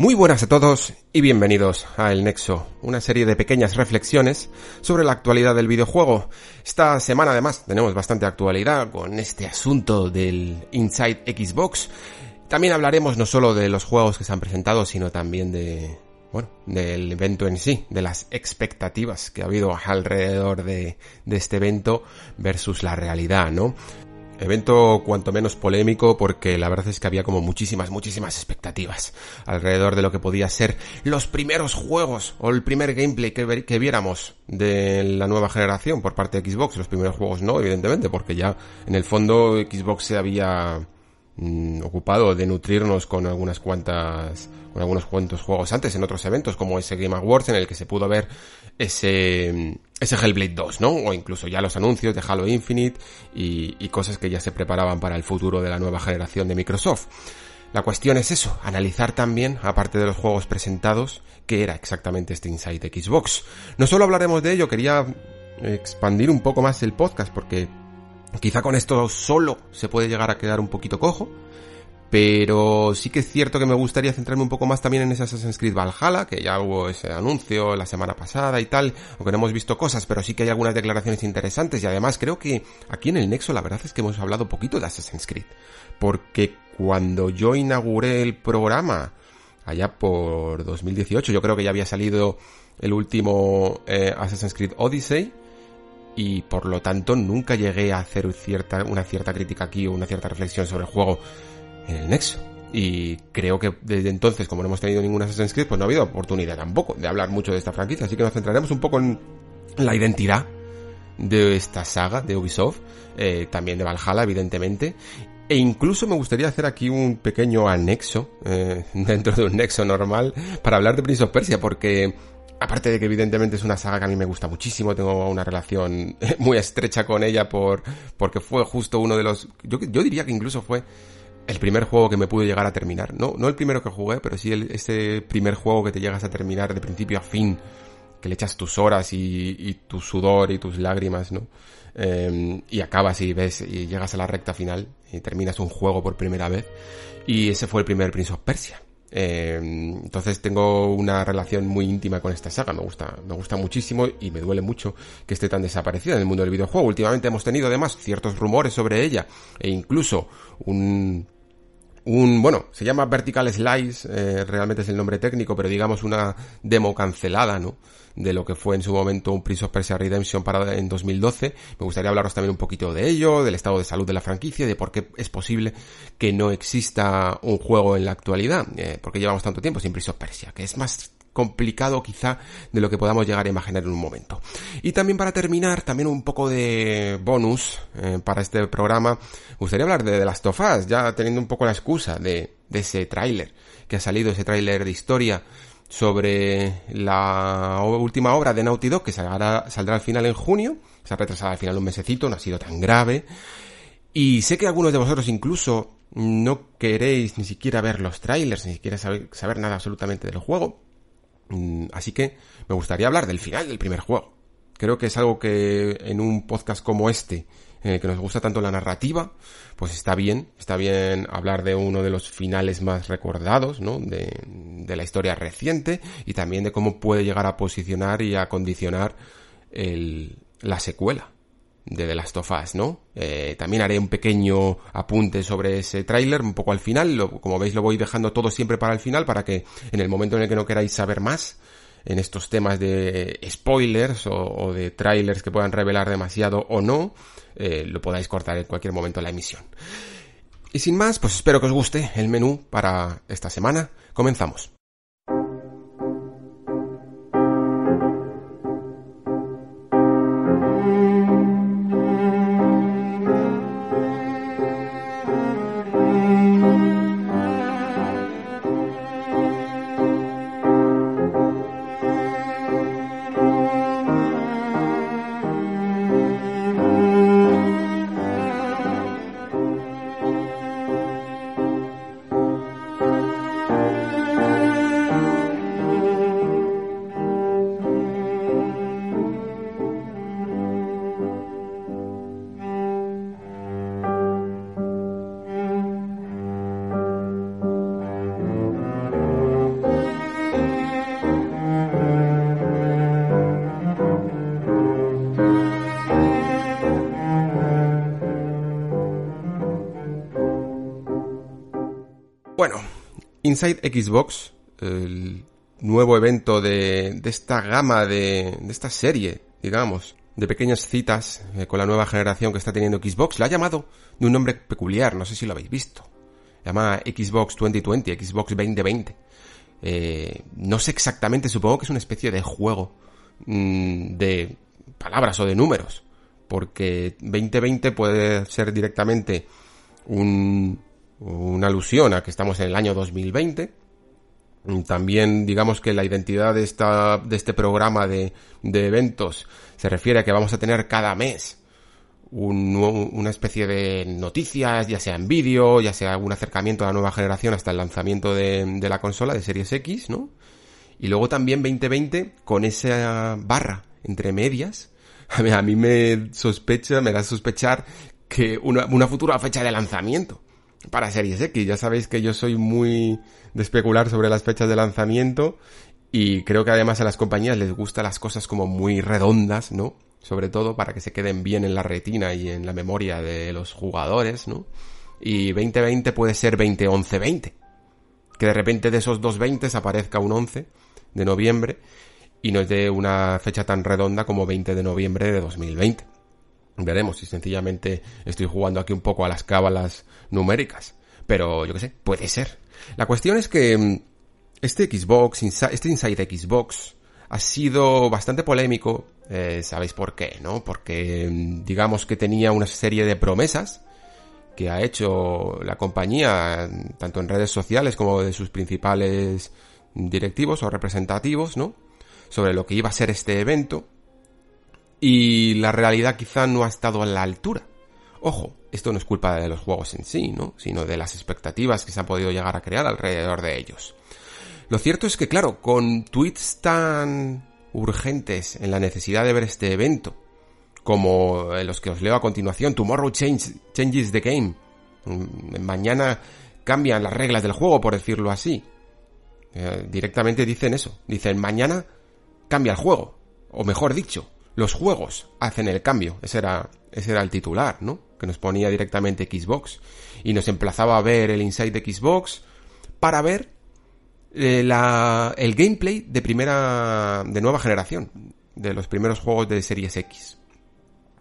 Muy buenas a todos y bienvenidos a El Nexo, una serie de pequeñas reflexiones sobre la actualidad del videojuego. Esta semana además tenemos bastante actualidad con este asunto del Inside Xbox. También hablaremos no solo de los juegos que se han presentado, sino también de, bueno, del evento en sí, de las expectativas que ha habido alrededor de, de este evento versus la realidad, ¿no? Evento cuanto menos polémico porque la verdad es que había como muchísimas, muchísimas expectativas alrededor de lo que podía ser los primeros juegos o el primer gameplay que, que viéramos de la nueva generación por parte de Xbox. Los primeros juegos no, evidentemente, porque ya en el fondo Xbox se había mm, ocupado de nutrirnos con algunas cuantas con algunos cuantos juegos antes en otros eventos como ese Game Awards en el que se pudo ver ese ese Hellblade 2, ¿no? O incluso ya los anuncios de Halo Infinite y, y cosas que ya se preparaban para el futuro de la nueva generación de Microsoft. La cuestión es eso, analizar también, aparte de los juegos presentados, qué era exactamente este Inside Xbox. No solo hablaremos de ello, quería expandir un poco más el podcast porque quizá con esto solo se puede llegar a quedar un poquito cojo, pero sí que es cierto que me gustaría centrarme un poco más también en ese Assassin's Creed Valhalla, que ya hubo ese anuncio la semana pasada y tal, aunque no hemos visto cosas, pero sí que hay algunas declaraciones interesantes y además creo que aquí en el Nexo la verdad es que hemos hablado poquito de Assassin's Creed, porque cuando yo inauguré el programa, allá por 2018, yo creo que ya había salido el último eh, Assassin's Creed Odyssey, y por lo tanto nunca llegué a hacer una cierta crítica aquí o una cierta reflexión sobre el juego en el Nexo. Y creo que desde entonces, como no hemos tenido ninguna Assassin's Creed, pues no ha habido oportunidad tampoco de hablar mucho de esta franquicia. Así que nos centraremos un poco en la identidad de esta saga de Ubisoft, eh, también de Valhalla, evidentemente. E incluso me gustaría hacer aquí un pequeño anexo, eh, dentro de un nexo normal, para hablar de Prince of Persia, porque aparte de que evidentemente es una saga que a mí me gusta muchísimo, tengo una relación muy estrecha con ella por, porque fue justo uno de los, yo, yo diría que incluso fue el primer juego que me pude llegar a terminar. No, no el primero que jugué, pero sí el, ese primer juego que te llegas a terminar de principio a fin, que le echas tus horas y, y tu sudor y tus lágrimas, ¿no? Eh, y acabas y ves y llegas a la recta final y terminas un juego por primera vez. Y ese fue el primer Prince of Persia. Eh, entonces tengo una relación muy íntima con esta saga, me gusta, me gusta muchísimo y me duele mucho que esté tan desaparecida en el mundo del videojuego. Últimamente hemos tenido además ciertos rumores sobre ella e incluso un un, bueno, se llama Vertical Slice, eh, realmente es el nombre técnico, pero digamos una demo cancelada, ¿no? De lo que fue en su momento un Prince of Persia Redemption para en 2012. Me gustaría hablaros también un poquito de ello, del estado de salud de la franquicia, de por qué es posible que no exista un juego en la actualidad, eh, porque llevamos tanto tiempo sin Prince of Persia, que es más complicado quizá de lo que podamos llegar a imaginar en un momento. Y también para terminar, también un poco de bonus eh, para este programa, gustaría hablar de of Us, ya teniendo un poco la excusa de, de ese tráiler que ha salido, ese tráiler de historia sobre la última obra de Naughty Dog que saldrá, saldrá al final en junio, se ha retrasado al final un mesecito, no ha sido tan grave. Y sé que algunos de vosotros incluso no queréis ni siquiera ver los trailers, ni siquiera saber, saber nada absolutamente del juego. Mm, así que me gustaría hablar del final del primer juego. Creo que es algo que en un podcast como este, en el que nos gusta tanto la narrativa, pues está bien, está bien hablar de uno de los finales más recordados, ¿no? De, de la historia reciente y también de cómo puede llegar a posicionar y a condicionar el, la secuela de The Last of Us, ¿no? Eh, también haré un pequeño apunte sobre ese tráiler, un poco al final, lo, como veis lo voy dejando todo siempre para el final, para que en el momento en el que no queráis saber más, en estos temas de spoilers o, de trailers que puedan revelar demasiado o no, eh, lo podáis cortar en cualquier momento de la emisión. Y sin más, pues espero que os guste el menú para esta semana. Comenzamos. Inside Xbox, el nuevo evento de, esta gama de, de esta serie, digamos, de pequeñas citas eh, con la nueva generación que está teniendo Xbox, la ha llamado de un nombre peculiar, no sé si lo habéis visto. Llama Xbox 2020, Xbox 2020. Eh, no sé exactamente, supongo que es una especie de juego mm, de palabras o de números, porque 2020 puede ser directamente un, una alusión a que estamos en el año 2020. También digamos que la identidad de, esta, de este programa de, de eventos se refiere a que vamos a tener cada mes un, una especie de noticias, ya sea en vídeo, ya sea algún acercamiento a la nueva generación hasta el lanzamiento de, de la consola de Series X, ¿no? Y luego también 2020 con esa barra entre medias. A mí, me sospecha, me da sospechar que una, una futura fecha de lanzamiento para Series X. Ya sabéis que yo soy muy de especular sobre las fechas de lanzamiento y creo que además a las compañías les gustan las cosas como muy redondas, ¿no? sobre todo para que se queden bien en la retina y en la memoria de los jugadores, ¿no? Y 2020 puede ser 2011-20. Que de repente de esos dos 20 aparezca un 11 de noviembre y nos dé una fecha tan redonda como 20 de noviembre de 2020. Veremos si sencillamente estoy jugando aquí un poco a las cábalas numéricas. Pero yo qué sé, puede ser. La cuestión es que mm, este Xbox, este Inside Xbox, ha sido bastante polémico, eh, sabéis por qué, ¿no? Porque mm, digamos que tenía una serie de promesas que ha hecho la compañía, tanto en redes sociales como de sus principales directivos o representativos, ¿no? Sobre lo que iba a ser este evento. Y la realidad quizá no ha estado a la altura. Ojo, esto no es culpa de los juegos en sí, ¿no? Sino de las expectativas que se han podido llegar a crear alrededor de ellos. Lo cierto es que, claro, con tweets tan urgentes en la necesidad de ver este evento, como los que os leo a continuación, Tomorrow change, Changes the Game, mm, mañana cambian las reglas del juego, por decirlo así. Eh, directamente dicen eso, dicen mañana cambia el juego, o mejor dicho, los juegos hacen el cambio. Ese era, ese era el titular, ¿no? Que nos ponía directamente Xbox. Y nos emplazaba a ver el Inside de Xbox para ver eh, la, el gameplay de primera, de nueva generación, de los primeros juegos de Series X.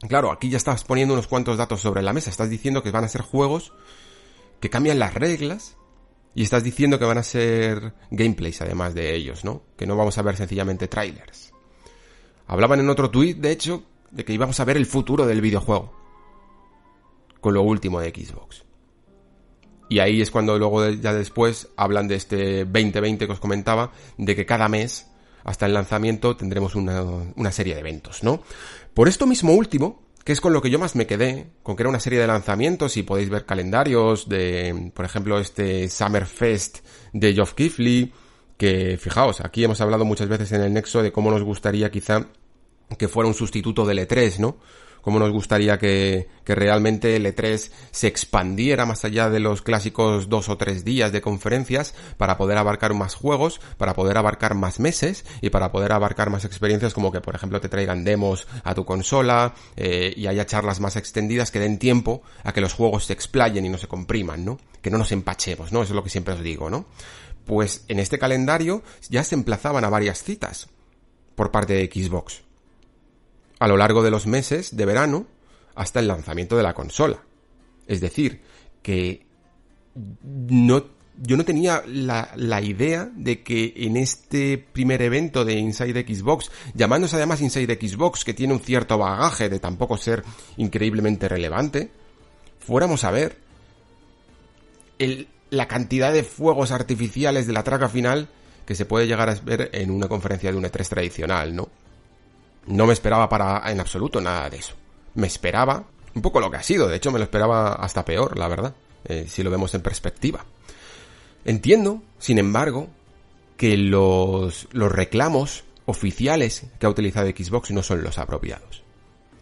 Claro, aquí ya estás poniendo unos cuantos datos sobre la mesa, estás diciendo que van a ser juegos que cambian las reglas y estás diciendo que van a ser gameplays además de ellos, ¿no? Que no vamos a ver sencillamente trailers. Hablaban en otro tweet, de hecho, de que íbamos a ver el futuro del videojuego. Con lo último de Xbox. Y ahí es cuando luego ya después hablan de este 2020 que os comentaba, de que cada mes, hasta el lanzamiento, tendremos una, una serie de eventos, ¿no? Por esto mismo último, que es con lo que yo más me quedé, con que era una serie de lanzamientos y podéis ver calendarios de, por ejemplo, este Summer Fest de Geoff Keighley, que fijaos, aquí hemos hablado muchas veces en el nexo de cómo nos gustaría quizá que fuera un sustituto del E3, ¿no? cómo nos gustaría que, que realmente el E3 se expandiera más allá de los clásicos dos o tres días de conferencias para poder abarcar más juegos, para poder abarcar más meses y para poder abarcar más experiencias como que por ejemplo te traigan demos a tu consola eh, y haya charlas más extendidas que den tiempo a que los juegos se explayen y no se compriman, ¿no? Que no nos empachemos, ¿no? Eso es lo que siempre os digo, ¿no? Pues en este calendario ya se emplazaban a varias citas por parte de Xbox a lo largo de los meses de verano hasta el lanzamiento de la consola. Es decir, que no, yo no tenía la, la, idea de que en este primer evento de Inside Xbox, llamándose además Inside Xbox, que tiene un cierto bagaje de tampoco ser increíblemente relevante, fuéramos a ver el, la cantidad de fuegos artificiales de la traca final que se puede llegar a ver en una conferencia de un E3 tradicional, ¿no? No me esperaba para en absoluto nada de eso. Me esperaba un poco lo que ha sido, de hecho me lo esperaba hasta peor, la verdad, eh, si lo vemos en perspectiva. Entiendo, sin embargo, que los, los reclamos oficiales que ha utilizado Xbox no son los apropiados.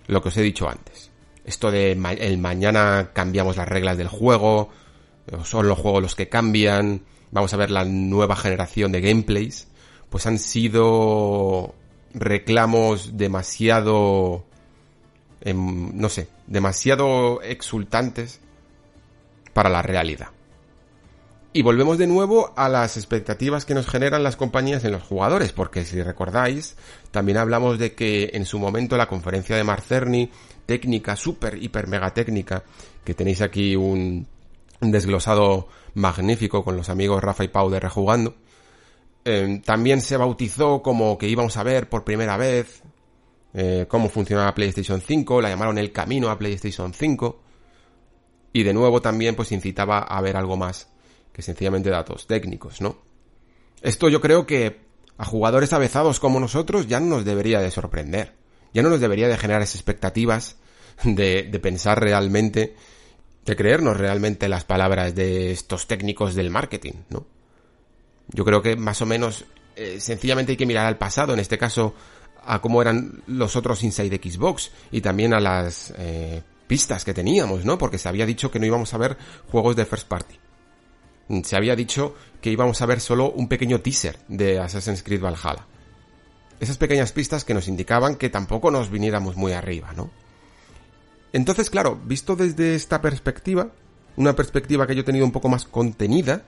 Lo que os he dicho antes. Esto de el mañana cambiamos las reglas del juego, son los juegos los que cambian, vamos a ver la nueva generación de gameplays, pues han sido reclamos demasiado, em, no sé, demasiado exultantes para la realidad. Y volvemos de nuevo a las expectativas que nos generan las compañías en los jugadores, porque si recordáis, también hablamos de que en su momento la conferencia de Marcerni, técnica, súper, hiper, mega técnica, que tenéis aquí un, desglosado magnífico con los amigos Rafa y Pau de Rejugando, eh, también se bautizó como que íbamos a ver por primera vez eh, cómo funcionaba PlayStation 5, la llamaron el camino a PlayStation 5, y de nuevo también pues incitaba a ver algo más que sencillamente datos técnicos, ¿no? Esto yo creo que a jugadores avezados como nosotros ya no nos debería de sorprender, ya no nos debería de generar esas expectativas de, de pensar realmente, de creernos realmente las palabras de estos técnicos del marketing, ¿no? Yo creo que más o menos eh, sencillamente hay que mirar al pasado, en este caso a cómo eran los otros Inside Xbox y también a las eh, pistas que teníamos, ¿no? Porque se había dicho que no íbamos a ver juegos de first party se había dicho que íbamos a ver solo un pequeño teaser de Assassin's Creed Valhalla. Esas pequeñas pistas que nos indicaban que tampoco nos viniéramos muy arriba, ¿no? Entonces, claro, visto desde esta perspectiva, una perspectiva que yo he tenido un poco más contenida,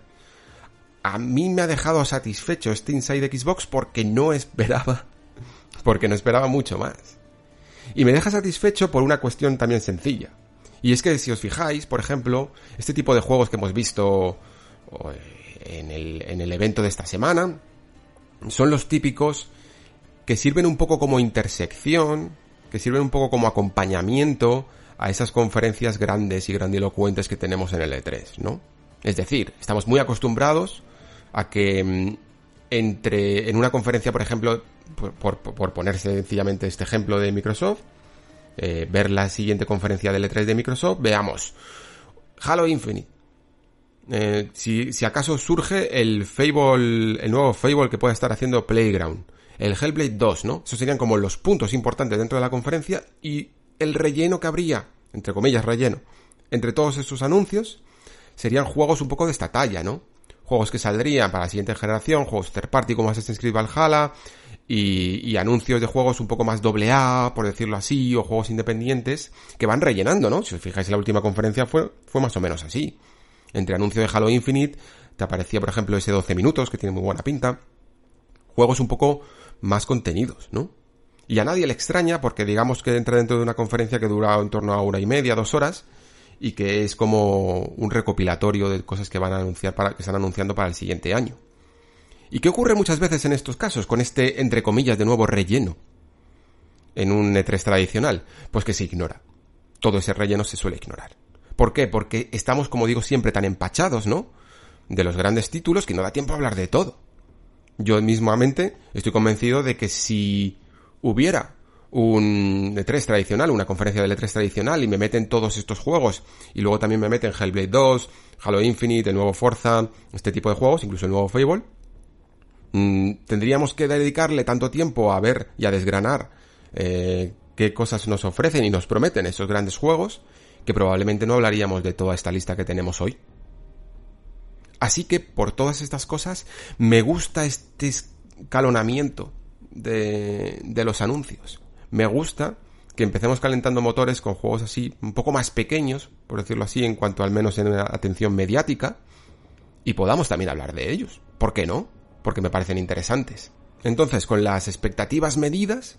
a mí me ha dejado satisfecho este Inside Xbox porque no esperaba, porque no esperaba mucho más. Y me deja satisfecho por una cuestión también sencilla. Y es que si os fijáis, por ejemplo, este tipo de juegos que hemos visto en el, en el evento de esta semana, son los típicos que sirven un poco como intersección, que sirven un poco como acompañamiento a esas conferencias grandes y grandilocuentes que tenemos en el E3, ¿no? Es decir, estamos muy acostumbrados a que mm, entre en una conferencia, por ejemplo, por, por, poner sencillamente este ejemplo de Microsoft, eh, ver la siguiente conferencia del E3 de Microsoft, veamos Halo Infinite, eh, si, acaso surge el Fable, el nuevo Fable que pueda estar haciendo Playground, el Hellblade 2, ¿no? Esos serían como los puntos importantes dentro de la conferencia y el relleno que habría, entre comillas relleno, entre todos esos anuncios, serían juegos un poco de esta talla, ¿no? Juegos que saldrían para la siguiente generación, juegos third party como Assassin's Creed Valhalla, y, y, anuncios de juegos un poco más doble A, por decirlo así, o juegos independientes, que van rellenando, ¿no? Si os fijáis la última conferencia fue, fue más o menos así. Entre anuncio de Halo Infinite te aparecía, por ejemplo, ese 12 minutos, que tiene muy buena pinta. Juegos un poco más contenidos, ¿no? Y a nadie le extraña porque digamos que entra dentro de una conferencia que dura en torno a una y media, dos horas, y que es como un recopilatorio de cosas que van a anunciar para, que están anunciando para el siguiente año. ¿Y qué ocurre muchas veces en estos casos con este, entre comillas, de nuevo relleno? En un E3 tradicional, pues que se ignora. Todo ese relleno se suele ignorar. ¿Por qué? Porque estamos, como digo siempre, tan empachados, ¿no? De los grandes títulos que no da tiempo a hablar de todo. Yo mismamente estoy convencido de que si hubiera un E3 tradicional, una conferencia de E3 tradicional y me meten todos estos juegos y luego también me meten Hellblade 2, Halo Infinite, el nuevo Forza, este tipo de juegos, incluso el nuevo Fable, mm, tendríamos que dedicarle tanto tiempo a ver y a desgranar eh, qué cosas nos ofrecen y nos prometen esos grandes juegos que probablemente no hablaríamos de toda esta lista que tenemos hoy. Así que por todas estas cosas me gusta este escalonamiento de, de los anuncios. Me gusta que empecemos calentando motores con juegos así un poco más pequeños, por decirlo así, en cuanto al menos en atención mediática, y podamos también hablar de ellos. ¿Por qué no? Porque me parecen interesantes. Entonces, con las expectativas medidas,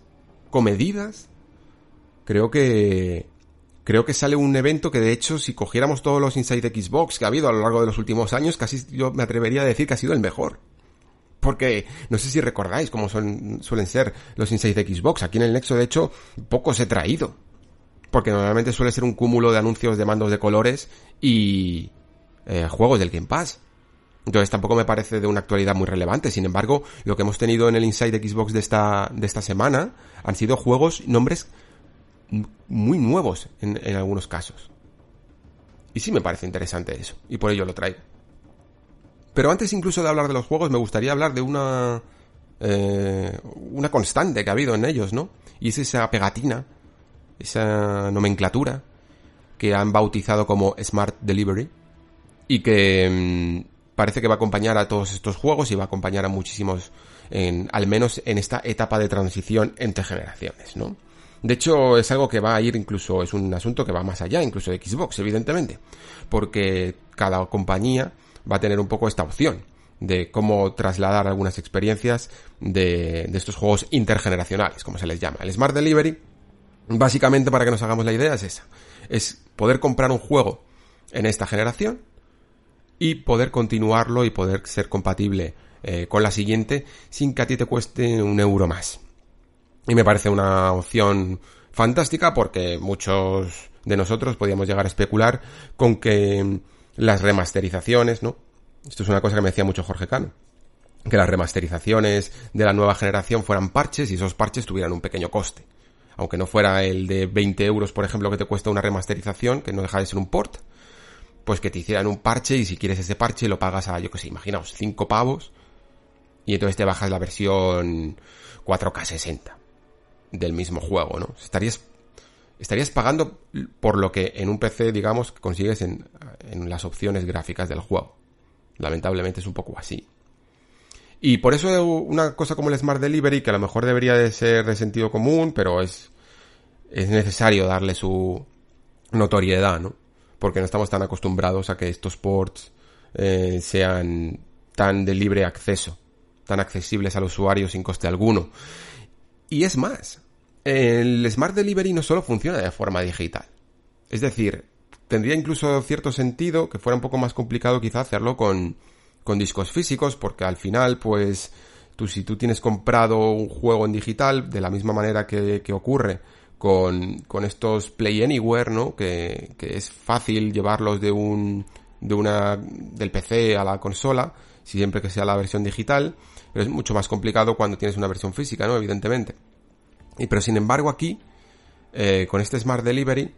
comedidas, creo que creo que sale un evento que de hecho si cogiéramos todos los Inside Xbox que ha habido a lo largo de los últimos años, casi yo me atrevería a decir que ha sido el mejor. Porque no sé si recordáis cómo suelen ser los Inside Xbox. Aquí en el Nexo, de hecho, pocos he traído. Porque normalmente suele ser un cúmulo de anuncios de mandos de colores y eh, juegos del Game Pass. Entonces tampoco me parece de una actualidad muy relevante. Sin embargo, lo que hemos tenido en el Inside Xbox de esta, de esta semana han sido juegos, nombres muy nuevos en, algunos casos. Y sí me parece interesante eso, y por ello lo traigo. Pero antes incluso de hablar de los juegos, me gustaría hablar de una... Eh, una constante que ha habido en ellos, ¿no? Y es esa pegatina, esa nomenclatura que han bautizado como Smart Delivery y que mm, parece que va a acompañar a todos estos juegos y va a acompañar a muchísimos, en, al menos en esta etapa de transición entre generaciones, ¿no? De hecho, es algo que va a ir incluso, es un asunto que va más allá, incluso de Xbox, evidentemente. Porque cada compañía va a tener un poco esta opción de cómo trasladar algunas experiencias de, estos juegos intergeneracionales, como se les llama. El Smart Delivery, básicamente para que nos hagamos la idea, es esa. Es poder comprar un juego en esta generación y poder continuarlo y poder ser compatible eh, con la siguiente sin que a ti te cueste un euro más. Y me parece una opción fantástica porque muchos de nosotros podíamos llegar a especular con que las remasterizaciones, ¿no? Esto es una cosa que me decía mucho Jorge Cano. Que las remasterizaciones de la nueva generación fueran parches y esos parches tuvieran un pequeño coste. Aunque no fuera el de 20 euros, por ejemplo, que te cuesta una remasterización, que no deja de ser un port, pues que te hicieran un parche y si quieres ese parche lo pagas a, yo que sé, imaginaos, 5 pavos y entonces te bajas la versión 4K 60 del mismo juego, ¿no? Estarías, estarías pagando por lo que en un PC, digamos, consigues en, en las opciones gráficas del juego. Lamentablemente es un poco así. Y por eso una cosa como el Smart Delivery, que a lo mejor debería de ser de sentido común, pero es, es necesario darle su notoriedad, ¿no? Porque no estamos tan acostumbrados a que estos ports eh, sean tan de libre acceso, tan accesibles al usuario sin coste alguno. Y es más, el Smart Delivery no solo funciona de forma digital. Es decir, tendría incluso cierto sentido que fuera un poco más complicado quizá hacerlo con, con discos físicos, porque al final, pues, tú si tú tienes comprado un juego en digital, de la misma manera que, ocurre con, con estos Play Anywhere, ¿no? Que, que es fácil llevarlos de un, de una, del PC a la consola, siempre que sea la versión digital, pero es mucho más complicado cuando tienes una versión física, ¿no? Evidentemente. Y pero sin embargo aquí, eh, con este Smart Delivery,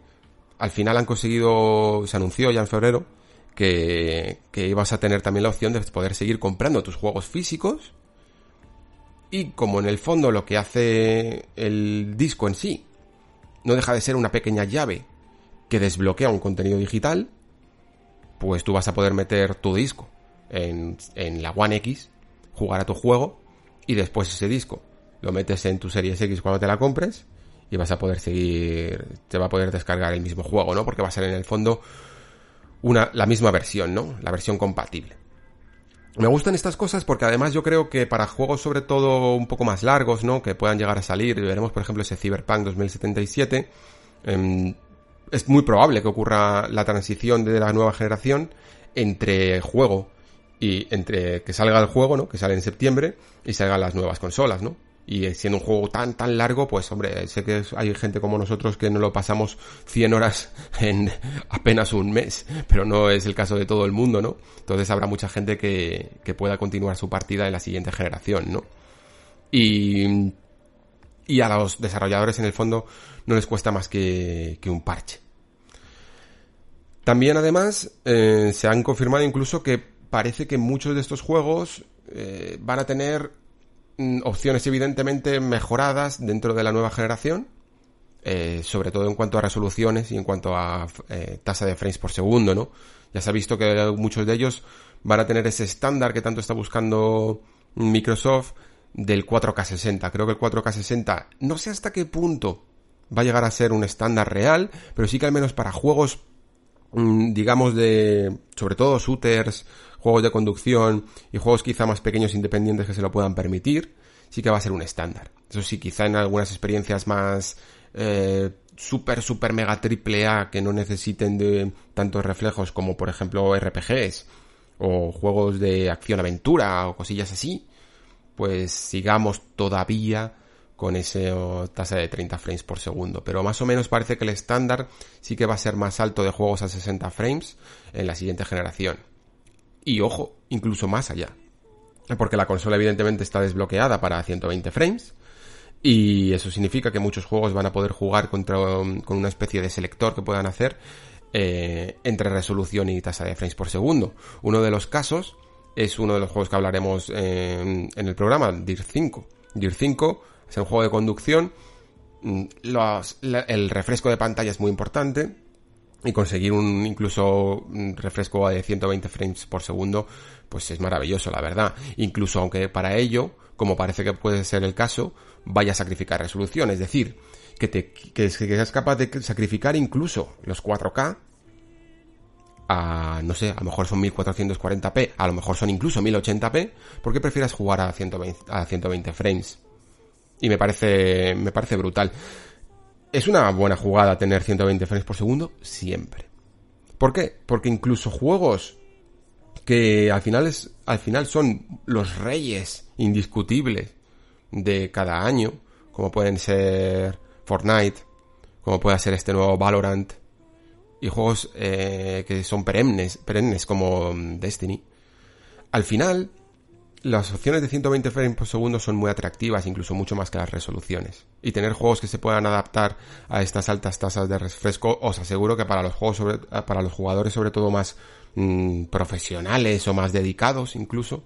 al final han conseguido, se anunció ya en febrero, que, ibas a tener también la opción de poder seguir comprando tus juegos físicos. Y como en el fondo lo que hace el disco en sí no deja de ser una pequeña llave que desbloquea un contenido digital, pues tú vas a poder meter tu disco en, en la One X, jugar a tu juego y después ese disco lo metes en tu Series X cuando te la compres y vas a poder seguir, te va a poder descargar el mismo juego, ¿no? Porque va a ser en el fondo una, la misma versión, ¿no? La versión compatible. Me gustan estas cosas porque además yo creo que para juegos sobre todo un poco más largos, ¿no? Que puedan llegar a salir, veremos por ejemplo ese Cyberpunk 2077, eh, es muy probable que ocurra la transición de la nueva generación entre juego y entre que salga el juego, ¿no? Que sale en septiembre y salgan las nuevas consolas, ¿no? Y siendo un juego tan, tan largo, pues hombre, sé que hay gente como nosotros que no lo pasamos 100 horas en apenas un mes, pero no es el caso de todo el mundo, ¿no? Entonces habrá mucha gente que, que pueda continuar su partida en la siguiente generación, ¿no? Y, y a los desarrolladores en el fondo no les cuesta más que, que un parche. También además eh, se han confirmado incluso que parece que muchos de estos juegos eh, van a tener opciones evidentemente mejoradas dentro de la nueva generación, eh, sobre todo en cuanto a resoluciones y en cuanto a eh, tasa de frames por segundo, ¿no? Ya se ha visto que muchos de ellos van a tener ese estándar que tanto está buscando Microsoft del 4K60. Creo que el 4K60 no sé hasta qué punto va a llegar a ser un estándar real, pero sí que al menos para juegos mm, digamos de sobre todo shooters juegos de conducción y juegos quizá más pequeños independientes que se lo puedan permitir, sí que va a ser un estándar. Eso sí, quizá en algunas experiencias más eh, super, super mega triple A que no necesiten de tantos reflejos como por ejemplo RPGs o juegos de acción-aventura o cosillas así, pues sigamos todavía con ese tasa de 30 frames por segundo. Pero más o menos parece que el estándar sí que va a ser más alto de juegos a 60 frames en la siguiente generación. Y ojo, incluso más allá. Porque la consola evidentemente está desbloqueada para 120 frames. Y eso significa que muchos juegos van a poder jugar contra, con una especie de selector que puedan hacer eh, entre resolución y tasa de frames por segundo. Uno de los casos es uno de los juegos que hablaremos en, en el programa, DIR 5. DIR 5 es un juego de conducción. Mm, el refresco de pantalla es muy importante y conseguir un incluso un refresco de 120 frames por segundo, pues es maravilloso, la verdad. Incluso aunque para ello, como parece que puede ser el caso, vaya a sacrificar resolución, es decir, que te que seas capaz de sacrificar incluso los 4K a, no sé, a lo mejor son 1440p, a lo mejor son incluso 1080p, ¿por qué prefieres jugar a 120, a 120 frames? Y me parece, me parece brutal. Es una buena jugada tener 120 frames por segundo siempre. ¿Por qué? Porque incluso juegos que al final es, al final son los reyes indiscutibles de cada año, como pueden ser Fortnite, como puede ser este nuevo Valorant, y juegos eh, que son perennes, perennes como mm, Destiny. Al final, las opciones de 120 frames por segundo son muy atractivas, incluso mucho más que las resoluciones. Y tener juegos que se puedan adaptar a estas altas tasas de refresco, os aseguro que para los juegos sobre, para los jugadores sobre todo más mm, profesionales o más dedicados incluso,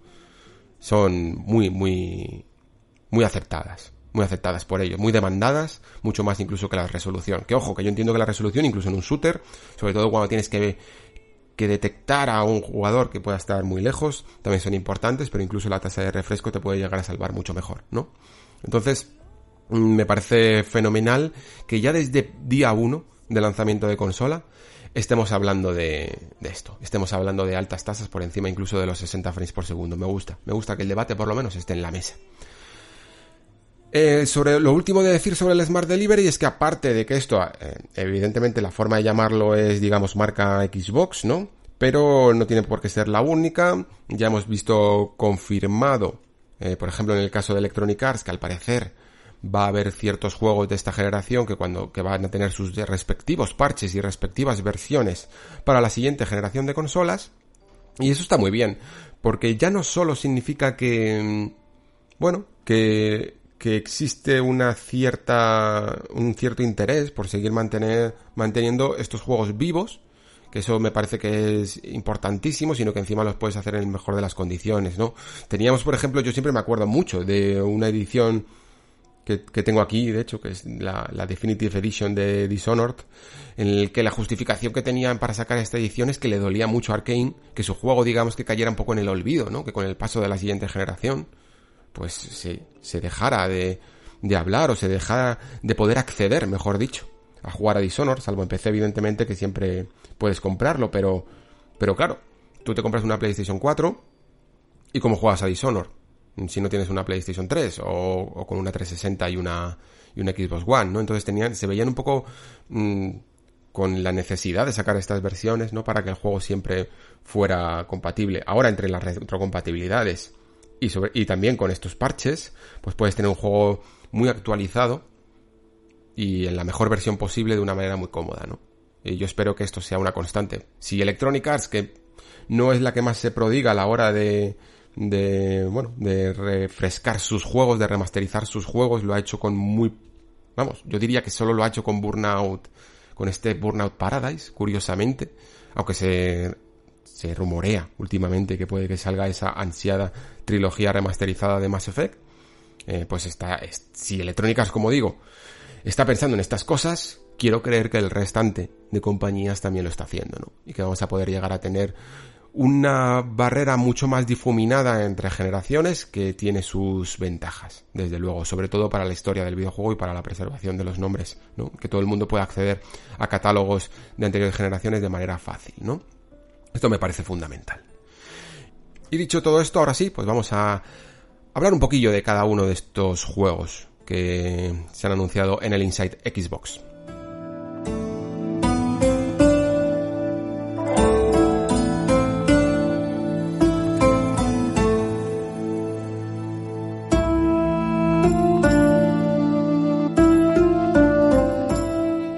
son muy, muy, muy aceptadas muy aceptadas por ellos, muy demandadas, mucho más incluso que la resolución. Que ojo, que yo entiendo que la resolución, incluso en un shooter, sobre todo cuando tienes que, que detectar a un jugador que pueda estar muy lejos, también son importantes, pero incluso la tasa de refresco te puede llegar a salvar mucho mejor, ¿no? Entonces, mm, me parece fenomenal que ya desde día 1 de lanzamiento de consola estemos hablando de, de, esto, estemos hablando de altas tasas por encima incluso de los 60 frames por segundo. Me gusta, me gusta que el debate por lo menos esté en la mesa. Eh, sobre lo último de decir sobre el Smart Delivery es que aparte de que esto, eh, evidentemente la forma de llamarlo es, digamos, marca Xbox, ¿no? Pero no tiene por qué ser la única. Ya hemos visto confirmado, eh, por ejemplo, en el caso de Electronic Arts, que al parecer va a haber ciertos juegos de esta generación que cuando que van a tener sus respectivos parches y respectivas versiones para la siguiente generación de consolas. Y eso está muy bien, porque ya no solo significa que mm, bueno, que que existe una cierta, un cierto interés por seguir mantener, manteniendo estos juegos vivos, que eso me parece que es importantísimo, sino que encima los puedes hacer en el mejor de las condiciones, ¿no? Teníamos, por ejemplo, yo siempre me acuerdo mucho de una edición que, que tengo aquí, de hecho, que es la, la, Definitive Edition de Dishonored, en el que la justificación que tenían para sacar esta edición es que le dolía mucho a Arkane que su juego, digamos, que cayera un poco en el olvido, ¿no? Que con el paso de la siguiente generación pues se, se dejara de, de hablar o se dejara de poder acceder, mejor dicho, a jugar a Dishonored, salvo en PC evidentemente que siempre puedes comprarlo, pero, pero claro, tú te compras una PlayStation 4 y cómo juegas a Dishonored si no tienes una PlayStation 3 o, o con una 360 y una, y una Xbox One, ¿no? Entonces tenían, se veían un poco mmm, con la necesidad de sacar estas versiones, ¿no? Para que el juego siempre fuera compatible. Ahora entre las retrocompatibilidades y, también con estos parches, pues puedes tener un juego muy actualizado y en la mejor versión posible de una manera muy cómoda, ¿no? Y yo espero que esto sea una constante. Si Electronic Arts, que no es la que más se prodiga a la hora de, de, bueno, de refrescar sus juegos, de remasterizar sus juegos, lo ha hecho con muy, vamos, yo diría que solo lo ha hecho con Burnout, con este Burnout Paradise, curiosamente, aunque se se rumorea últimamente que puede que salga esa ansiada trilogía remasterizada de Mass Effect, eh, pues está, si Electrónicas, como digo, está pensando en estas cosas, quiero creer que el restante de compañías también lo está haciendo, ¿no? Y que vamos a poder llegar a tener una barrera mucho más difuminada entre generaciones que tiene sus ventajas, desde luego, sobre todo para la historia del videojuego y para la preservación de los nombres, ¿no? Que todo el mundo pueda acceder a catálogos de anteriores generaciones de manera fácil, ¿no? Esto me parece fundamental. Y dicho todo esto, ahora sí, pues vamos a hablar un poquillo de cada uno de estos juegos que se han anunciado en el Inside Xbox.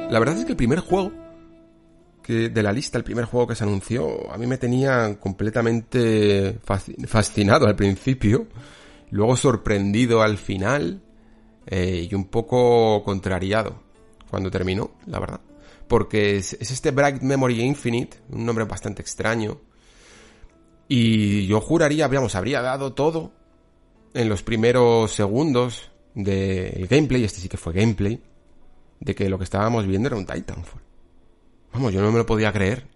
La verdad es que el primer juego de la lista, el primer juego que se anunció, a mí me tenía completamente fascinado al principio, luego sorprendido al final eh, y un poco contrariado cuando terminó, la verdad. Porque es, es este Bright Memory Infinite, un nombre bastante extraño. Y yo juraría, digamos, habría dado todo en los primeros segundos del gameplay, este sí que fue gameplay, de que lo que estábamos viendo era un Titanfall. Vamos, yo no me lo podía creer.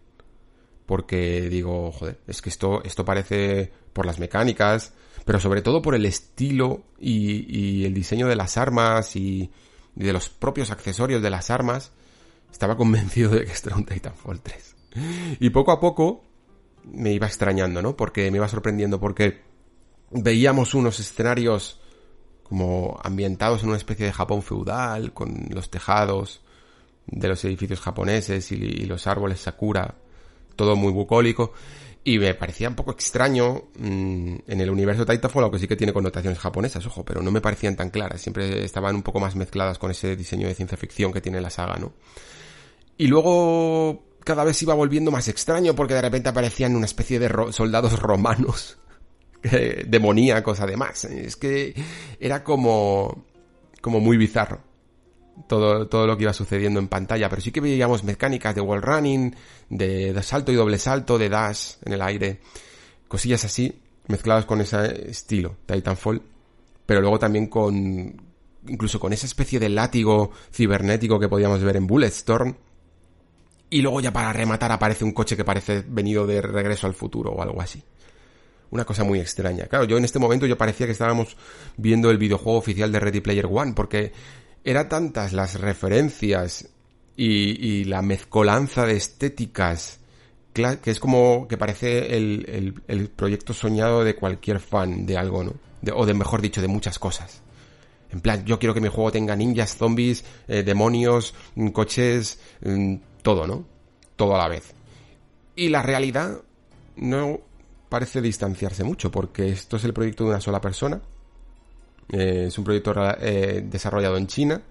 Porque digo, joder, es que esto, esto parece por las mecánicas, pero sobre todo por el estilo y, y el diseño de las armas y, y, de los propios accesorios de las armas. Estaba convencido de que esto era un Titanfall 3. Y poco a poco me iba extrañando, ¿no? Porque me iba sorprendiendo, porque veíamos unos escenarios como ambientados en una especie de Japón feudal, con los tejados de los edificios japoneses y, los árboles sakura, todo muy bucólico. Y me parecía un poco extraño mm, en el universo Titanfall, aunque sí que tiene connotaciones japonesas, ojo, pero no me parecían tan claras. Siempre estaban un poco más mezcladas con ese diseño de ciencia ficción que tiene la saga, ¿no? Y luego cada vez iba volviendo más extraño porque de repente aparecían una especie de soldados romanos eh, demoníacos además. Es que era como, como muy bizarro todo, todo lo que iba sucediendo en pantalla, pero sí que veíamos mecánicas de wall running, de, de salto y doble salto, de dash en el aire, cosillas así, mezcladas con ese estilo Titanfall, pero luego también con, incluso con esa especie de látigo cibernético que podíamos ver en Bulletstorm, y luego ya para rematar aparece un coche que parece venido de regreso al futuro o algo así. Una cosa muy extraña. Claro, yo en este momento yo parecía que estábamos viendo el videojuego oficial de Ready Player One, porque era tantas las referencias y, la mezcolanza de estéticas que es como que parece el, el, proyecto soñado de cualquier fan de algo, ¿no? o de mejor dicho, de muchas cosas. En plan, yo quiero que mi juego tenga ninjas, zombies, eh, demonios, mm, coches, mm, todo, ¿no? Todo a la vez. Y la realidad no parece distanciarse mucho, porque esto es el proyecto de una sola persona. Eh, es un proyecto eh, desarrollado en China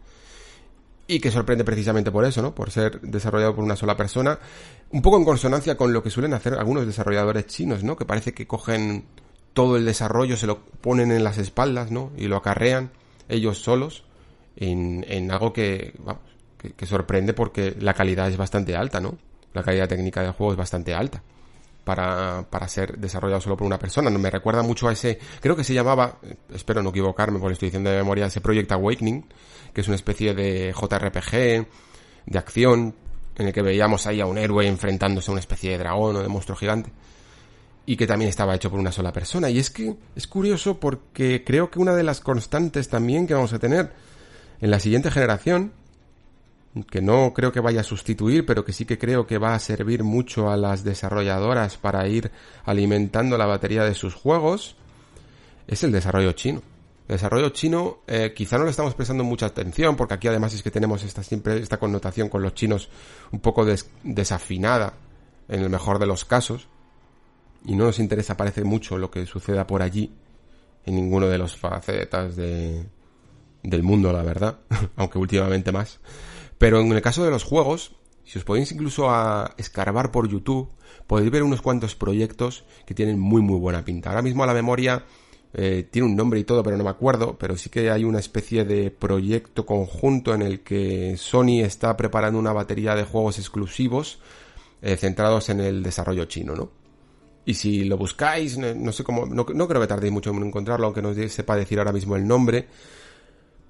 y que sorprende precisamente por eso, ¿no? Por ser desarrollado por una sola persona, un poco en consonancia con lo que suelen hacer algunos desarrolladores chinos, ¿no? Que parece que cogen todo el desarrollo, se lo ponen en las espaldas, ¿no? Y lo acarrean ellos solos en, en algo que, vamos, que, sorprende porque la calidad es bastante alta, ¿no? La calidad técnica del juego es bastante alta para, para ser desarrollado solo por una persona. Me recuerda mucho a ese, creo que se llamaba, espero no equivocarme por la estoy diciendo de memoria, ese Project Awakening, que es una especie de JRPG, de acción, en el que veíamos ahí a un héroe enfrentándose a una especie de dragón o de monstruo gigante. Y que también estaba hecho por una sola persona. Y es que es curioso porque creo que una de las constantes también que vamos a tener en la siguiente generación que no creo que vaya a sustituir, pero que sí que creo que va a servir mucho a las desarrolladoras para ir alimentando la batería de sus juegos, es el desarrollo chino. El desarrollo chino eh, quizá no le estamos prestando mucha atención, porque aquí además es que tenemos esta, siempre esta connotación con los chinos un poco desafinada, en el mejor de los casos, y no nos interesa, parece mucho, lo que suceda por allí, en ninguno de los facetas de, del mundo, la verdad, aunque últimamente más. Pero en el caso de los juegos, si os podéis incluso a escarbar por YouTube, podéis ver unos cuantos proyectos que tienen muy muy buena pinta. Ahora mismo a la memoria eh, tiene un nombre y todo, pero no me acuerdo, pero sí que hay una especie de proyecto conjunto en el que Sony está preparando una batería de juegos exclusivos eh, centrados en el desarrollo chino, ¿no? Y si lo buscáis, no, sé cómo, no, creo que tardéis mucho en encontrarlo, aunque no sepa decir ahora mismo el nombre,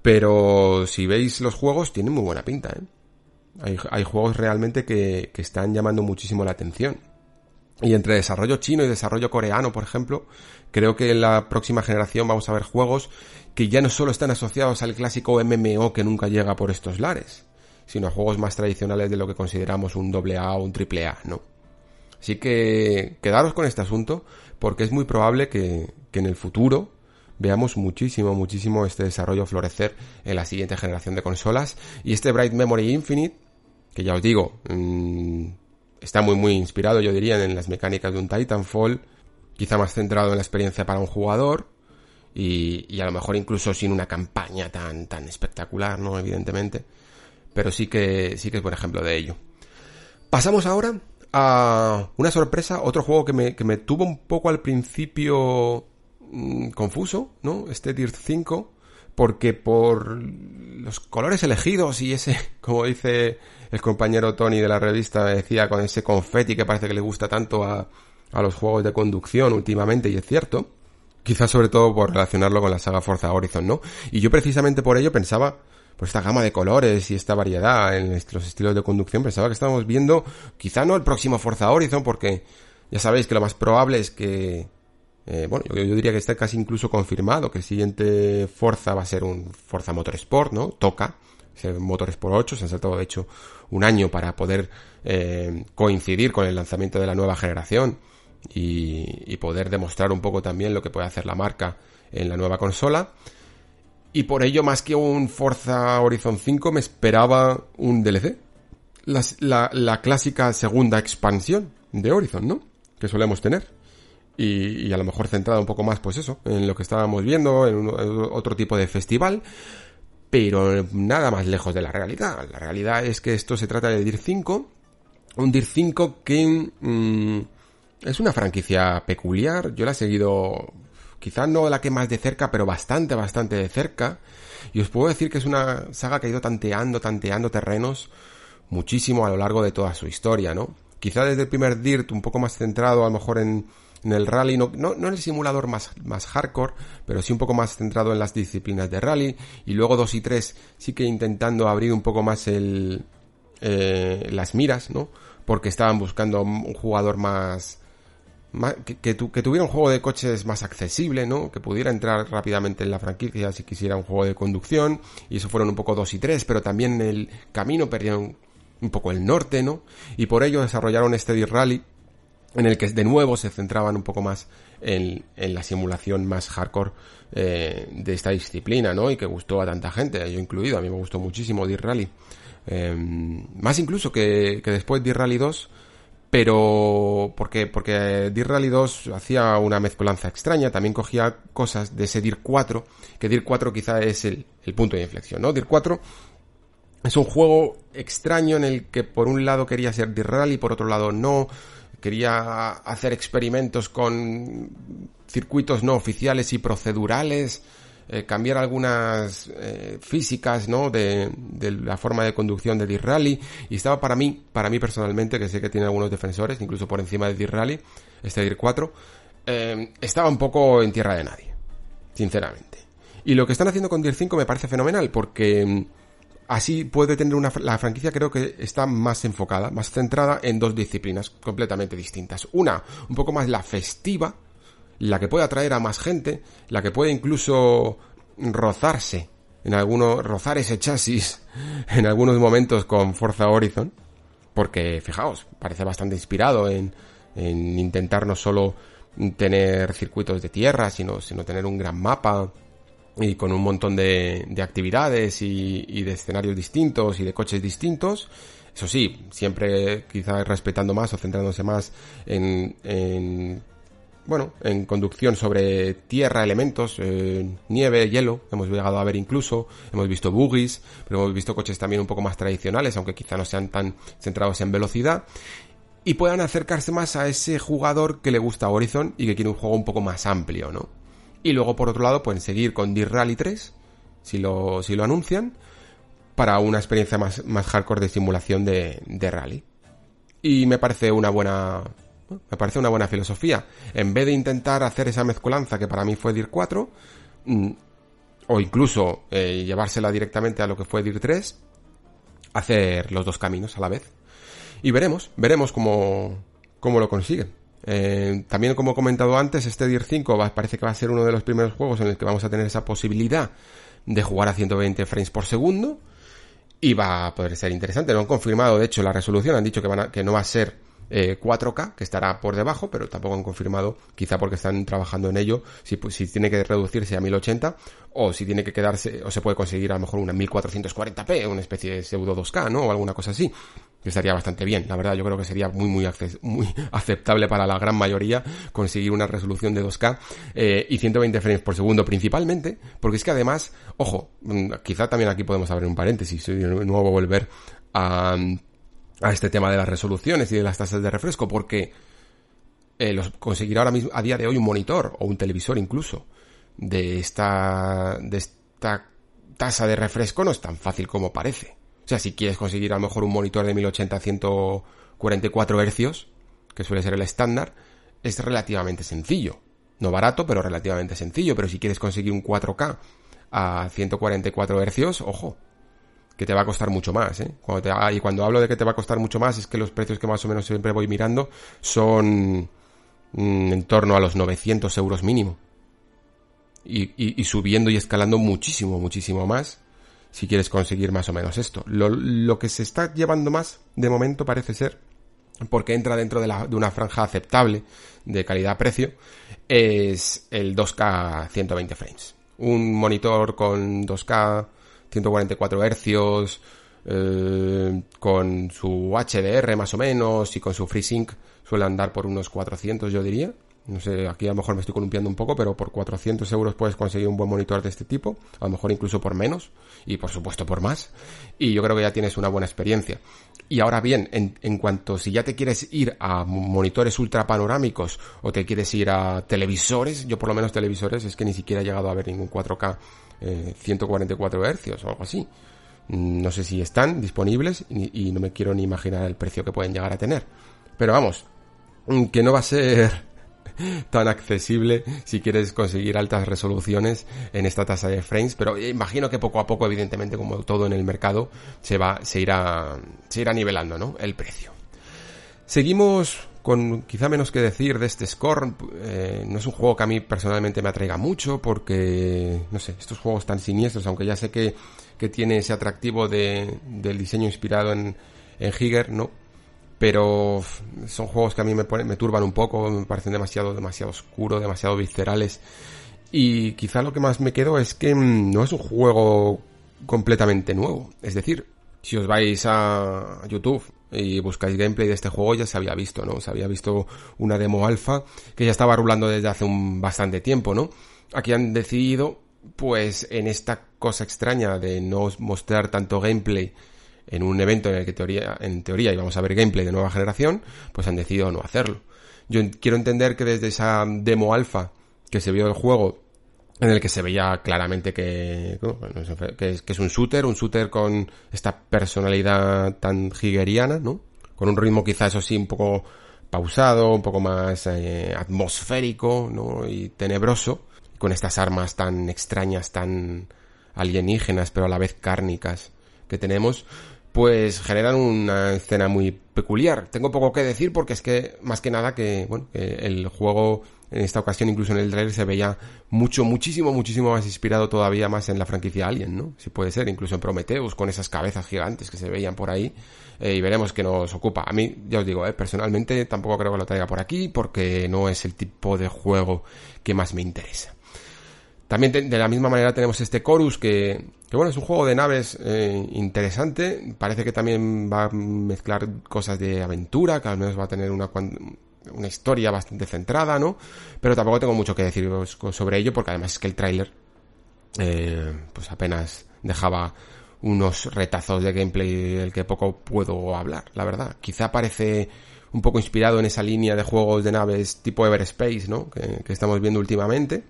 pero si veis los juegos, tienen muy buena pinta, ¿eh? Hay, hay juegos realmente que, que están llamando muchísimo la atención. Y entre desarrollo chino y desarrollo coreano, por ejemplo, creo que en la próxima generación vamos a ver juegos que ya no solo están asociados al clásico MMO que nunca llega por estos lares, sino juegos más tradicionales de lo que consideramos un AA o un AAA, ¿no? Así que quedaros con este asunto porque es muy probable que, que en el futuro veamos muchísimo, muchísimo este desarrollo florecer en la siguiente generación de consolas. Y este Bright Memory Infinite, que ya os digo, mm, está muy, muy inspirado, yo diría, en las mecánicas de un Titanfall, quizá más centrado en la experiencia para un jugador. Y, a lo mejor incluso sin una campaña tan, tan espectacular, ¿no? Evidentemente. Pero sí que, sí que es buen ejemplo de ello. Pasamos ahora a una sorpresa, otro juego que me, que me tuvo un poco al principio Mm, confuso, ¿no? Este Dirt 5, porque por los colores elegidos y ese, como dice el compañero Tony de la revista, decía con ese confeti que parece que le gusta tanto a, a los juegos de conducción últimamente, y es cierto, quizás sobre todo por relacionarlo con la saga Forza Horizon, ¿no? Y yo precisamente por ello pensaba, por esta gama de colores y esta variedad en los estilos de conducción, pensaba que estábamos viendo quizá no el próximo Forza Horizon, porque ya sabéis que lo más probable es que eh, bueno, yo, diría que está casi incluso confirmado que el siguiente Forza va a ser un Forza Motorsport, ¿no? Toca, ese motor es por 8, se han saltado de hecho un año para poder eh, coincidir con el lanzamiento de la nueva generación y, poder demostrar un poco también lo que puede hacer la marca en la nueva consola. Y por ello, más que un Forza Horizon 5, me esperaba un DLC. La, clásica segunda expansión de Horizon, ¿no? Que solemos tener. Y, y, a lo mejor centrada un poco más, pues eso, en lo que estábamos viendo, en, otro tipo de festival. Pero nada más lejos de la realidad. La realidad es que esto se trata de DIR 5. Un DIR 5 que... Mm, es una franquicia peculiar, yo la he seguido quizás no la que más de cerca, pero bastante, bastante de cerca. Y os puedo decir que es una saga que ha ido tanteando, tanteando terrenos muchísimo a lo largo de toda su historia, ¿no? Quizá desde el primer DIRT un poco más centrado a lo mejor en, en el rally, no, no, no, en el simulador más, más hardcore, pero sí un poco más centrado en las disciplinas de rally. Y luego 2 y 3 sí que intentando abrir un poco más el, eh, las miras, ¿no? Porque estaban buscando un jugador más, que, tuviera un juego de coches más accesible, ¿no? Que pudiera entrar rápidamente en la franquicia si quisiera un juego de conducción. Y eso fueron un poco dos y tres, pero también en el camino perdieron un poco el norte, ¿no? Y por ello desarrollaron este D-Rally en el que de nuevo se centraban un poco más en, la simulación más hardcore eh, de esta disciplina, ¿no? Y que gustó a tanta gente, yo incluido, a mí me gustó muchísimo D-Rally. Em, más incluso que, que después D-Rally 2 pero porque porque Dir Rally 2 hacía una mezcolanza extraña, también cogía cosas de ese Dir 4, que Dir 4 quizá es el, punto de inflexión, ¿no? Dir 4 es un juego extraño en el que por un lado quería ser Dir Rally, por otro lado no, quería hacer experimentos con circuitos no oficiales y procedurales, eh, cambiar algunas eh, físicas, ¿no? De, la forma de conducción de D-Rally. Y estaba para mí, para mí personalmente, que sé que tiene algunos defensores, incluso por encima de D-Rally, este DIR 4, eh, estaba un poco en tierra de nadie, sinceramente. Y lo que están haciendo con DIR 5 me parece fenomenal, porque mm, así puede tener una, la franquicia creo que está más enfocada, más centrada en dos disciplinas completamente distintas. Una, un poco más la festiva, la que puede atraer a más gente, la que puede incluso rozarse en algunos, rozar ese chasis en algunos momentos con Forza Horizon, porque fijaos, parece bastante inspirado en, en intentar no solo tener circuitos de tierra, sino, sino tener un gran mapa y con un montón de, de actividades y, de escenarios distintos y de coches distintos. Eso sí, siempre quizás respetando más o centrándose más en, en bueno, en conducción sobre tierra, elementos, eh, nieve, hielo, hemos llegado a ver incluso, hemos visto buggies, pero hemos visto coches también un poco más tradicionales, aunque quizá no sean tan centrados en velocidad, y puedan acercarse más a ese jugador que le gusta Horizon y que quiere un juego un poco más amplio, ¿no? Y luego, por otro lado, pueden seguir con Dirt Rally 3, si lo, si lo anuncian, para una experiencia más, más hardcore de simulación de, de rally. Y me parece una buena, me parece una buena filosofía. En vez de intentar hacer esa mezcolanza que para mí fue DIR 4, mm, o incluso eh, llevársela directamente a lo que fue DIR 3, hacer los dos caminos a la vez. Y veremos, veremos cómo, cómo lo consiguen. Eh, también como he comentado antes, este DIR 5 parece que va a ser uno de los primeros juegos en el que vamos a tener esa posibilidad de jugar a 120 frames por segundo. Y va a poder ser interesante. No han confirmado, de hecho, la resolución. Han dicho que, van que no va a ser 4K, eh, que estará por debajo, pero tampoco han confirmado, quizá porque están trabajando en ello, si, pues, si tiene que reducirse a 1080 o si tiene que quedarse, o se puede conseguir a lo mejor una 1440p, una especie de pseudo 2K, ¿no? O alguna cosa así. Que estaría bastante bien, la verdad, yo creo que sería muy, muy, muy aceptable para la gran mayoría conseguir una resolución de 2K eh, y 120 frames por segundo principalmente, porque es que además, ojo, mm, quizá también aquí podemos abrir un paréntesis y de nuevo volver a a este tema de las resoluciones y de las tasas de refresco, porque eh, conseguir ahora mismo, a día de hoy, un monitor o un televisor incluso de esta, de esta tasa de refresco no es tan fácil como parece. O sea, si quieres conseguir a lo mejor un monitor de 1080 a 144 hercios, que suele ser el estándar, es relativamente sencillo. No barato, pero relativamente sencillo. Pero si quieres conseguir un 4K a 144 hercios, ojo, que te va a costar mucho más, ¿eh? Y cuando hablo de que te va a costar mucho más es que los precios que más o menos siempre voy mirando son mm, en torno a los 900 euros mínimo. Y, subiendo y escalando muchísimo, muchísimo más si quieres conseguir más o menos esto. Lo, que se está llevando más, de momento, parece ser, porque entra dentro de una franja aceptable de calidad-precio, es el 2K 120 frames. Un monitor con 2K 144 Hz, eh, con su HDR más o menos y con su FreeSync suele andar por unos 400 yo diría. No sé, aquí a lo mejor me estoy columpiando un poco, pero por 400 euros puedes conseguir un buen monitor de este tipo, a lo mejor incluso por menos, y por supuesto por más, y yo creo que ya tienes una buena experiencia. Y ahora bien, en, en cuanto si ya te quieres ir a monitores ultra panorámicos o te quieres ir a televisores, yo por lo menos televisores es que ni siquiera he llegado a ver ningún 4K 144 Hz o algo así. No sé si están disponibles y, y no me quiero ni imaginar el precio que pueden llegar a tener. Pero vamos, que no va a ser tan accesible si quieres conseguir altas resoluciones en esta tasa de frames, pero imagino que poco a poco, evidentemente, como todo en el mercado, se va, se irá, se irá nivelando, ¿no? El precio. Seguimos con quizá menos que decir de este Scorn. Eh, no es un juego que a mí personalmente me atraiga mucho porque, no sé, estos juegos tan siniestros, aunque ya sé que, que tiene ese atractivo de, del diseño inspirado en, en Higer, ¿no? Pero son juegos que a mí me, ponen, me turban un poco, me parecen demasiado, demasiado oscuros, demasiado viscerales. Y quizá lo que más me quedo es que mm, no es un juego completamente nuevo. Es decir, si os vais a YouTube y buscáis gameplay de este juego ya se había visto, ¿no? Se había visto una demo alfa que ya estaba rulando desde hace un bastante tiempo, ¿no? Aquí han decidido, pues, en esta cosa extraña de no mostrar tanto gameplay en un evento en el que teoría, en teoría íbamos a ver gameplay de nueva generación, pues han decidido no hacerlo. Yo quiero entender que desde esa demo alfa que se vio del juego en el que se veía claramente que, que, es, un shooter, un shooter con esta personalidad tan higeriana, ¿no? Con un ritmo quizá eso sí un poco pausado, un poco más eh, atmosférico, ¿no? Y tenebroso, con estas armas tan extrañas, tan alienígenas, pero a la vez cárnicas que tenemos, pues generan una escena muy peculiar. Tengo poco que decir porque es que, más que nada, que, bueno, que el juego en esta ocasión incluso en el trailer se veía mucho, muchísimo, muchísimo más inspirado todavía más en la franquicia Alien, ¿no? Si puede ser, incluso en Prometheus, con esas cabezas gigantes que se veían por ahí, eh, y veremos qué nos ocupa. A mí, ya os digo, eh, personalmente tampoco creo que lo traiga por aquí, porque no es el tipo de juego que más me interesa. También de, la misma manera tenemos este Chorus que, que bueno, es un juego de naves eh, interesante. Parece que también va a mezclar cosas de aventura, que al menos va a tener una, una historia bastante centrada, ¿no? Pero tampoco tengo mucho que decir sobre ello, porque además es que el tráiler, eh, pues apenas dejaba unos retazos de gameplay del que poco puedo hablar, la verdad. Quizá parece un poco inspirado en esa línea de juegos de naves tipo Everspace, ¿no? Que, que estamos viendo últimamente.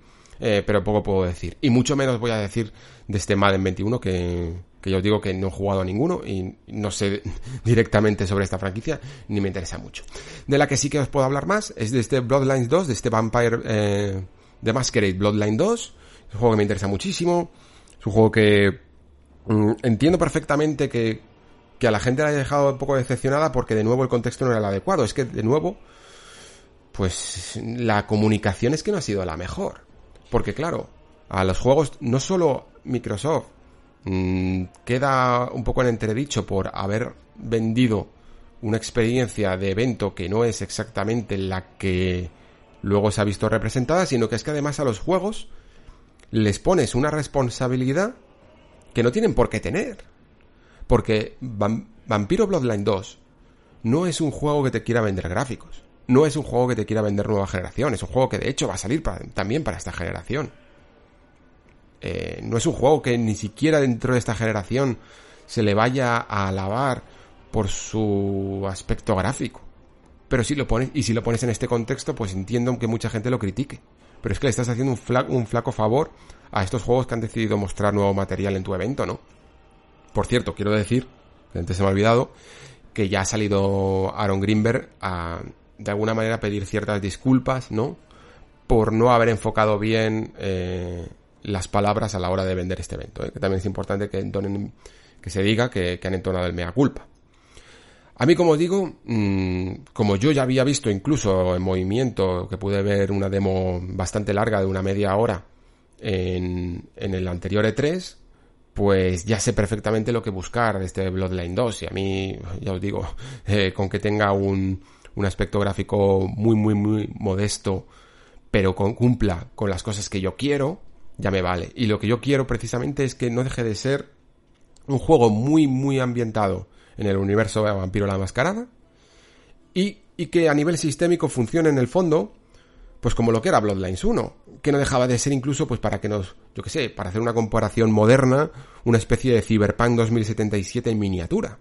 Eh, pero poco puedo decir. Y mucho menos voy a decir de este Madden 21 que, que yo os digo que no he jugado a ninguno y no sé directamente sobre esta franquicia ni me interesa mucho. De la que sí que os puedo hablar más es de este Bloodlines 2, de este Vampire eh, The Masquerade Bloodline 2. Es un juego que me interesa muchísimo. Es un juego que mm, entiendo perfectamente que, que a la gente la haya dejado un poco decepcionada porque de nuevo el contexto no era el adecuado. Es que de nuevo, pues la comunicación es que no ha sido la mejor. Porque claro, a los juegos no solo Microsoft mmm, queda un poco en entredicho por haber vendido una experiencia de evento que no es exactamente la que luego se ha visto representada, sino que es que además a los juegos les pones una responsabilidad que no tienen por qué tener. Porque Vampiro Bloodline 2 no es un juego que te quiera vender gráficos no es un juego que te quiera vender nueva generación, es un juego que de hecho va a salir también para esta generación. Eh, no es un juego que ni siquiera dentro de esta generación se le vaya a alabar por su aspecto gráfico. Pero si lo pones, y si lo pones en este contexto, pues entiendo que mucha gente lo critique. Pero es que le estás haciendo un flaco, favor a estos juegos que han decidido mostrar nuevo material en tu evento, ¿no? Por cierto, quiero decir, antes se me ha olvidado, que ya ha salido Aaron Greenberg a, de alguna manera pedir ciertas disculpas, ¿no? Por no haber enfocado bien eh, las palabras a la hora de vender este evento. ¿eh? Que también es importante que, entonen, que se diga que, han entonado el mea culpa. A mí, como os digo, mmm, como yo ya había visto incluso en movimiento, que pude ver una demo bastante larga de una media hora en, en el anterior E3, pues ya sé perfectamente lo que buscar de este Bloodline 2. Y a mí, ya os digo, eh, con que tenga un, un aspecto gráfico muy, muy, muy modesto, pero cumpla con las cosas que yo quiero, ya me vale. Y lo que yo quiero precisamente es que no deje de ser un juego muy, muy ambientado en el universo de Vampiro la Mascarada y, y que a nivel sistémico funcione en el fondo pues como lo que era Bloodlines 1, que no dejaba de ser incluso, pues para que nos, yo qué sé, para hacer una comparación moderna, una especie de Cyberpunk 2077 en miniatura.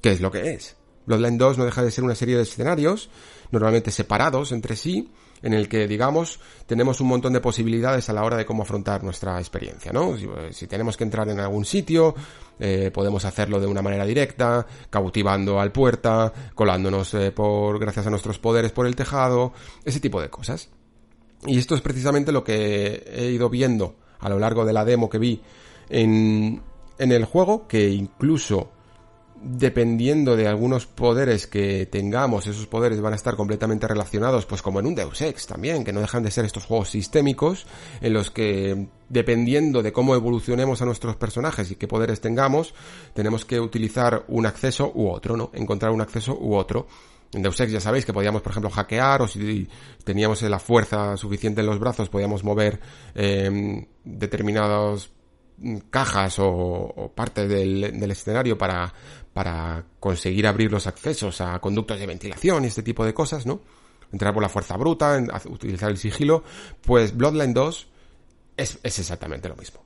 ¿Qué es lo que es? Bloodlines 2 no deja de ser una serie de escenarios, normalmente separados entre sí, en el que, digamos, tenemos un montón de posibilidades a la hora de cómo afrontar nuestra experiencia, ¿no? Si, tenemos que entrar en algún sitio, eh, podemos hacerlo de una manera directa, cautivando al puerta, colándonos eh, por, gracias a nuestros poderes por el tejado, ese tipo de cosas. Y esto es precisamente lo que he ido viendo a lo largo de la demo que vi en, en el juego, que incluso dependiendo de algunos poderes que tengamos, esos poderes van a estar completamente relacionados, pues como en un Deus Ex también, que no dejan de ser estos juegos sistémicos, en los que dependiendo de cómo evolucionemos a nuestros personajes y qué poderes tengamos, tenemos que utilizar un acceso u otro, ¿no? Encontrar un acceso u otro. En Deus Ex ya sabéis que podíamos, por ejemplo, hackear o si teníamos la fuerza suficiente en los brazos, podíamos mover eh, determinados cajas o, parte del, del, escenario para, para conseguir abrir los accesos a conductos de ventilación y este tipo de cosas, ¿no? Entrar por la fuerza bruta, utilizar el sigilo, pues Bloodline 2 es, es exactamente lo mismo.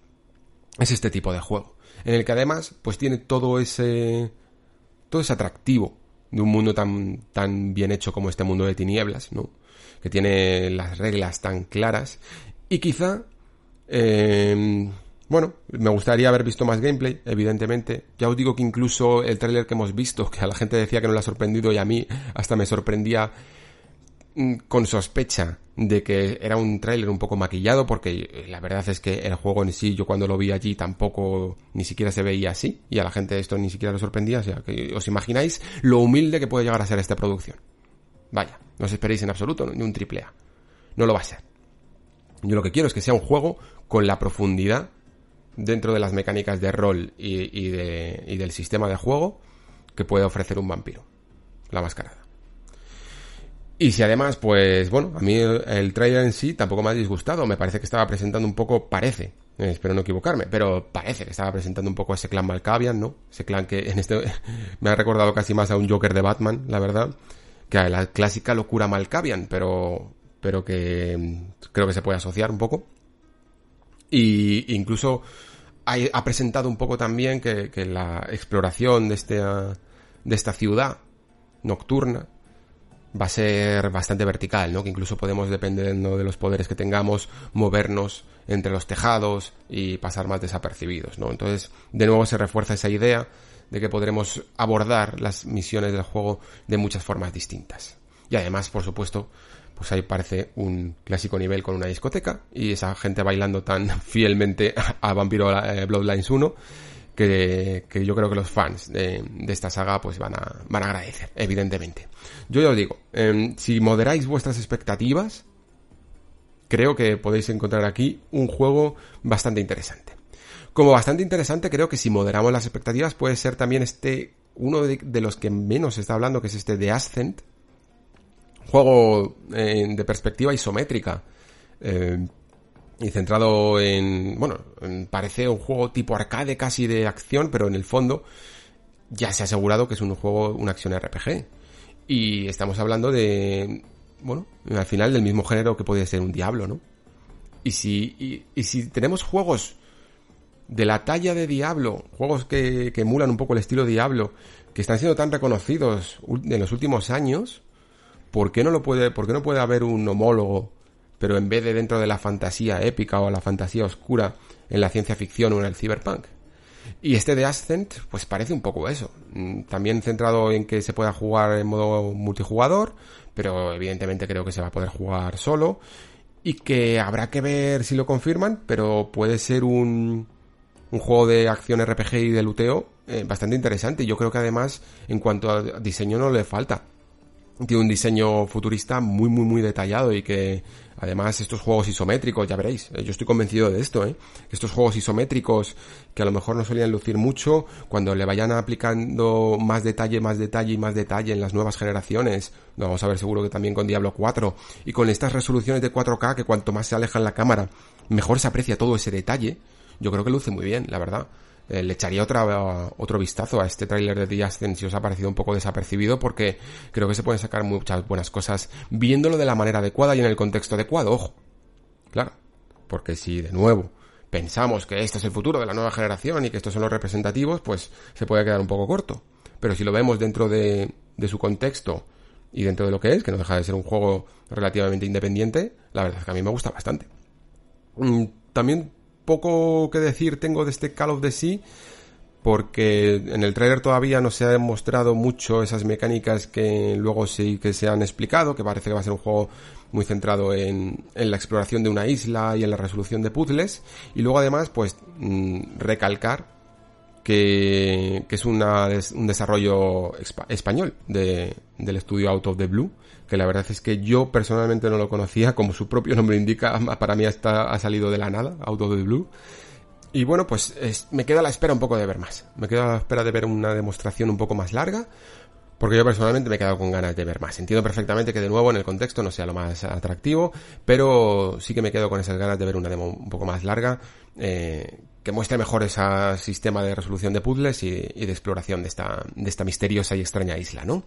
Es este tipo de juego, en el que además, pues tiene todo ese, todo ese atractivo de un mundo tan, tan bien hecho como este mundo de tinieblas, ¿no? Que tiene las reglas tan claras y quizá eh, bueno, me gustaría haber visto más gameplay, evidentemente. Ya os digo que incluso el tráiler que hemos visto, que a la gente decía que no le ha sorprendido y a mí hasta me sorprendía mm, con sospecha de que era un tráiler un poco maquillado porque la verdad es que el juego en sí yo cuando lo vi allí tampoco ni siquiera se veía así y a la gente esto ni siquiera le sorprendía, o sea que os imagináis lo humilde que puede llegar a ser esta producción. Vaya, no os esperéis en absoluto ni un triple A. No lo va a ser. Yo lo que quiero es que sea un juego con la profundidad dentro de las mecánicas de rol y, de, y del sistema de juego que puede ofrecer un vampiro, la mascarada. Y si además, pues bueno, a mí el, trailer en sí tampoco me ha disgustado, me parece que estaba presentando un poco, parece, eh, espero no equivocarme, pero parece que estaba presentando un poco ese clan Malkavian, ¿no? Ese clan que en este me ha recordado casi más a un Joker de Batman, la verdad, que a la clásica locura Malkavian, pero pero que mm, creo que se puede asociar un poco. Y incluso ha, presentado un poco también que, la exploración de, este, de esta ciudad nocturna va a ser bastante vertical, ¿no? Que incluso podemos, dependiendo de los poderes que tengamos, movernos entre los tejados y pasar más desapercibidos, ¿no? Entonces, de nuevo se refuerza esa idea de que podremos abordar las misiones del juego de muchas formas distintas. Y además, por supuesto, pues ahí parece un clásico nivel con una discoteca y esa gente bailando tan fielmente a Vampiro eh, Bloodlines 1 que, que, yo creo que los fans de, esta saga pues van a, van a agradecer, evidentemente. Yo ya os digo, em, si moderáis vuestras expectativas, creo que podéis encontrar aquí un juego bastante interesante. Como bastante interesante, creo que si moderamos las expectativas puede ser también este, uno de, de los que menos se está hablando, que es este de Ascent, juego eh, de perspectiva isométrica. Eh, y centrado en, bueno, parece un juego tipo arcade casi de acción, pero en el fondo ya se ha asegurado que es un juego, una acción RPG. Y estamos hablando de, bueno, al final del mismo género que puede ser un Diablo, ¿no? Y si, y, y si tenemos juegos de la talla de Diablo, juegos que, que emulan un poco el estilo Diablo, que están siendo tan reconocidos en los últimos años, ¿por qué no lo puede, por qué no puede haber un homólogo, pero en vez de dentro de la fantasía épica o la fantasía oscura, en la ciencia ficción o en el cyberpunk? Y este de Ascent, pues parece un poco eso. Mm, también centrado en que se pueda jugar en modo multijugador, pero evidentemente creo que se va a poder jugar solo. Y que habrá que ver si lo confirman, pero puede ser un, un juego de acción RPG y de luteo eh, bastante interesante. Yo creo que además, en cuanto a diseño, no le falta tiene un diseño futurista muy, muy, muy detallado y que además estos juegos isométricos, ya veréis, eh, yo estoy convencido de esto, ¿eh? Estos juegos isométricos que a lo mejor no solían lucir mucho, cuando le vayan aplicando más detalle, más detalle y más detalle en las nuevas generaciones, lo vamos a ver seguro que también con Diablo 4, y con estas resoluciones de 4K que cuanto más se aleja en la cámara, mejor se aprecia todo ese detalle, yo creo que luce muy bien, la verdad. Eh, le echaría otra, otro vistazo a este tráiler de The Ascent si os ha parecido un poco desapercibido porque creo que se pueden sacar muchas buenas cosas viéndolo de la manera adecuada y en el contexto adecuado, ojo. Claro, porque si de nuevo pensamos que este es el futuro de la nueva generación y que estos son los representativos, pues se puede quedar un poco corto. Pero si lo vemos dentro de, de su contexto y dentro de lo que es, que no deja de ser un juego relativamente independiente, la verdad es que a mí me gusta bastante. Mm, también poco que decir tengo de este Call of the Sea porque en el trailer todavía no se ha demostrado mucho esas mecánicas que luego sí que se han explicado, que parece que va a ser un juego muy centrado en, en la exploración de una isla y en la resolución de puzzles. Y luego además, pues, mm, recalcar que, que es una, un desarrollo español de, del estudio Out of the Blue, que la verdad es que yo personalmente no lo conocía, como su propio nombre indica, para mí hasta ha salido de la nada, Out of the Blue. Y bueno, pues me queda la espera un poco de ver más. Me queda la espera de ver una demostración un poco más larga, porque yo personalmente me he quedado con ganas de ver más. Entiendo perfectamente que de nuevo en el contexto no sea lo más atractivo, pero sí que me quedo con esas ganas de ver una demo un poco más larga, eh, que muestre mejor ese sistema de resolución de puzzles y, y, de exploración de esta, de esta misteriosa y extraña isla, ¿no?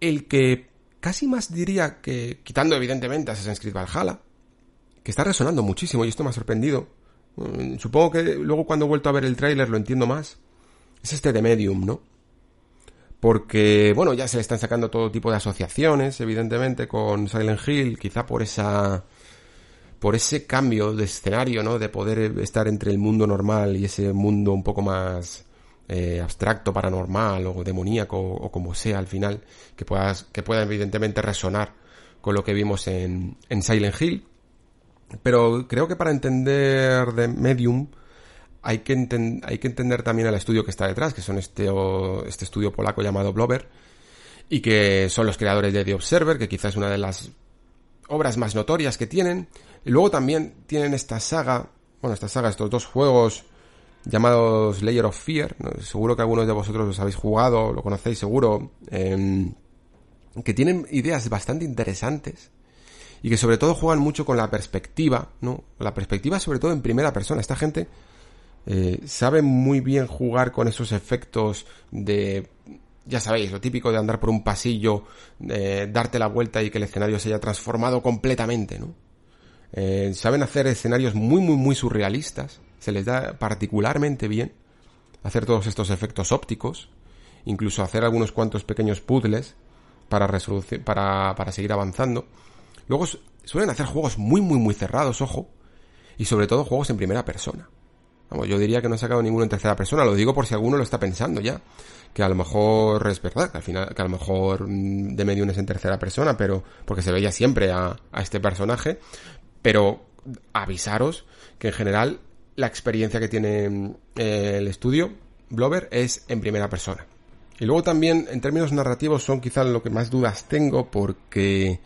El que casi más diría que, quitando evidentemente Assassin's Creed Valhalla, que está resonando muchísimo y esto me ha sorprendido. Mm, supongo que luego cuando he vuelto a ver el tráiler lo entiendo más. Es este de Medium, ¿no? Porque, bueno, ya se le están sacando todo tipo de asociaciones, evidentemente, con Silent Hill, quizá por esa por ese cambio de escenario, ¿no? De poder estar entre el mundo normal y ese mundo un poco más eh, abstracto, paranormal o demoníaco o, como sea al final, que puedas, que pueda evidentemente resonar con lo que vimos en, en Silent Hill. Pero creo que para entender de Medium hay que, hay que entender también el estudio que está detrás, que son este, este estudio polaco llamado Blover, y que son los creadores de The Observer, que quizás es una de las obras más notorias que tienen. Luego también tienen esta saga, bueno, esta saga, estos dos juegos llamados Layer of Fear. Seguro que algunos de vosotros los habéis jugado, lo conocéis seguro. Em, que tienen ideas bastante interesantes y que sobre todo juegan mucho con la perspectiva, ¿no? La perspectiva sobre todo en primera persona. Esta gente eh, sabe muy bien jugar con esos efectos de ya sabéis, lo típico de andar por un pasillo, eh, darte la vuelta y que el escenario se haya transformado completamente, ¿no? Eh, saben hacer escenarios muy, muy, muy surrealistas se les da particularmente bien hacer todos estos efectos ópticos, incluso hacer algunos cuantos pequeños puzzles para, para, para seguir avanzando. Luego suelen hacer juegos muy, muy, muy cerrados, ojo, y sobre todo juegos en primera persona. Vamos, yo diría que no he sacado ninguno en tercera persona, lo digo por si alguno lo está pensando ya. Que a lo mejor es verdad, que al final, que a lo mejor mm, de medio es en tercera persona, pero, porque se veía siempre a, a este personaje, pero avisaros que en general la experiencia que tiene eh, el estudio, Blover, es en primera persona. Y luego también, en términos narrativos, son quizás lo que más dudas tengo porque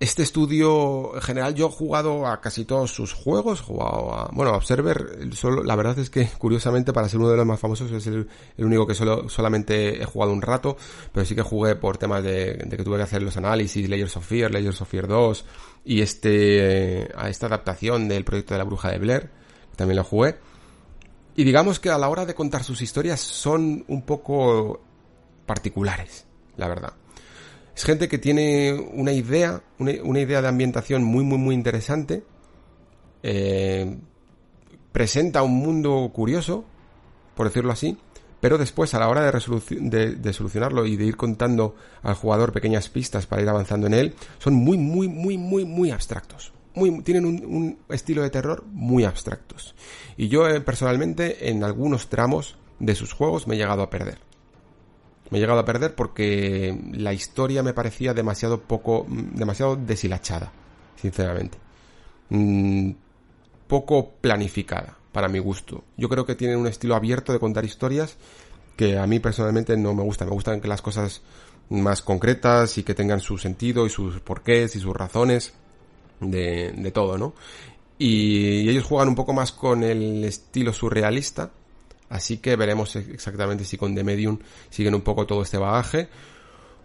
este estudio, en general, yo he jugado a casi todos sus juegos, jugado a, bueno, a Observer, solo, la verdad es que, curiosamente, para ser uno de los más famosos, es el, único que solo, solamente he jugado un rato, pero sí que jugué por temas de, de que tuve que hacer los análisis, Layers of Fear, Layers of Fear 2, y este, a esta adaptación del proyecto de la bruja de Blair también lo jugué. Y digamos que a la hora de contar sus historias son un poco particulares, la verdad. Es gente que tiene una idea, una, idea de ambientación muy, muy, muy interesante. Eh, presenta un mundo curioso, por decirlo así, pero después a la hora de, de, solucionarlo y de ir contando al jugador pequeñas pistas para ir avanzando en él, son muy, muy, muy, muy, muy abstractos tienen un, estilo de terror muy abstractos. Y yo eh, personalmente en algunos tramos de sus juegos me he llegado a perder. Me he llegado a perder porque la historia me parecía demasiado poco, mm, demasiado deshilachada, sinceramente. Mm, poco planificada, para mi gusto. Yo creo que tienen un estilo abierto de contar historias que a mí personalmente no me gusta. Me gustan que las cosas más concretas y que tengan su sentido y sus porqués y sus razones de, de todo, ¿no? Y ellos juegan un poco más con el estilo surrealista, así que veremos exactamente si con The Medium siguen un poco todo este bagaje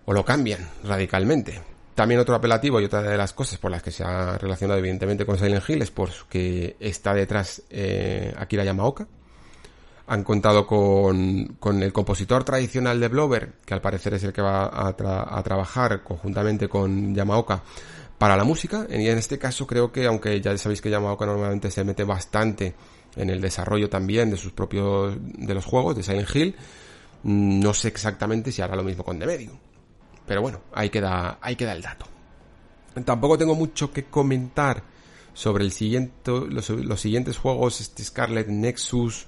o lo cambian radicalmente. También otro apelativo y otra de las cosas por las que se ha relacionado evidentemente con Silent Hill es porque está detrás eh, Akira Yamaoka. Han contado con, con, el compositor tradicional de Blover, que al parecer es el que va a, a trabajar conjuntamente con Yamaoka para la música. Y en este caso creo que, aunque ya sabéis que Yamaoka normalmente se mete bastante en el desarrollo también de sus propios, de los juegos, de Silent Hill, mm, no sé exactamente si hará lo mismo con The Medium. Pero bueno, ahí queda, ahí queda el dato. Tampoco tengo mucho que comentar sobre el siguiente, los, siguientes juegos, este Scarlet Nexus,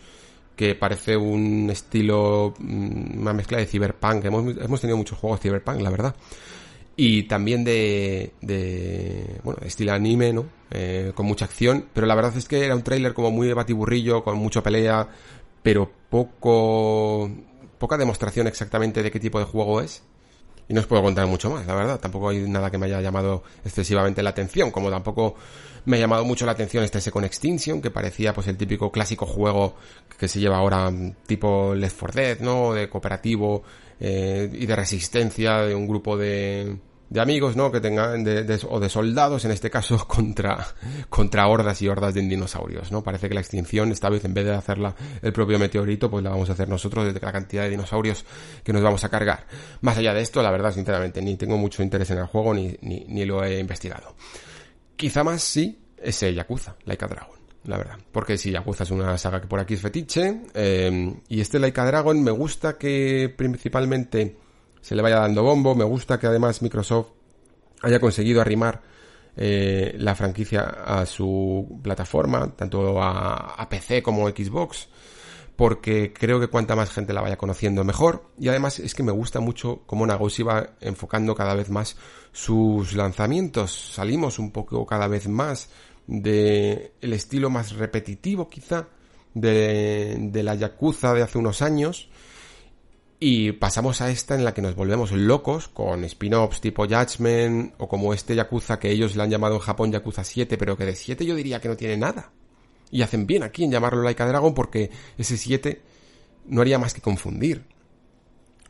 que parece un estilo, mm, una mezcla de Cyberpunk. Hemos, hemos tenido muchos juegos Cyberpunk, la verdad y también de, de bueno, estilo anime, ¿no? Eh, con mucha acción, pero la verdad es que era un tráiler como muy batiburrillo, con mucha pelea, pero poco, poca demostración exactamente de qué tipo de juego es. Y no os puedo contar mucho más, la verdad. Tampoco hay nada que me haya llamado excesivamente la atención, como tampoco me ha llamado mucho la atención este Second Extinction, que parecía pues el típico clásico juego que se lleva ahora tipo Left 4 Dead, ¿no? De cooperativo eh, y de resistencia de un grupo de, de amigos, ¿no? Que tengan, de, o de soldados, en este caso, contra, contra hordas y hordas de dinosaurios, ¿no? Parece que la extinción, esta vez, en vez de hacerla el propio meteorito, pues la vamos a hacer nosotros desde la cantidad de dinosaurios que nos vamos a cargar. Más allá de esto, la verdad, sinceramente, ni tengo mucho interés en el juego, ni, ni, ni lo he investigado. Quizá más sí, ese Yakuza, Laika Dragon la verdad. Porque si Yakuza es una saga que por aquí es fetiche, eh, y este Laika Dragon me gusta que principalmente se le vaya dando bombo. Me gusta que además Microsoft haya conseguido arrimar eh, la franquicia a su plataforma, tanto a, PC como Xbox, porque creo que cuanta más gente la vaya conociendo mejor. Y además es que me gusta mucho cómo Nagoshi va enfocando cada vez más sus lanzamientos. Salimos un poco cada vez más de el estilo más repetitivo quizá de, de la Yakuza de hace unos años y pasamos a esta en la que nos volvemos locos con spin-offs tipo Judgment o como este Yakuza que ellos le han llamado en Japón Yakuza 7, pero que de 7 yo diría que no tiene nada. Y hacen bien aquí en llamarlo Laika Dragon porque ese 7 no haría más que confundir.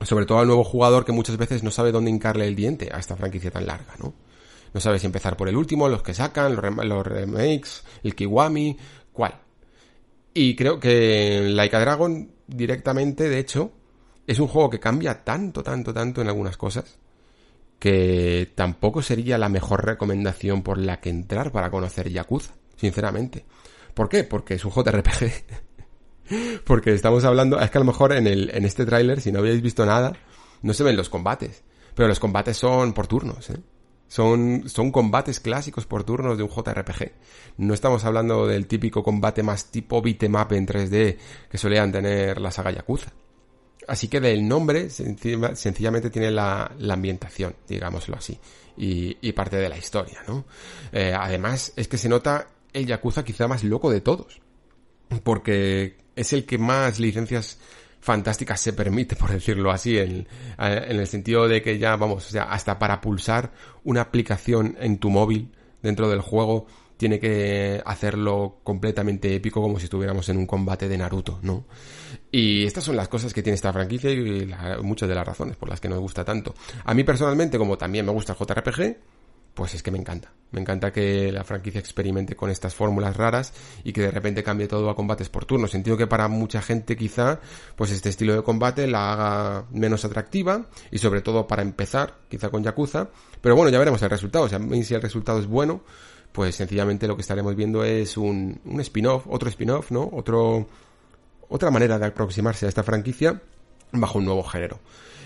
Sobre todo al nuevo jugador que muchas veces no sabe dónde hincarle el diente a esta franquicia tan larga, ¿no? No sabe si empezar por el último, los que sacan, los, remakes, el Kiwami, cuál. Y creo que Laika Dragon directamente, de hecho, es un juego que cambia tanto, tanto, tanto en algunas cosas que tampoco sería la mejor recomendación por la que entrar para conocer Yakuza, sinceramente. ¿Por qué? Porque es un JRPG. Porque estamos hablando, es que a lo mejor en, el, en este tráiler, si no habéis visto nada, no se ven los combates. Pero los combates son por turnos, ¿eh? Son, son combates clásicos por turnos de un JRPG. No estamos hablando del típico combate más tipo beatmap en 3D que solían tener la saga Yakuza. Así que del nombre sencillamente tiene la, ambientación, digámoslo así, y, parte de la historia, ¿no? Eh, además es que se nota el Yakuza quizá más loco de todos, porque es el que más licencias fantásticas se permite, por decirlo así, en, en el sentido de que ya, vamos, o sea, hasta para pulsar una aplicación en tu móvil dentro del juego tiene que hacerlo completamente épico como si estuviéramos en un combate de Naruto, ¿no? Y estas son las cosas que tiene esta franquicia y muchas de las razones por las que nos gusta tanto. A mí personalmente, como también me gusta JRPG, pues es que me encanta. Me encanta que la franquicia experimente con estas fórmulas raras y que de repente cambie todo a combates por turnos. Entiendo que para mucha gente quizá, pues este estilo de combate la haga menos atractiva y sobre todo para empezar, quizá con Yakuza. Pero bueno, ya veremos el resultado. Si el resultado es bueno, pues sencillamente lo que estaremos viendo es un, un spin-off, otro spin-off, ¿no? Otro, otra manera de aproximarse a esta franquicia bajo un nuevo género.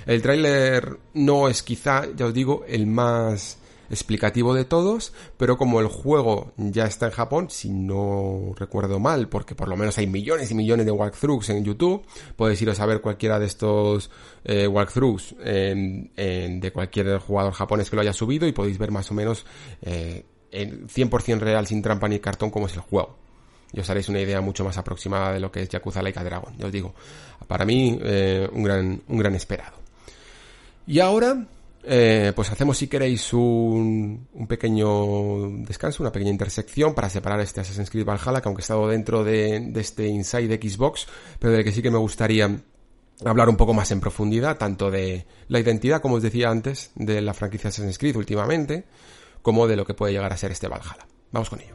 El tráiler no es quizá, ya os digo, el más explicativo de todos, pero como el juego ya está en Japón, si no recuerdo mal, porque por lo menos hay millones y millones de walkthroughs en YouTube, podéis iros a ver cualquiera de estos eh, walkthroughs en, de cualquier jugador japonés que lo haya subido y podéis ver más o menos eh, 100% real, sin trampa ni cartón, como es el juego. Y os haréis una idea mucho más aproximada de lo que es Yakuza Laika Dragon. Ya os digo, para mí, eh, un, gran, un gran esperado. Y ahora, eh, pues hacemos si queréis un, un, pequeño descanso, una pequeña intersección para separar este Assassin's Creed Valhalla, que aunque he estado dentro de, de este Inside Xbox, pero del que sí que me gustaría hablar un poco más en profundidad, tanto de la identidad, como os decía antes, de la franquicia Assassin's Creed últimamente, como de lo que puede llegar a ser este Valhalla. Vamos con ello.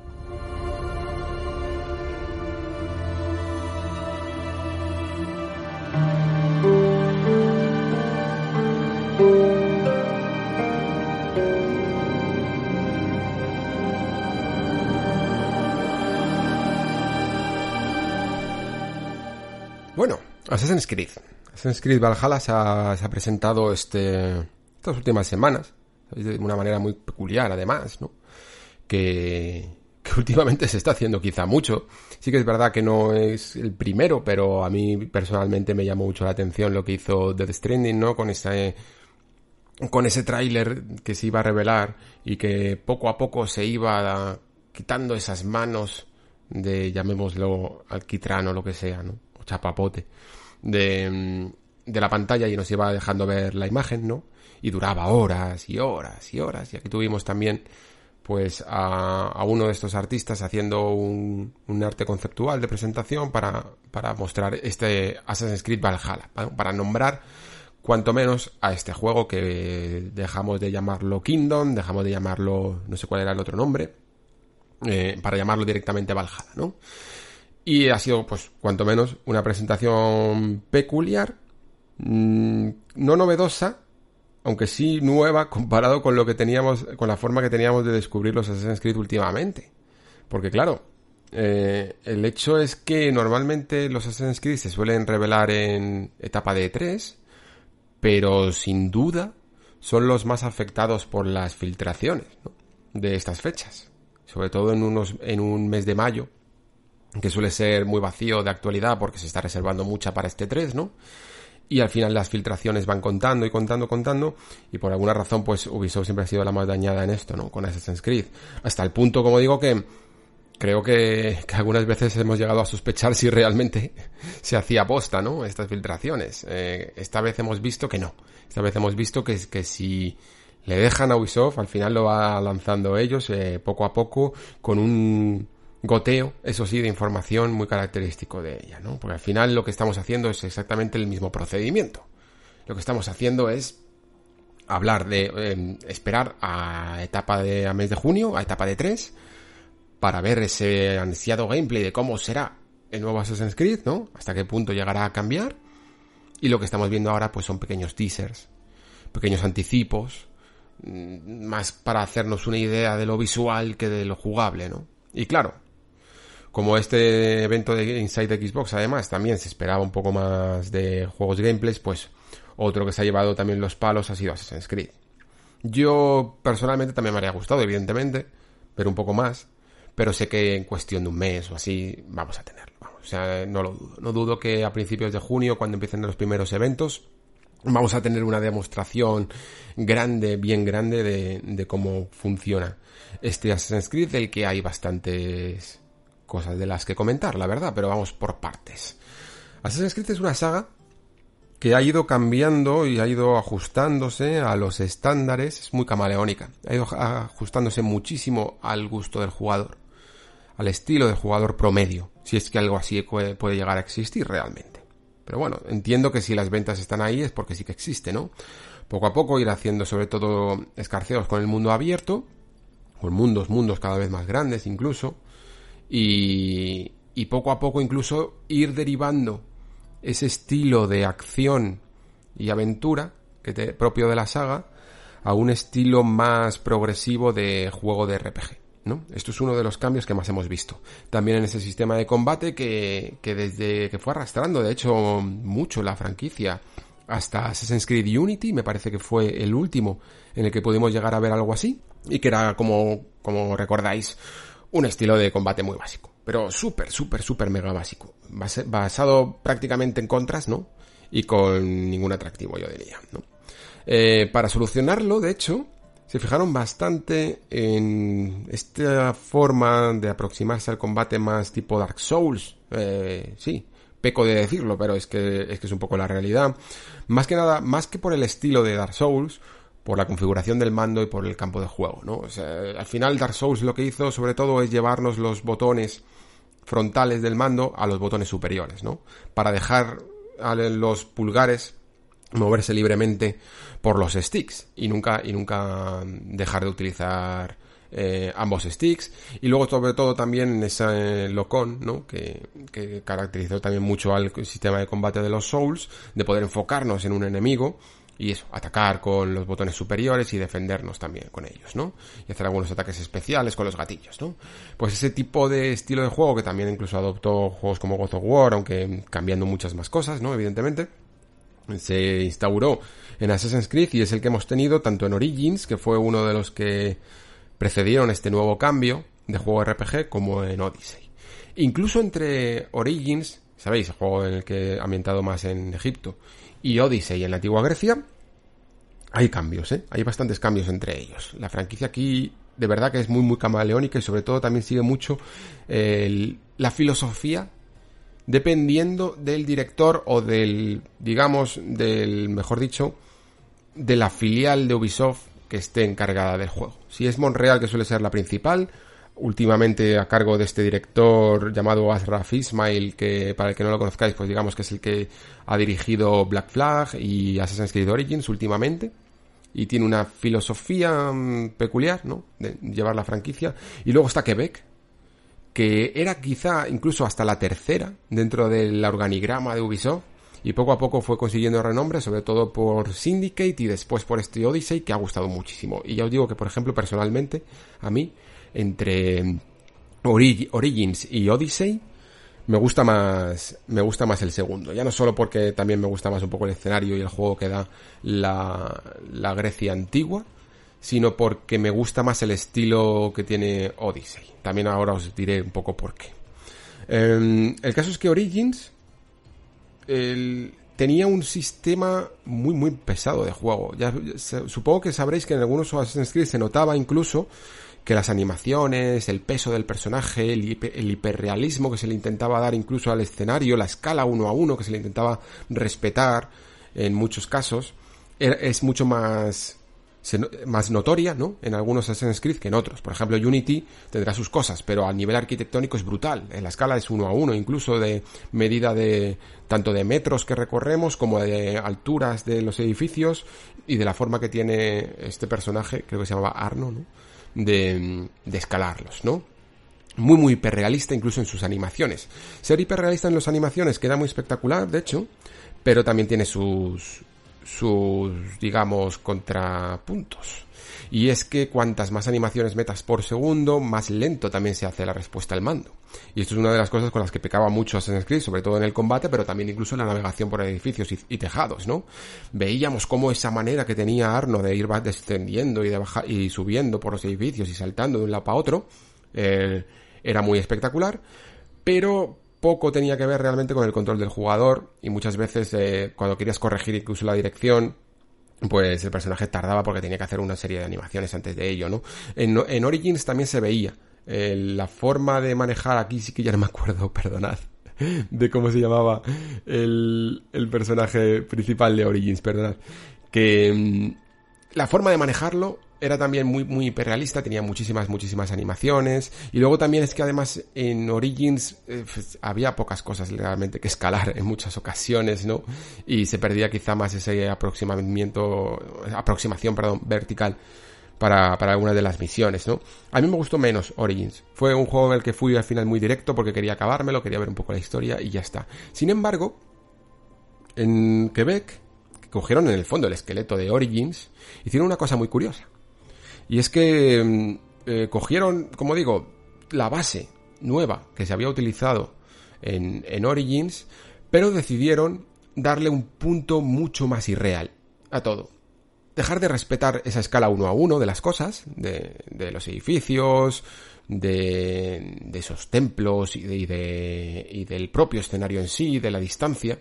Bueno, Assassin's Creed. Assassin's Creed Valhalla se ha, se ha presentado este, estas últimas semanas, de una manera muy peculiar además, ¿no? Que, que últimamente se está haciendo quizá mucho. Sí que es verdad que no es el primero, pero a mí personalmente me llamó mucho la atención lo que hizo Death Stranding, ¿no? Con ese, con ese tráiler que se iba a revelar y que poco a poco se iba quitando esas manos de, llamémoslo, alquitrán o lo que sea, ¿no? Chapapote de, de la pantalla y nos iba dejando ver la imagen, ¿no? Y duraba horas y horas y horas. Y aquí tuvimos también pues a, uno de estos artistas haciendo un, un arte conceptual de presentación para, para, mostrar este Assassin's Creed Valhalla, para nombrar cuanto menos a este juego que dejamos de llamarlo Kingdom, dejamos de llamarlo, no sé cuál era el otro nombre, eh, para llamarlo directamente Valhalla, ¿no? Y ha sido, pues, cuanto menos, una presentación peculiar, mmm, no novedosa, aunque sí nueva comparado con lo que teníamos, con la forma que teníamos de descubrir los Assassin's Creed últimamente. Porque claro, eh, el hecho es que normalmente los Assassin's Creed se suelen revelar en etapa de 3, pero sin duda son los más afectados por las filtraciones de estas fechas. Sobre todo en unos, en un mes de mayo, que suele ser muy vacío de actualidad porque se está reservando mucha para este 3, ¿no? y al final las filtraciones van contando y contando, contando, y por alguna razón, pues Ubisoft siempre ha sido la más dañada en esto, ¿no? Con Assassin's Creed. Hasta el punto, como digo, que creo que, que algunas veces hemos llegado a sospechar si realmente se hacía posta, ¿no? Estas filtraciones. Eh, esta vez hemos visto que no. Esta vez hemos visto que, que si le dejan a Ubisoft, al final lo va lanzando ellos, eh, poco a poco, con un goteo, eso sí, de información muy característico de ella, ¿no? Porque al final lo que estamos haciendo es exactamente el mismo procedimiento. Lo que estamos haciendo es hablar de eh, esperar a etapa de a mes de junio, a etapa de 3, para ver ese ansiado gameplay de cómo será el nuevo Assassin's Creed, ¿no? Hasta qué punto llegará a cambiar. Y lo que estamos viendo ahora pues son pequeños teasers, pequeños anticipos, más para hacernos una idea de lo visual que de lo jugable, ¿no? Y claro, como este evento de Inside Xbox, además, también se esperaba un poco más de juegos gameplays, pues otro que se ha llevado también los palos ha sido Assassin's Creed. Yo personalmente también me habría gustado, evidentemente, pero un poco más. Pero sé que en cuestión de un mes o así vamos a tenerlo. O sea, no lo dudo. No dudo que a principios de junio, cuando empiecen los primeros eventos, vamos a tener una demostración grande, bien grande de, de cómo funciona este Assassin's Creed, del que hay bastantes cosas de las que comentar, la verdad, pero vamos por partes. Assassin's Creed es una saga que ha ido cambiando y ha ido ajustándose a los estándares, es muy camaleónica, ha ido ajustándose muchísimo al gusto del jugador, al estilo del jugador promedio, si es que algo así puede, llegar a existir realmente. Pero bueno, entiendo que si las ventas están ahí es porque sí que existe, ¿no? Poco a poco ir haciendo sobre todo escarceos con el mundo abierto, con mundos, mundos cada vez más grandes incluso, y, y poco a poco incluso ir derivando ese estilo de acción y aventura que te, propio de la saga a un estilo más progresivo de juego de RPG. ¿no? Esto es uno de los cambios que más hemos visto. También en ese sistema de combate que, que desde que fue arrastrando, de hecho, mucho la franquicia hasta Assassin's Creed Unity, me parece que fue el último en el que pudimos llegar a ver algo así, y que era como, como recordáis, un estilo de combate muy básico, pero súper, súper, súper mega básico, basado prácticamente en contras, ¿no? Y con ningún atractivo, yo diría, ¿no? Eh, para solucionarlo, de hecho, se fijaron bastante en esta forma de aproximarse al combate más tipo Dark Souls, eh, sí, peco de decirlo, pero es que, es que es un poco la realidad. Más que nada, más que por el estilo de Dark Souls, por la configuración del mando y por el campo de juego, ¿no? O sea, al final Dark Souls lo que hizo sobre todo es llevarnos los botones frontales del mando a los botones superiores, ¿no? Para dejar a los pulgares moverse libremente por los sticks y nunca y nunca dejar de utilizar eh, ambos sticks y luego sobre todo también ese locón ¿no? que, que caracterizó también mucho al sistema de combate de los Souls de poder enfocarnos en un enemigo y eso, atacar con los botones superiores y defendernos también con ellos, ¿no? Y hacer algunos ataques especiales con los gatillos, ¿no? Pues ese tipo de estilo de juego que también incluso adoptó juegos como God of War, aunque cambiando muchas más cosas, ¿no? Evidentemente, se instauró en Assassin's Creed y es el que hemos tenido tanto en Origins, que fue uno de los que precedieron este nuevo cambio de juego RPG, como en Odyssey. Incluso entre Origins, ¿sabéis? El juego en el que ha ambientado más en Egipto, y Odyssey en la antigua Grecia, hay cambios, ¿eh? Hay bastantes cambios entre ellos. La franquicia aquí de verdad que es muy, muy camaleónica y sobre todo también sigue mucho la filosofía dependiendo del director o del, digamos, del, mejor dicho, de la filial de Ubisoft que esté encargada del juego. Si es Montreal, que suele ser la principal, últimamente a cargo de este director llamado Asraf Ismail, que para el que no lo conozcáis, pues digamos que es el que ha dirigido Black Flag y Assassin's Creed Origins últimamente. Y tiene una filosofía mm, peculiar, ¿no? De llevar la franquicia. Y luego está Quebec, que era quizá incluso hasta la tercera dentro del organigrama de Ubisoft. Y poco a poco fue consiguiendo renombre, sobre todo por Syndicate y después por este Odyssey, que ha gustado muchísimo. Y ya os digo que, por ejemplo, personalmente, a mí, entre Origins y Odyssey, me gusta más me gusta más el segundo. Ya no solo porque también me gusta más un poco el escenario y el juego que da la, la Grecia antigua sino porque me gusta más el estilo que tiene Odyssey. También ahora os diré un poco por qué. Em, el caso es que Origins tenía un sistema muy muy pesado de juego. Ya supongo que sabréis que en algunos Assassin's Creed se notaba incluso que las animaciones, el peso del personaje, el, hiperrealismo que se le intentaba dar incluso al escenario, la escala uno a uno que se le intentaba respetar en muchos casos, es mucho más más notoria, ¿no? En algunos Assassin's Creed que en otros. Por ejemplo, Unity tendrá sus cosas, pero a nivel arquitectónico es brutal. En la escala es uno a uno, incluso de medida de tanto de metros que recorremos como de alturas de los edificios y de la forma que tiene este personaje, creo que se llamaba Arno, ¿no? De, escalarlos, ¿no? Muy, muy hiperrealista incluso en sus animaciones. Ser hiperrealista en las animaciones queda muy espectacular, de hecho, pero también tiene sus, sus, digamos, contrapuntos. Y es que cuantas más animaciones metas por segundo, más lento también se hace la respuesta al mando. Y esto es una de las cosas con las que pecaba mucho Assassin's Creed, sobre todo en el combate, pero también incluso en la navegación por edificios y, tejados, ¿no? Veíamos cómo esa manera que tenía Arno de ir descendiendo y de bajar y subiendo por los edificios y saltando de un lado para otro, eh, era muy espectacular, pero poco tenía que ver realmente con el control del jugador y muchas veces eh, cuando querías corregir incluso la dirección pues el personaje tardaba porque tenía que hacer una serie de animaciones antes de ello, ¿no? En, Origins también se veía la forma de manejar, aquí sí que ya no me acuerdo, perdonad, de cómo se llamaba el, el personaje principal de Origins, perdonad, que mm, la forma de manejarlo era también muy, muy hiperrealista, tenía muchísimas, muchísimas animaciones. Y luego también es que además en Origins eh, pues, había pocas cosas realmente que escalar en muchas ocasiones, ¿no? Y se perdía quizá más ese aproximamiento, aproximación, perdón, vertical para, para algunas de las misiones, ¿no? A mí me gustó menos Origins. Fue un juego en el que fui al final muy directo porque quería acabármelo, quería ver un poco la historia y ya está. Sin embargo, en Quebec, que cogieron en el fondo el esqueleto de Origins, hicieron una cosa muy curiosa. Y es que mm, eh, cogieron, como digo, la base nueva que se había utilizado en, en Origins, pero decidieron darle un punto mucho más irreal a todo. Dejar de respetar esa escala uno a uno de las cosas, de, de los edificios, de, de, esos templos y, de, y, y del propio escenario en sí, de la distancia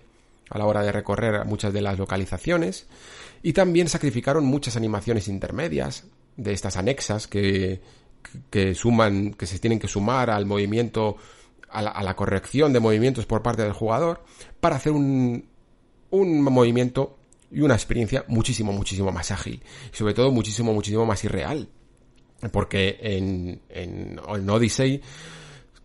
a la hora de recorrer muchas de las localizaciones, y también sacrificaron muchas animaciones intermedias, de estas anexas que, que suman, que se tienen que sumar al movimiento a la, corrección de movimientos por parte del jugador para hacer un, un movimiento y una experiencia muchísimo, muchísimo más ágil. Y sobre todo muchísimo, muchísimo más irreal. Porque en, en, en Odyssey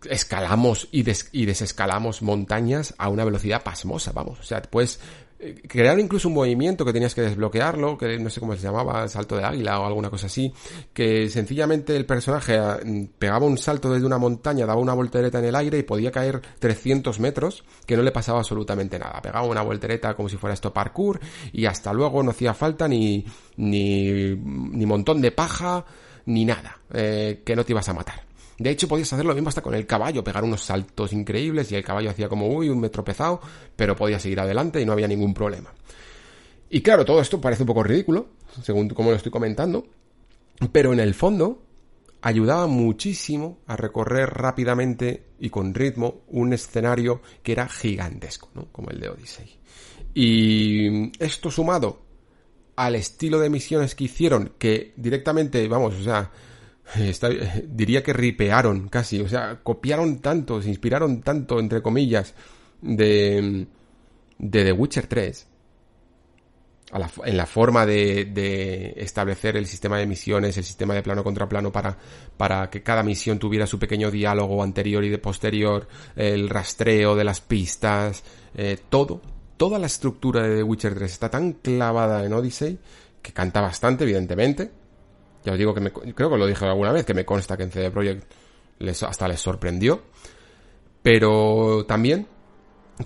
escalamos y, y desescalamos montañas a una velocidad pasmosa, vamos. O sea, puedes eh, crear incluso un movimiento que tenías que desbloquearlo, que no sé cómo se llamaba, salto de águila o alguna cosa así, que sencillamente el personaje ah, pegaba un salto desde una montaña, daba una voltereta en el aire y podía caer 300 metros, que no le pasaba absolutamente nada. Pegaba una voltereta como si fuera esto parkour y hasta luego no hacía falta ni, ni, ni montón de paja, ni nada, eh, que no te ibas a matar. De hecho, podías hacer lo mismo hasta con el caballo, pegar unos saltos increíbles y el caballo hacía como, uy, un metro pesado, pero podía seguir adelante y no había ningún problema. Y claro, todo esto parece un poco ridículo, según como lo estoy comentando, pero en el fondo ayudaba muchísimo a recorrer rápidamente y con ritmo un escenario que era gigantesco, ¿no? Como el de Odyssey. Y esto sumado al estilo de misiones que hicieron, que directamente, vamos, o sea, diría que ripearon casi, o sea, copiaron tanto, se inspiraron tanto, entre comillas, de, de The Witcher 3, en la forma de, de, establecer el sistema de misiones, el sistema de plano contra plano para, para que cada misión tuviera su pequeño diálogo anterior y de posterior, el rastreo de las pistas, eh, todo, toda la estructura de The Witcher 3 está tan clavada en Odyssey que canta bastante, evidentemente, ya os digo que me, creo que lo dije alguna vez, que me consta que en CD Projekt les, hasta les sorprendió. Pero también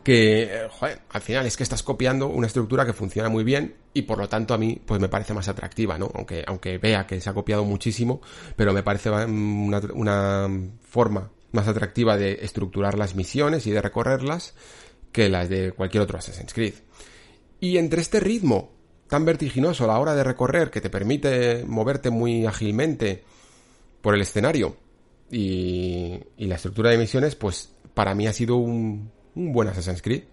que, joder, al final es que estás copiando una estructura que funciona muy bien y por lo tanto a mí pues me parece más atractiva, ¿no? Aunque, aunque vea que se ha copiado muchísimo, pero me parece una, una forma más atractiva de estructurar las misiones y de recorrerlas que las de cualquier otro Assassin's Creed. Y entre este ritmo tan vertiginoso a la hora de recorrer que te permite moverte muy ágilmente por el escenario y, la estructura de misiones, pues para mí ha sido un, un buen Assassin's Creed.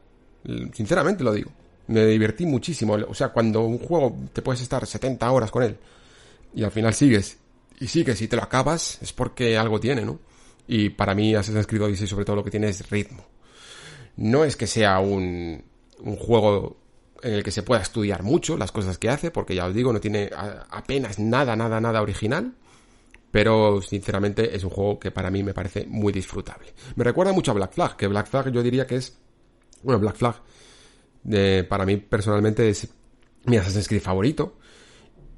Sinceramente lo digo. Me divertí muchísimo. O sea, cuando un juego te puedes estar 70 horas con él y al final sigues y sigues y te lo acabas, es porque algo tiene, ¿no? Y para mí Assassin's Creed Odyssey sobre todo lo que tiene es ritmo. No es que sea un, un juego en el que se pueda estudiar mucho las cosas que hace, porque ya os digo, no tiene apenas nada, nada, nada original. Pero sinceramente es un juego que para mí me parece muy disfrutable. Me recuerda mucho a Black Flag, que Black Flag yo diría que es. Bueno, Black Flag para mí personalmente es mi Assassin's Creed favorito.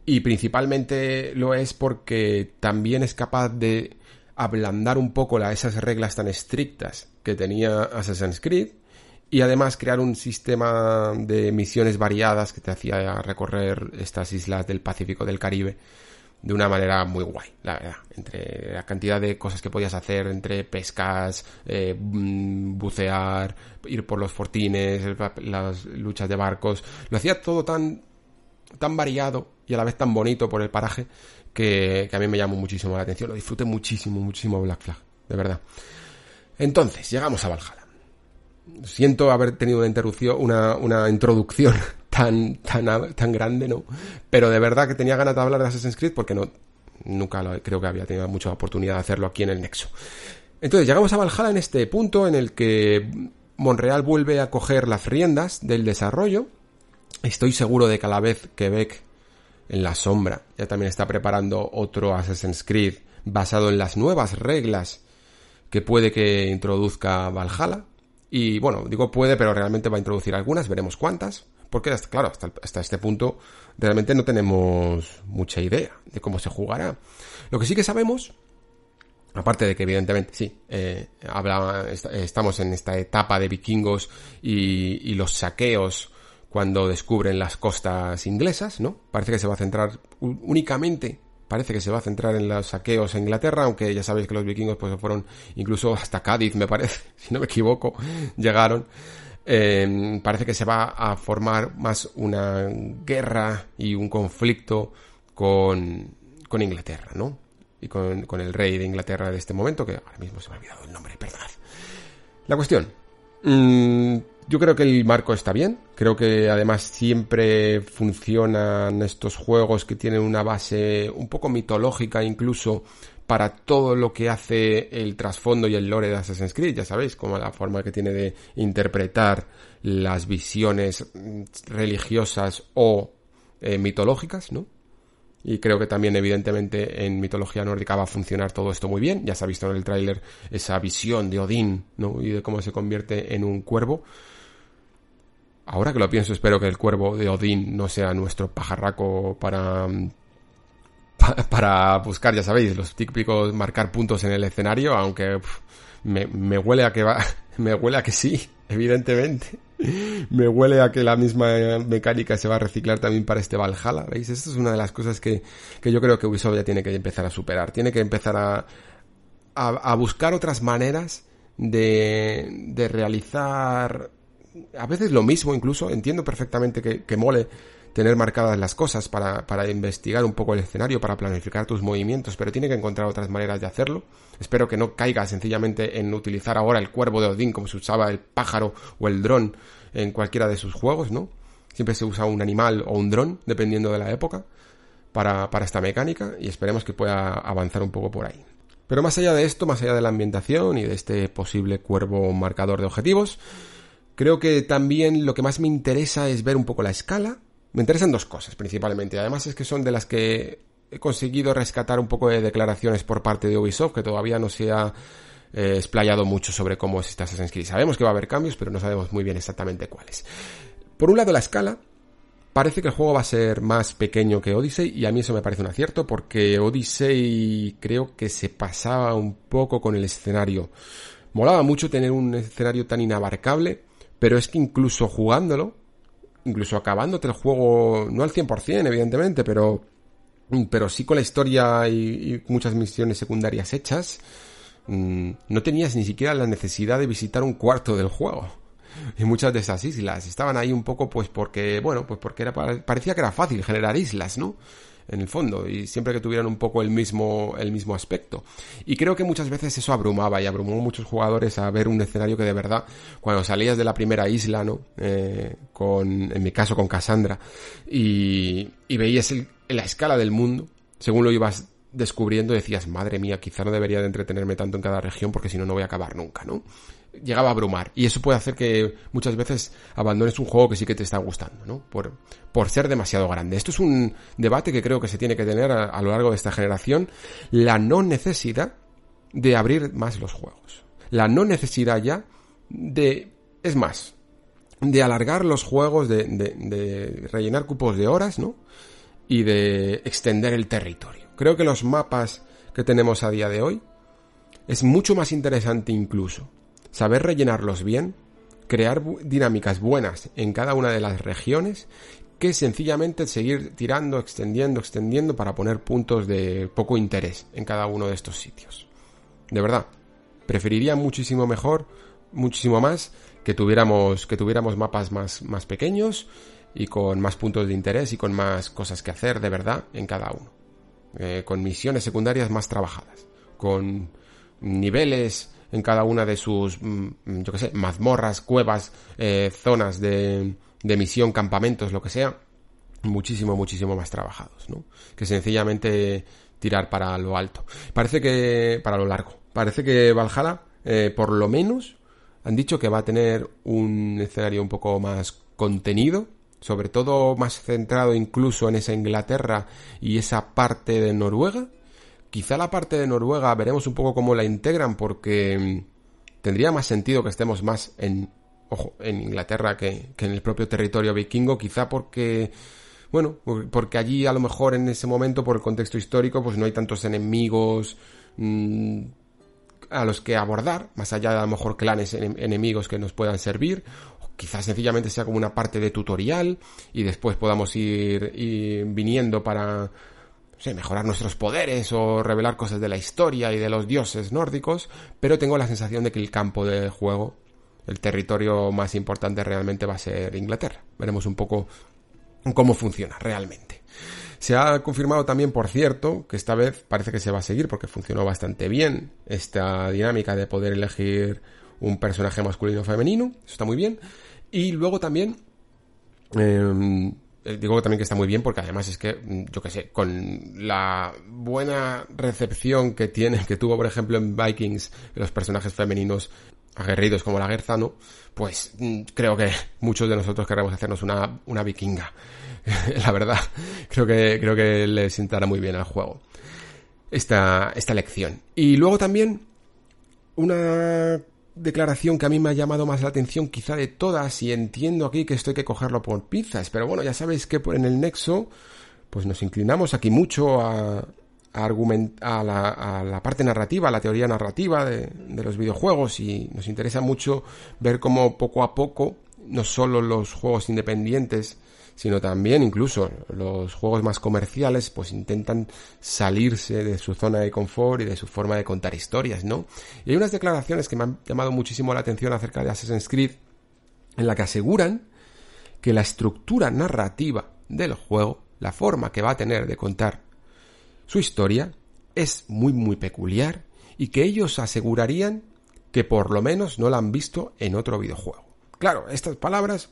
Y principalmente lo es porque también es capaz de ablandar un poco esas reglas tan estrictas que tenía Assassin's Creed y además crear un sistema de misiones variadas que te hacía recorrer estas islas del Pacífico del Caribe de una manera muy guay, la verdad. Entre la cantidad de cosas que podías hacer, entre pescas, eh, mm, bucear, ir por los fortines, las luchas de barcos, lo hacía todo tan, tan variado y a la vez tan bonito por el paraje que, que a mí me llamó muchísimo la atención. Lo disfruté muchísimo, muchísimo Black Flag, de verdad. Entonces, llegamos a Valhalla siento haber tenido una una, una introducción tan, tan, tan grande, ¿no? Pero de verdad que tenía ganas de hablar de Assassin's Creed porque no, nunca lo, creo que había tenido mucha oportunidad de hacerlo aquí en el Nexo. Entonces llegamos a Valhalla en este punto en el que Monreal vuelve a coger las riendas del desarrollo. Estoy seguro de que a la vez Quebec en la sombra ya también está preparando otro Assassin's Creed basado en las nuevas reglas que puede que introduzca Valhalla. Y bueno, digo puede, pero realmente va a introducir algunas, veremos cuántas. Porque, claro, hasta, este punto realmente no tenemos mucha idea de cómo se jugará. Lo que sí que sabemos, aparte de que evidentemente sí, eh, estamos en esta etapa de vikingos y los saqueos cuando descubren las costas inglesas, ¿no? Parece que se va a centrar únicamente parece que se va a centrar en los saqueos a Inglaterra, aunque ya sabéis que los vikingos pues fueron incluso hasta Cádiz, me parece, si no me equivoco, llegaron. Em, parece que se va a formar más una guerra y un conflicto con, con Inglaterra, ¿no? Y con, con, el rey de Inglaterra de este momento, que ahora mismo se me ha olvidado el nombre, perdonad. La cuestión. Mm, Yo creo que el marco está bien, creo que además siempre funcionan estos juegos que tienen una base un poco mitológica incluso para todo lo que hace el trasfondo y el lore de Assassin's Creed, ya sabéis, como la forma que tiene de interpretar las visiones religiosas o eh, mitológicas, ¿no? Y creo que también, evidentemente, en mitología nórdica va a funcionar todo esto muy bien. Ya se ha visto en el tráiler esa visión de Odín, ¿no? Y de cómo se convierte en un cuervo. Ahora que lo pienso, espero que el cuervo de Odín no sea nuestro pajarraco para para buscar, ya sabéis, los típicos marcar puntos en el escenario, aunque me, me, huele a que va, me huele a que sí, evidentemente. Me huele a que la misma mecánica se va a reciclar también para este Valhalla, ¿veis? Esto es una de las cosas que, que yo creo que Ubisoft ya tiene que empezar a superar. Tiene que empezar a, a, a buscar otras maneras de, de realizar a veces lo mismo incluso. Entiendo perfectamente que, mole tener marcadas las cosas para, para investigar un poco el escenario, para planificar tus movimientos, pero tiene que encontrar otras maneras de hacerlo. Espero que no caiga sencillamente en utilizar ahora el cuervo de Odín como se usaba el pájaro o el dron en cualquiera de sus juegos, ¿no? Siempre se usa un animal o un dron, dependiendo de la época, para, para esta mecánica y esperemos que pueda avanzar un poco por ahí. Pero más allá de esto, más allá de la ambientación y de este posible cuervo marcador de objetivos, creo que también lo que más me interesa es ver un poco la escala, me interesan dos cosas principalmente. Además es que son de las que he conseguido rescatar un poco de declaraciones por parte de Ubisoft, que todavía no se ha eh, explayado mucho sobre cómo es esta Assassin's Creed. Sabemos que va a haber cambios, pero no sabemos muy bien exactamente cuáles. Por un lado, la escala. Parece que el juego va a ser más pequeño que Odyssey y a mí eso me parece un acierto porque Odyssey creo que se pasaba un poco con el escenario. Molaba mucho tener un escenario tan inabarcable, pero es que incluso jugándolo incluso acabándote el juego, no al 100%, evidentemente, pero, pero sí con la historia y, muchas misiones secundarias hechas, mm, no tenías ni siquiera la necesidad de visitar un cuarto del juego. Y muchas de esas islas estaban ahí un poco pues porque, bueno, pues porque era, parecía que era fácil generar islas, ¿no? En el fondo y siempre que tuvieran un poco el mismo el mismo aspecto. Y creo que muchas veces eso abrumaba y abrumó a muchos jugadores a ver un escenario que de verdad cuando salías de la primera isla no eh, con en mi caso con Cassandra y, y veías la escala del mundo según lo ibas descubriendo decías madre mía quizá no debería de entretenerme tanto en cada región porque si no no voy a acabar nunca no llegaba a abrumar. Y eso puede hacer que muchas veces abandones un juego que sí que te está gustando, ¿no? Por, por ser demasiado grande. Esto es un debate que creo que se tiene que tener a, lo largo de esta generación. La no necesidad de abrir más los juegos. La no necesidad ya de... Es más, de alargar los juegos, de, de, de rellenar cupos de horas, ¿no? Y de extender el territorio. Creo que los mapas que tenemos a día de hoy es mucho más interesante incluso saber rellenarlos bien, crear dinámicas buenas en cada una de las regiones, que sencillamente seguir tirando, extendiendo, extendiendo para poner puntos de poco interés en cada uno de estos sitios. De verdad, preferiría muchísimo mejor, muchísimo más, que tuviéramos, que tuviéramos mapas más, más pequeños y con más puntos de interés y con más cosas que hacer de verdad en cada uno. Eh, con misiones secundarias más trabajadas, con niveles en cada una de sus, mm, yo qué sé, mazmorras, cuevas, eh, zonas de, de misión, campamentos, lo que sea, muchísimo, muchísimo más trabajados, ¿no? Que sencillamente tirar para lo alto. Parece que, para lo largo. Parece que Valhalla, eh, por lo menos, han dicho que va a tener un escenario un poco más contenido, sobre todo más centrado incluso en esa Inglaterra y esa parte de Noruega, Quizá la parte de Noruega veremos un poco cómo la integran porque mm, tendría más sentido que estemos más en, ojo, en Inglaterra que, en el propio territorio vikingo, quizá porque, bueno, porque allí a lo mejor en ese momento, por el contexto histórico, pues no hay tantos enemigos mm, a los que abordar, más allá de a lo mejor clanes enemigos que nos puedan servir, quizás sencillamente sea como una parte de tutorial y después podamos ir viniendo para sé, mejorar nuestros poderes o revelar cosas de la historia y de los dioses nórdicos, pero tengo la sensación de que el campo de juego, el territorio más importante realmente va a ser Inglaterra. Veremos un poco cómo funciona realmente. Se ha confirmado también, por cierto, que esta vez parece que se va a seguir porque funcionó bastante bien esta dinámica de poder elegir un personaje masculino o femenino, eso está muy bien, Y luego también, em, digo también que está muy bien porque además es que, mm, yo que sé, con la buena recepción que tiene, que tuvo por ejemplo en Vikings los personajes femeninos aguerridos como la Gerzano, pues mm, creo que muchos de nosotros queremos hacernos una, una vikinga. la verdad, creo que, creo que le sentará muy bien al juego esta, esta lección. Y luego también una declaración que a mí me ha llamado más la atención quizá de todas y entiendo aquí que esto hay que cogerlo por pizzas, pero bueno, ya sabéis que en el nexo pues nos inclinamos aquí mucho a, a, a, la, a la, parte narrativa, a la teoría narrativa de, de los videojuegos y nos interesa mucho ver cómo poco a poco no solo los juegos independientes sino también incluso los juegos más comerciales pues intentan salirse de su zona de confort y de su forma de contar historias, ¿no? Y hay unas declaraciones que me han llamado muchísimo la atención acerca de Assassin's Creed en la que aseguran que la estructura narrativa del juego, la forma que va a tener de contar su historia, es muy muy peculiar y que ellos asegurarían que por lo menos no la han visto en otro videojuego. Claro, estas palabras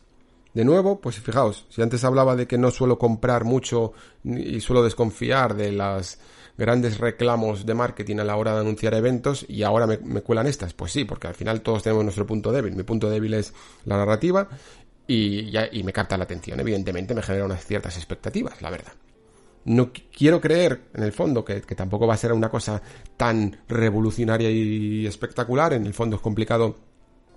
de nuevo, pues fijaos, si antes hablaba de que no suelo comprar mucho y suelo desconfiar de las grandes reclamos de marketing a la hora de anunciar eventos y ahora me, cuelan estas, pues sí, porque al final todos tenemos nuestro punto débil. Mi punto débil es la narrativa y, me capta la atención. Evidentemente me genera unas ciertas expectativas, la verdad. No quiero creer, en el fondo, que tampoco va a ser una cosa tan revolucionaria y espectacular. En el fondo es complicado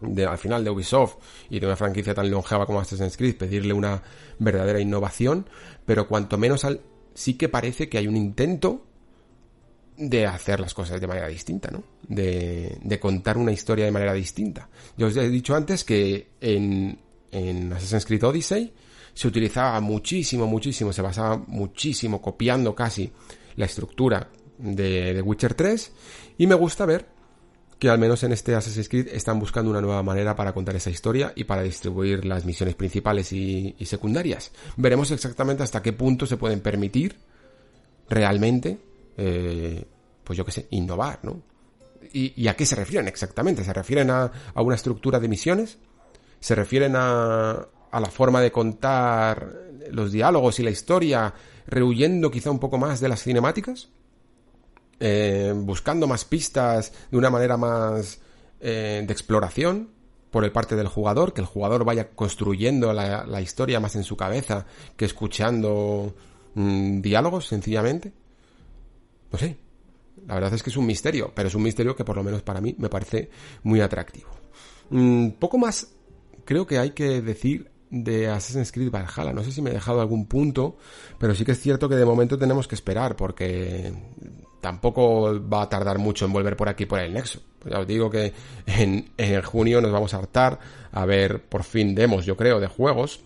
de, al final de Ubisoft y de una franquicia tan longeva como Assassin's Creed pedirle una verdadera innovación, pero cuanto menos al, sí que parece que hay un intento de hacer las cosas de manera distinta, ¿no? De, de contar una historia de manera distinta. Yo os he dicho antes que en, en Assassin's Creed Odyssey se utilizaba muchísimo, muchísimo, se basaba muchísimo copiando casi la estructura de, de Witcher 3 y me gusta ver que al menos en este Assassin's Creed están buscando una nueva manera para contar esa historia y para distribuir las misiones principales y, secundarias. Veremos exactamente hasta qué punto se pueden permitir realmente, eh, pues yo qué sé, innovar, ¿no? ¿Y, a qué se refieren exactamente? ¿Se refieren a, a una estructura de misiones? ¿Se refieren a, a la forma de contar los diálogos y la historia, rehuyendo quizá un poco más de las cinemáticas? Eh, buscando más pistas de una manera más eh, de exploración por el parte del jugador, que el jugador vaya construyendo la, historia más en su cabeza que escuchando mm, diálogos sencillamente. No sé, la verdad es que es un misterio, pero es un misterio que por lo menos para mí me parece muy atractivo. Mm, poco más creo que hay que decir de Assassin's Creed Valhalla. No sé si me he dejado algún punto, pero sí que es cierto que de momento tenemos que esperar porque tampoco va a tardar mucho en volver por aquí por el Nexo. Ya os digo que en, en junio nos vamos a hartar a ver por fin demos, yo creo, de juegos,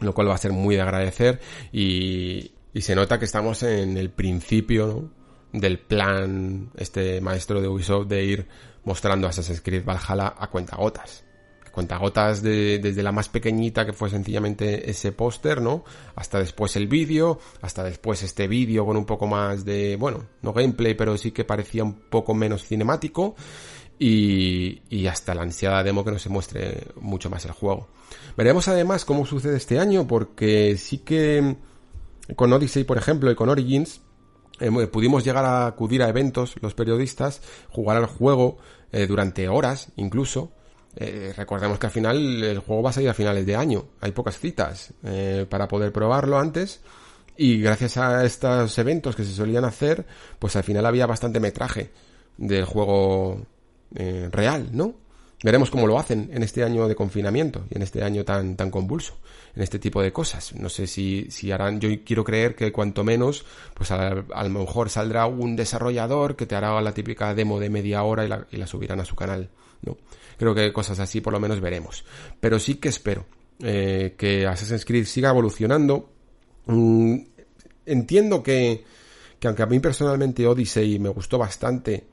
lo cual va a ser muy de agradecer y, y se nota que estamos en el principio del plan este maestro de Ubisoft de ir mostrando Assassin's Creed Valhalla a cuentagotas cuentagotas de, desde la más pequeñita que fue sencillamente ese póster, ¿no? Hasta después el vídeo, hasta después este vídeo con un poco más de, bueno, no gameplay, pero sí que parecía un poco menos cinemático y, y hasta la ansiada demo que nos se muestre mucho más el juego. Veremos además cómo sucede este año porque sí que con Odyssey, por ejemplo, y con Origins, eh, pudimos llegar a acudir a eventos, los periodistas, jugar al juego eh, durante horas incluso, eh, recordemos que al final el juego va a salir a finales de año. Hay pocas citas eh, para poder probarlo antes. Y gracias a estos eventos que se solían hacer, pues al final había bastante metraje del juego eh, real, ¿no? Veremos cómo lo hacen en este año de confinamiento y en este año tan, tan convulso, en este tipo de cosas. No sé si, si harán, yo quiero creer que cuanto menos, pues a, lo mejor saldrá un desarrollador que te hará la típica demo de media hora y la, y la subirán a su canal, ¿no? Creo que cosas así por lo menos veremos. Pero sí que espero eh, que Assassin's Creed siga evolucionando. Mm, entiendo que, que aunque a mí personalmente Odyssey me gustó bastante,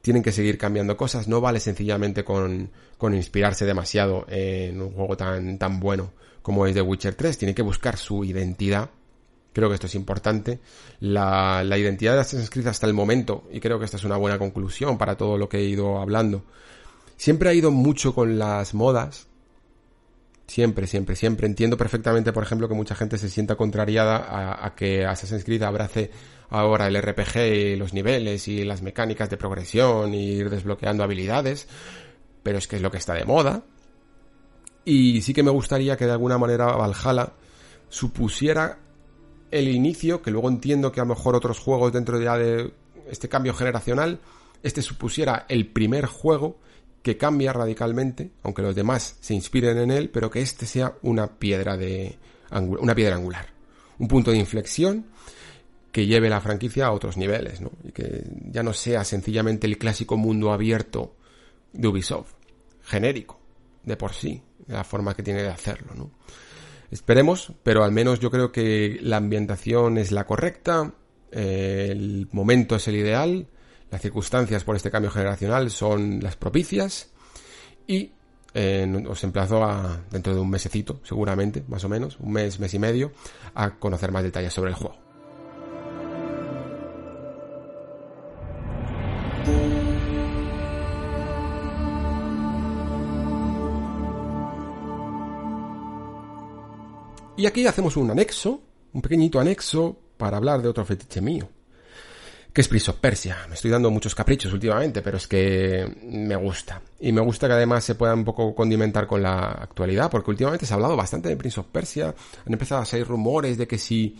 tienen que seguir cambiando cosas. No vale sencillamente con, con inspirarse demasiado en un juego tan, tan bueno como es The Witcher 3. Tiene que buscar su identidad. Creo que esto es importante. La, la identidad de Assassin's Creed hasta el momento, y creo que esta es una buena conclusión para todo lo que he ido hablando, siempre ha ido mucho con las modas Siempre, siempre, siempre. Entiendo perfectamente, por ejemplo, que mucha gente se sienta contrariada a, a, que Assassin's Creed abrace ahora el RPG y los niveles y las mecánicas de progresión y ir desbloqueando habilidades, pero es que es lo que está de moda. Y sí que me gustaría que de alguna manera Valhalla supusiera el inicio, que luego entiendo que a lo mejor otros juegos dentro de este cambio generacional, este supusiera el primer juego que cambia radicalmente, aunque los demás se inspiren en él, pero que este sea una piedra de una piedra angular, un punto de inflexión que lleve la franquicia a otros niveles, ¿no? Y que ya no sea sencillamente el clásico mundo abierto de Ubisoft, genérico, de por sí, de la forma que tiene de hacerlo, ¿no? Esperemos, pero al menos yo creo que la ambientación es la correcta, eh, el momento es el ideal, las circunstancias por este cambio generacional son las propicias y eh, os emplazo a, dentro de un mesecito, seguramente, más o menos, un mes, mes y medio, a conocer más detalles sobre el juego. Y aquí hacemos un anexo, un pequeñito anexo, para hablar de otro fetiche mío. Que es Prince of Persia. Me estoy dando muchos caprichos últimamente, pero es que me gusta. Y me gusta que además se pueda un poco condimentar con la actualidad, porque últimamente se ha hablado bastante de Prince of Persia. Han empezado a salir rumores de que si,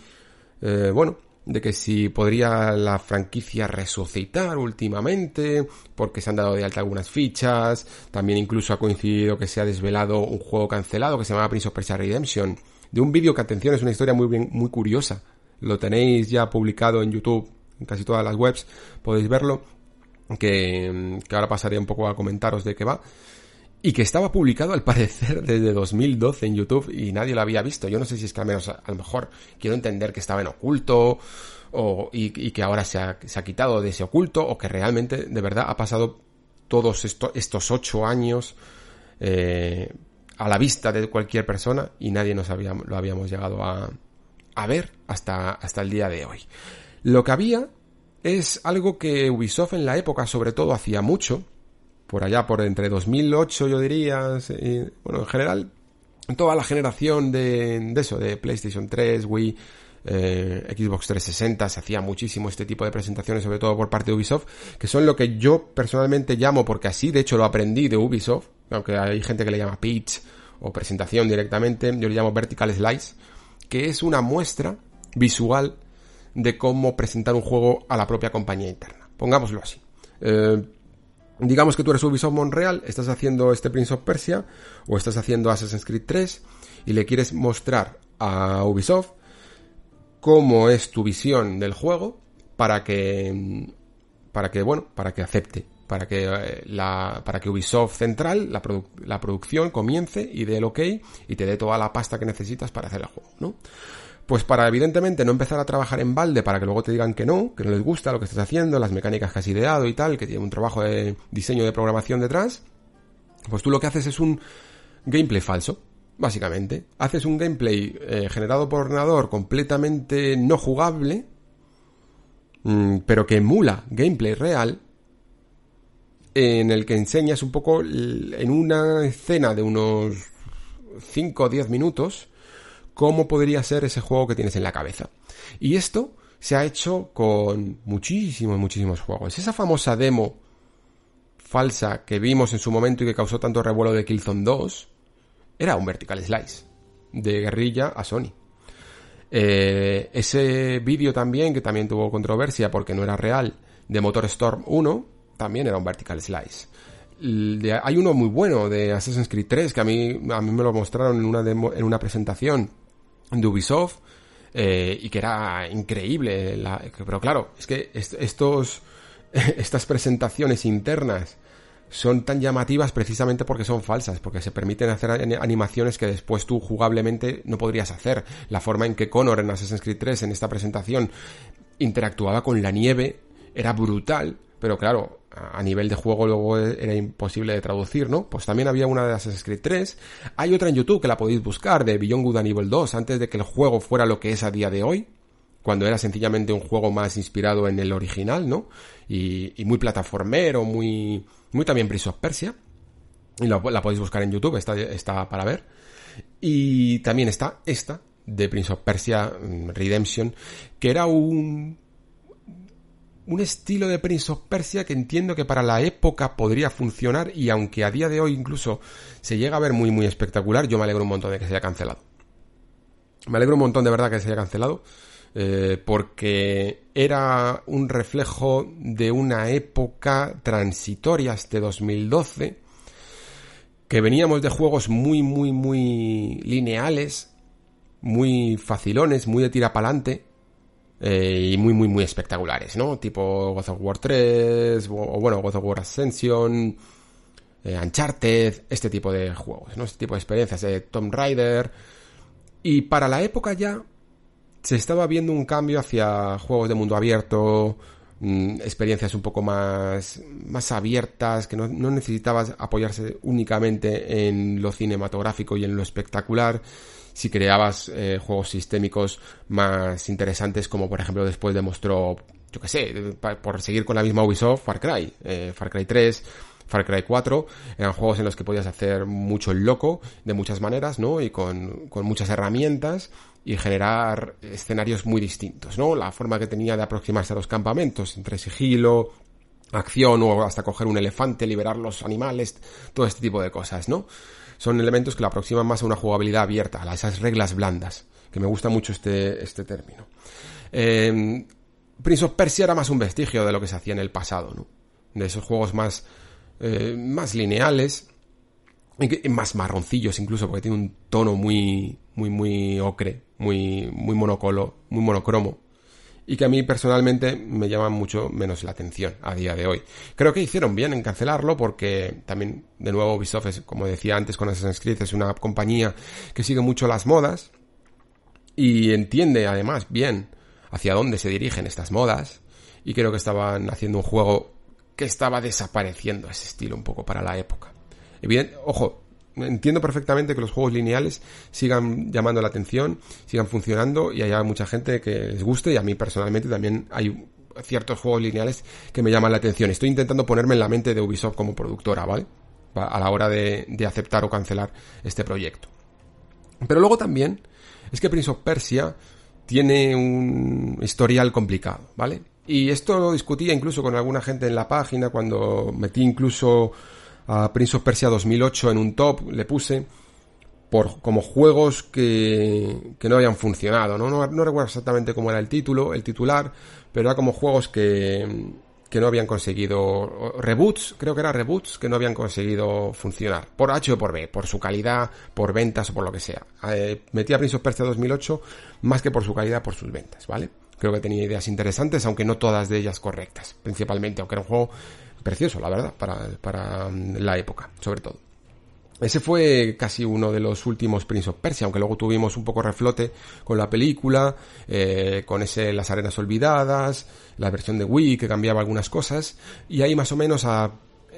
eh, bueno, de que si podría la franquicia resucitar últimamente, porque se han dado de alta algunas fichas. También incluso ha coincidido que se ha desvelado un juego cancelado que se llama Prince of Persia Redemption de un vídeo que, atención, es una historia muy, bien, muy curiosa. Lo tenéis ya publicado en YouTube, en casi todas las webs, podéis verlo, que, que ahora pasaré un poco a comentaros de qué va. Y que estaba publicado al parecer desde 2012 en YouTube y nadie lo había visto. Yo no sé si es que al menos a, lo mejor quiero entender que estaba en oculto o, y, que ahora se ha, quitado de ese oculto o que realmente de verdad ha pasado todos esto, estos ocho años eh, a la vista de cualquier persona y nadie nos había, lo habíamos llegado a, a ver hasta, hasta el día de hoy. Lo que había es algo que Ubisoft en la época sobre todo hacía mucho, por allá por entre 2008 yo diría, bueno, en general, toda la generación de, de eso, de PlayStation 3, Wii, eh, Xbox 360 se hacía muchísimo este tipo de presentaciones, sobre todo por parte de Ubisoft, que son lo que yo personalmente llamo, porque así de hecho lo aprendí de Ubisoft, aunque hay gente que le llama pitch o presentación directamente, yo le llamo vertical slice, que es una muestra visual de cómo presentar un juego a la propia compañía interna. Pongámoslo así. Eh, digamos que tú eres Ubisoft Montreal, estás haciendo este Prince of Persia o estás haciendo Assassin's Creed 3 y le quieres mostrar a Ubisoft cómo es tu visión del juego para que para que bueno, para que acepte para que eh, la, para que Ubisoft Central, la, la producción comience y dé el ok y te dé toda la pasta que necesitas para hacer el juego, ¿no? Pues para evidentemente no empezar a trabajar en balde para que luego te digan que no, que no les gusta lo que estás haciendo, las mecánicas que has ideado y tal, que tiene un trabajo de diseño de programación detrás, pues tú lo que haces es un gameplay falso, básicamente. Haces un gameplay eh, generado por ordenador completamente no jugable, mmm, pero que emula gameplay real, en el que enseñas un poco en una escena de unos 5 o 10 minutos cómo podría ser ese juego que tienes en la cabeza. Y esto se ha hecho con muchísimos, muchísimos juegos. Esa famosa demo falsa que vimos en su momento y que causó tanto revuelo de Killzone 2 era un vertical slice de guerrilla a Sony. Eh, ese vídeo también, que también tuvo controversia porque no era real, de Motor Storm 1, también era un vertical slice. hay uno muy bueno de Assassin's Creed 3 que a mí, a mí me lo mostraron en una, demo, en una presentación de Ubisoft eh, y que era increíble. Pero claro, es que estos, estas presentaciones internas son tan llamativas precisamente porque son falsas, porque se permiten hacer animaciones que después tú jugablemente no podrías hacer. La forma en que Connor en Assassin's Creed 3 en esta presentación interactuaba con la nieve era brutal pero claro, a nivel de juego luego era imposible de traducir, ¿no? Pues también había una de Assassin's Creed 3. Hay otra en YouTube que la podéis buscar, de Beyond Good and Evil 2, antes de que el juego fuera lo que es a día de hoy, cuando era sencillamente un juego más inspirado en el original, ¿no? Y, y muy plataformero, muy, muy también Prince of Persia. Y la, la podéis buscar en YouTube, está, está para ver. Y también está esta, de Prince of Persia mm, Redemption, que era un un estilo de Prince of Persia que entiendo que para la época podría funcionar y aunque a día de hoy incluso se llega a ver muy muy espectacular, yo me alegro un montón de que se haya cancelado. Me alegro un montón de verdad que se haya cancelado eh, porque era un reflejo de una época transitoria este 2012 que veníamos de juegos muy muy muy lineales, muy facilones, muy de tira pa'lante eh, y muy, muy, muy espectaculares, ¿no? Tipo God of War 3, o, bueno, God of War Ascension, eh, Uncharted, este tipo de juegos, ¿no? Este tipo de experiencias, de Tomb Raider. Y para la época ya se estaba viendo un cambio hacia juegos de mundo abierto, mm, experiencias un poco más, más abiertas, que no, no necesitabas apoyarse únicamente en lo cinematográfico y en lo espectacular, si creabas eh, juegos sistémicos más interesantes, como por ejemplo después demostró, yo que sé, por seguir con la misma Ubisoft, Far Cry, eh, Far Cry 3, Far Cry 4, eran juegos en los que podías hacer mucho el loco, de muchas maneras, ¿no? Y con, con muchas herramientas y generar escenarios muy distintos, ¿no? La forma que tenía de aproximarse a los campamentos, entre sigilo, acción o hasta coger un elefante, liberar los animales, todo este tipo de cosas, ¿no? Son elementos que la aproximan más a una jugabilidad abierta, a esas reglas blandas, que me gusta mucho este, este término. Eh, Prince of Persia era más un vestigio de lo que se hacía en el pasado, ¿no? De esos juegos más, eh, más lineales, más marroncillos incluso, porque tiene un tono muy, muy, muy ocre, muy, muy monocolo, muy monocromo y que a mí personalmente me llaman mucho menos la atención a día de hoy. Creo que hicieron bien en cancelarlo porque también, de nuevo, Ubisoft, es, como decía antes con Assassin's Creed, es una compañía que sigue mucho las modas y entiende además bien hacia dónde se dirigen estas modas y creo que estaban haciendo un juego que estaba desapareciendo ese estilo un poco para la época. Evidente, ojo, entiendo perfectamente que los juegos lineales sigan llamando la atención, sigan funcionando y haya mucha gente que les guste y a mí personalmente también hay ciertos juegos lineales que me llaman la atención. Estoy intentando ponerme en la mente de Ubisoft como productora, ¿vale? A la hora de, de aceptar o cancelar este proyecto. Pero luego también es que Prince of Persia tiene un historial complicado, ¿vale? Y esto lo discutía incluso con alguna gente en la página cuando metí incluso a Prince of Persia 2008 en un top, le puse por como juegos que, que no habían funcionado, ¿no? ¿no? No recuerdo exactamente cómo era el título, el titular, pero era como juegos que, que no habían conseguido reboots, creo que era reboots que no habían conseguido funcionar, por H o por B, por su calidad, por ventas o por lo que sea. Eh, metí a Prince of Persia 2008 más que por su calidad, por sus ventas, ¿vale? Creo que tenía ideas interesantes, aunque no todas de ellas correctas, principalmente, aunque era un juego precioso, la verdad, para, para mm, la época, sobre todo. Ese fue casi uno de los últimos Prince of Persia, aunque luego tuvimos un poco reflote con la película, eh, con ese Las Arenas Olvidadas, la versión de Wii que cambiaba algunas cosas, y ahí más o menos a,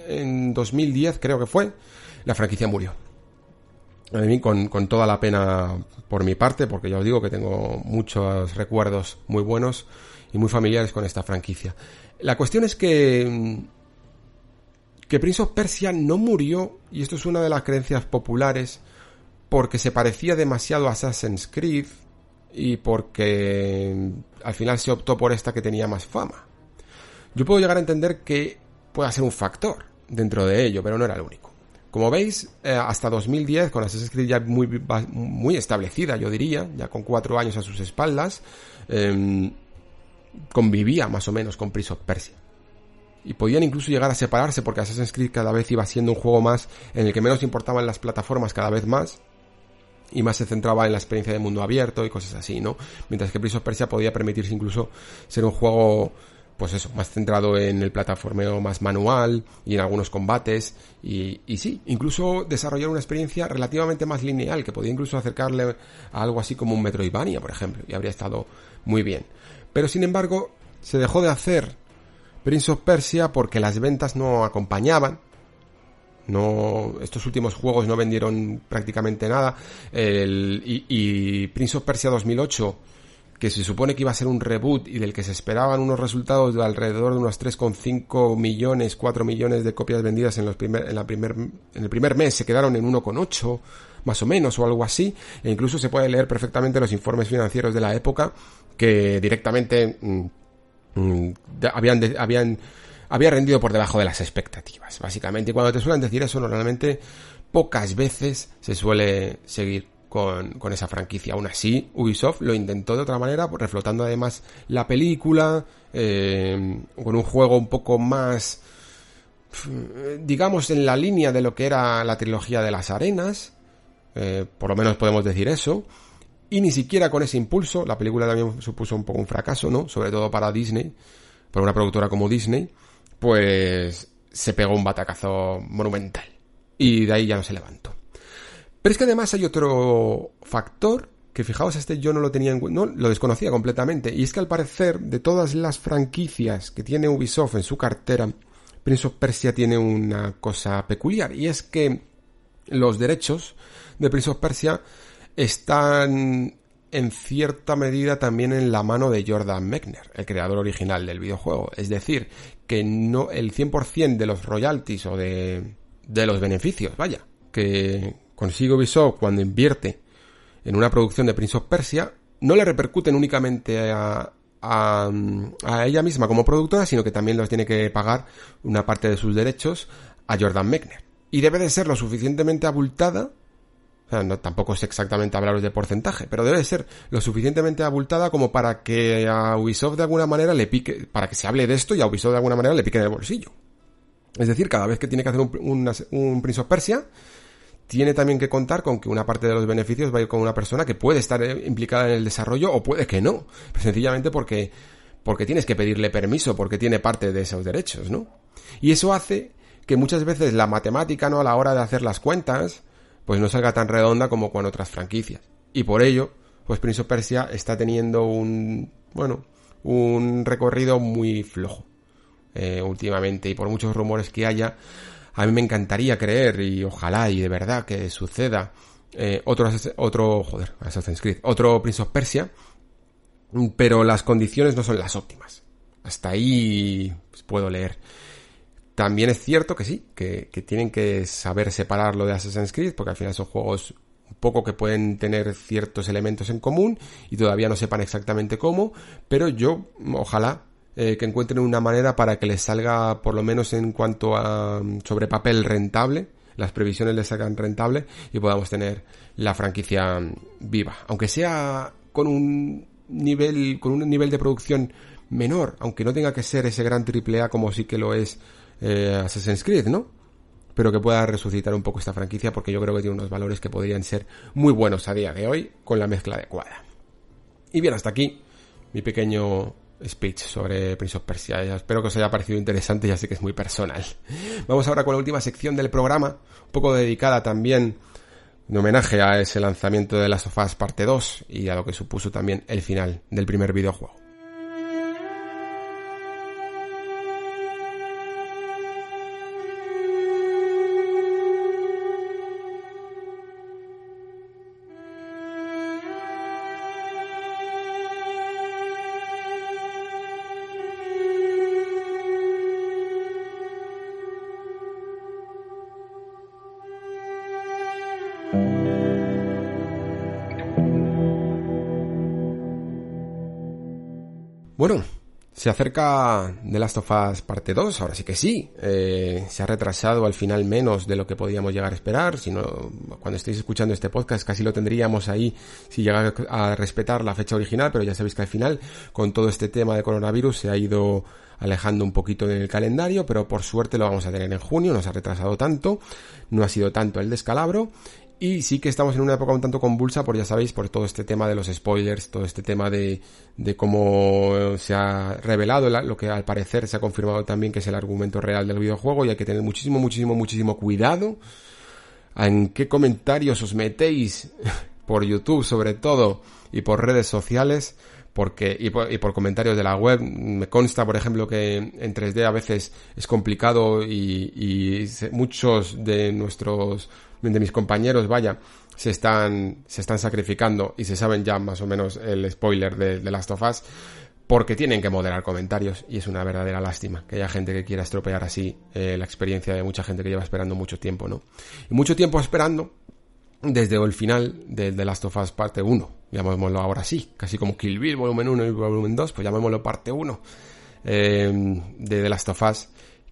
en 2010 creo que fue, la franquicia murió. A mí con, con toda la pena por mi parte, porque ya os digo que tengo muchos recuerdos muy buenos y muy familiares con esta franquicia. La cuestión es que mm, que Prince of Persia no murió, y esto es una de las creencias populares, porque se parecía demasiado a Assassin's Creed y porque al final se optó por esta que tenía más fama. Yo puedo llegar a entender que pueda ser un factor dentro de ello, pero no era el único. Como veis, eh, hasta 2010, con Assassin's Creed ya muy, muy establecida, yo diría, ya con cuatro años a sus espaldas, em, convivía más o menos con Prince of Persia y podían incluso llegar a separarse porque Assassin's Creed cada vez iba siendo un juego más en el que menos importaban las plataformas cada vez más y más se centraba en la experiencia de mundo abierto y cosas así, ¿no? Mientras que Prince of Persia podía permitirse incluso ser un juego pues eso, más centrado en el plataformeo más manual y en algunos combates y, y sí, incluso desarrollar una experiencia relativamente más lineal que podía incluso acercarle a algo así como un Metroidvania, por ejemplo, y habría estado muy bien. Pero sin embargo, se dejó de hacer Prince of Persia porque las ventas no acompañaban. No, estos últimos juegos no vendieron prácticamente nada. y, Prince of Persia 2008 que se supone que iba a ser un reboot y del que se esperaban unos resultados de alrededor de unos 3,5 millones, 4 millones de copias vendidas en, los primer, en, la primer, en el primer mes, se quedaron en 1,8 más o menos o algo así, e incluso se puede leer perfectamente los informes financieros de la época que directamente mm, habían, habían, había rendido por debajo de las expectativas, básicamente. Y cuando te suelen decir eso, normalmente pocas veces se suele seguir con, con, esa franquicia. Aún así, Ubisoft lo intentó de otra manera, reflotando además la película, eh, con un juego un poco más, digamos, en la línea de lo que era la trilogía de las arenas, eh, por lo menos podemos decir eso, y ni siquiera con ese impulso, la película también supuso un poco un fracaso, ¿no? Sobre todo para Disney, para una productora como Disney, pues se pegó un batacazo monumental. Y de ahí ya no se levantó. Pero es que además hay otro factor que fijaos, este yo no lo tenía en no, lo desconocía completamente. Y es que al parecer, de todas las franquicias que tiene Ubisoft en su cartera, Prince of Persia tiene una cosa peculiar. Y es que los derechos de Prince of Persia están en cierta medida también en la mano de Jordan Mechner, el creador original del videojuego. Es decir, que no el 100% de los royalties o de, de los beneficios, vaya, que consigue Ubisoft cuando invierte en una producción de Prince of Persia, no le repercuten únicamente a, a, a, ella misma como productora, sino que también los tiene que pagar una parte de sus derechos a Jordan Mechner. Y debe de ser lo suficientemente abultada, no, tampoco sé exactamente hablaros de porcentaje, pero debe de ser lo suficientemente abultada como para que a Ubisoft de alguna manera le pique, para que se hable de esto y a Ubisoft de alguna manera le pique el bolsillo. Es decir, cada vez que tiene que hacer un, un, un Prince of Persia, tiene también que contar con que una parte de los beneficios va a ir con una persona que puede estar eh, implicada en el desarrollo o puede que no. Pues sencillamente porque, porque tienes que pedirle permiso, porque tiene parte de esos derechos, ¿no? Y eso hace que muchas veces la matemática, ¿no? A la hora de hacer las cuentas, pues no salga tan redonda como con otras franquicias. Y por ello, pues Prince of Persia está teniendo un, bueno, un recorrido muy flojo. Eh, últimamente y por muchos rumores que haya, a mí me encantaría creer y ojalá y de verdad que suceda eh, otro, otro, joder, Assassin's Creed, otro Prince of Persia, pero las condiciones no son las óptimas. Hasta ahí pues, puedo leer. También es cierto que sí, que, tienen que saber separarlo de Assassin's Creed, porque al final son juegos un poco que pueden tener ciertos elementos en común y todavía no sepan exactamente cómo, pero yo ojalá eh, que encuentren una manera para que les salga, por lo menos en cuanto a mm, sobre papel rentable, las previsiones les salgan rentable y podamos tener la franquicia mm, viva. Aunque sea con un nivel, con un nivel de producción menor, aunque no tenga que ser ese gran triple A como sí que lo es eh, Assassin's Creed, ¿no? Pero que pueda resucitar un poco esta franquicia porque yo creo que tiene unos valores que podrían ser muy buenos a día de hoy con la mezcla adecuada. Y bien, hasta aquí mi pequeño speech sobre Prince of Persia. espero que os haya parecido interesante, ya sé que es muy personal. Vamos ahora con la última sección del programa, un poco dedicada también en homenaje a ese lanzamiento de las sofás parte 2 y a lo que supuso también el final del primer videojuego. Se acerca The Last of Us parte 2, ahora sí que sí. Eh, se ha retrasado al final menos de lo que podíamos llegar a esperar. Si no, cuando estéis escuchando este podcast casi lo tendríamos ahí si llega a respetar la fecha original, pero ya sabéis que al final, con todo este tema de coronavirus, se ha ido alejando un poquito del calendario, pero por suerte lo vamos a tener en junio, no se ha retrasado tanto, no ha sido tanto el descalabro y sí que estamos en una época un tanto convulsa, por ya sabéis, por todo este tema de los spoilers, todo este tema de, de cómo se ha revelado lo que al parecer se ha confirmado también que es el argumento real del videojuego y hay que tener muchísimo, muchísimo, muchísimo cuidado en qué comentarios os metéis por YouTube sobre todo y por redes sociales porque y por, comentarios de la web. Me consta por ejemplo que en 3D a veces es complicado y muchos de nuestros de mis compañeros, vaya, se están, se están sacrificando y se saben ya más o menos el spoiler de, de Last of Us porque tienen que moderar comentarios y es una verdadera lástima que haya gente que quiera estropear así eh, la experiencia de mucha gente que lleva esperando mucho tiempo, ¿no? Y mucho tiempo esperando desde el final de The Last of Us parte 1, llamémoslo ahora sí, casi como Kill Bill volumen 1 y volumen 2, pues llamémoslo parte 1 eh, de The Last of Us,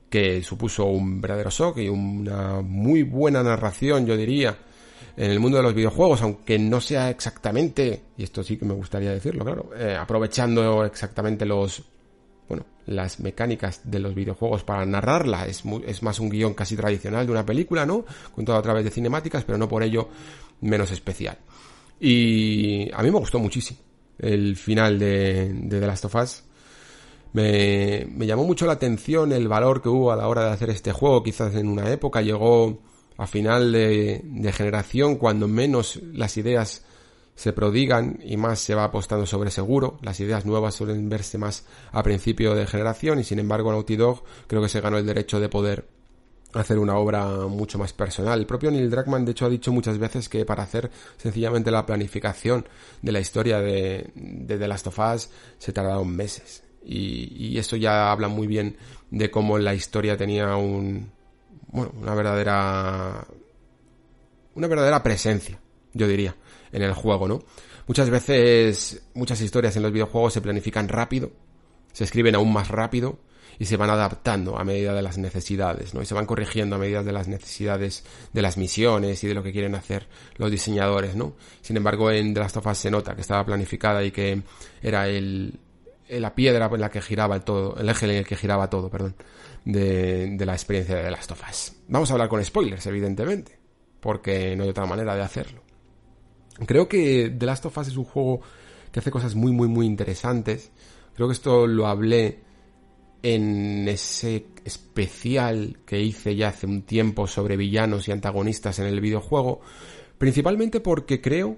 que supuso un verdadero shock y una muy buena narración, yo diría, en el mundo de los videojuegos, aunque no sea exactamente, y esto sí que me gustaría decirlo, claro, eh, aprovechando exactamente los, bueno, las mecánicas de los videojuegos para narrarla, es, es más un guion casi tradicional de una película, ¿no? Contado a través de cinemáticas, pero no por ello menos especial. Y a mí me gustó muchísimo el final de, de The Last of Us. Me, llamó mucho la atención el valor que hubo a la hora de hacer este juego, quizás en una época llegó a final de, generación, cuando menos las ideas se prodigan y más se va apostando sobre seguro. Las ideas nuevas suelen verse más a principio de generación y sin embargo Naughty Dog creo que se ganó el derecho de poder hacer una obra mucho más personal. El propio Neil Druckmann de hecho ha dicho muchas veces que para hacer sencillamente la planificación de la historia de, de The Last of Us se tardaron meses. Y, y eso ya habla muy bien de cómo la historia tenía un, bueno, una verdadera, una verdadera presencia, yo diría, en el juego, ¿no? Muchas veces, muchas historias en los videojuegos se planifican rápido, se escriben aún más rápido y se van adaptando a medida de las necesidades, ¿no? Y se van corrigiendo a medida de las necesidades de las misiones y de lo que quieren hacer los diseñadores, ¿no? Sin embargo, en The Last of Us se nota que estaba planificada y que era el, la piedra en la que giraba el todo, el eje en el que giraba todo, perdón de, la experiencia de of Us. Vamos a hablar con spoilers, evidentemente, porque no hay otra manera de hacerlo. Creo que The Last of Us es un juego que hace cosas muy, muy, muy interesantes. Creo que esto lo hablé en ese especial que hice ya hace un tiempo sobre villanos y antagonistas en el videojuego, principalmente porque creo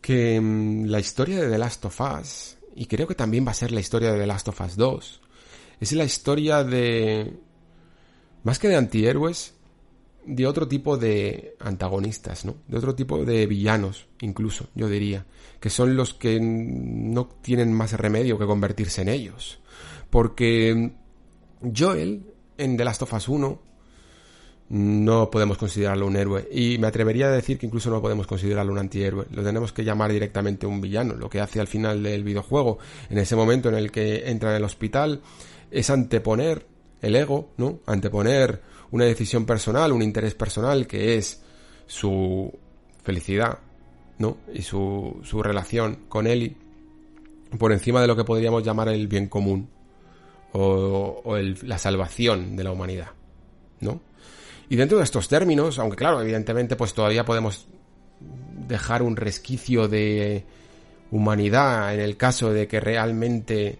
que mm, la historia de The Last of Us, y creo que también va a ser la historia de The Last of Us 2, es la historia de... Más que de antihéroes, de otro tipo de antagonistas, ¿no? De otro tipo de villanos, incluso, yo diría, que son los que no tienen más remedio que convertirse en ellos. Porque Joel, en The Last of Us 1, no podemos considerarlo un héroe. Y me atrevería a decir que incluso no podemos considerarlo un antihéroe. Lo tenemos que llamar directamente un villano. Lo que hace al final del videojuego, en ese momento en el que entra en el hospital, es anteponer el ego, ¿no? Anteponer una decisión personal, un interés personal que es su felicidad, ¿no? Y su, su relación con Eli por encima de lo que podríamos llamar el bien común o, la salvación de la humanidad, ¿no? Y dentro de estos términos, aunque claro, evidentemente pues todavía podemos dejar un resquicio de humanidad en el caso de que realmente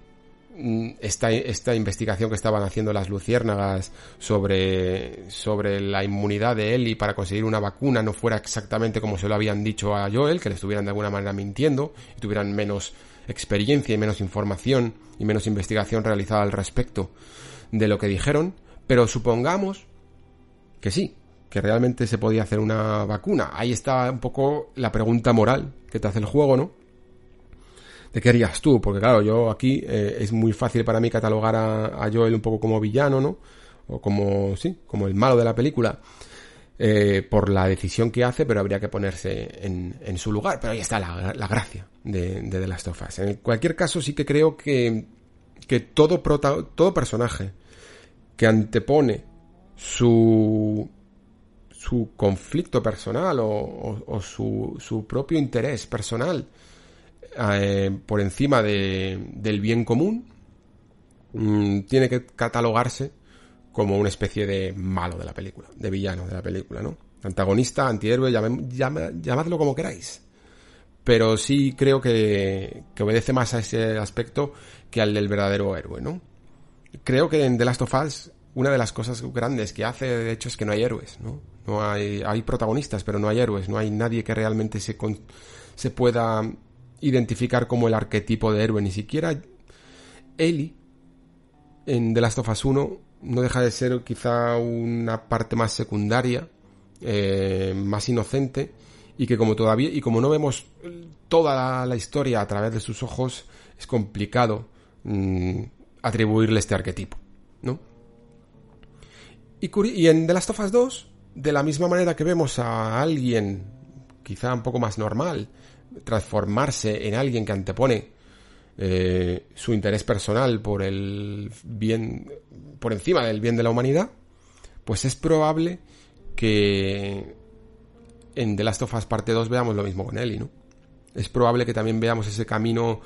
Mm, esta, esta investigación que estaban haciendo las luciérnagas sobre, sobre la inmunidad de Ellie para conseguir una vacuna no fuera exactamente como se lo habían dicho a Joel, que le estuvieran de alguna manera mintiendo y tuvieran menos experiencia y menos información y menos investigación realizada al respecto de lo que dijeron, pero supongamos que sí, que realmente se podía hacer una vacuna. Ahí está un poco la pregunta moral que te hace el juego, ¿no? de qué harías tú, porque claro, yo aquí eh, es muy fácil para mí catalogar a, Joel un poco como villano, ¿no? O como, sí, como el malo de la película. Eh, por la decisión que hace, pero habría que ponerse en, en su lugar. Pero ahí está la, la gracia de, de, The Last of Us. En cualquier caso, sí que creo que, que todo, prota, todo personaje que antepone su, su conflicto personal o, o, su, su propio interés personal eh, por encima de, del bien común, mm, tiene que catalogarse como una especie de malo de la película, de villano de la película, ¿no? Antagonista, antihéroe, llamadlo como queráis. Pero sí creo que, que obedece más a ese aspecto que al del verdadero héroe, ¿no? Creo que en The Last of Us una de las cosas grandes que hace, de hecho, es que no hay héroes, ¿no? No hay, hay protagonistas, pero no hay héroes, no hay nadie que realmente se, se pueda identificar como el arquetipo de héroe. Ni siquiera Ellie en The Last of Us 1 no deja de ser quizá una parte más secundaria, eh, más inocente y que como todavía y como no vemos toda la, historia a través de sus ojos es complicado mm, atribuirle este arquetipo, ¿no? Y, en The Last of Us 2, de la misma manera que vemos a alguien quizá un poco más normal transformarse en alguien que antepone eh, su interés personal por el bien por encima del bien de la humanidad, pues es probable que en The Last of Us parte 2 veamos lo mismo con Ellie, ¿no? Es probable que también veamos ese camino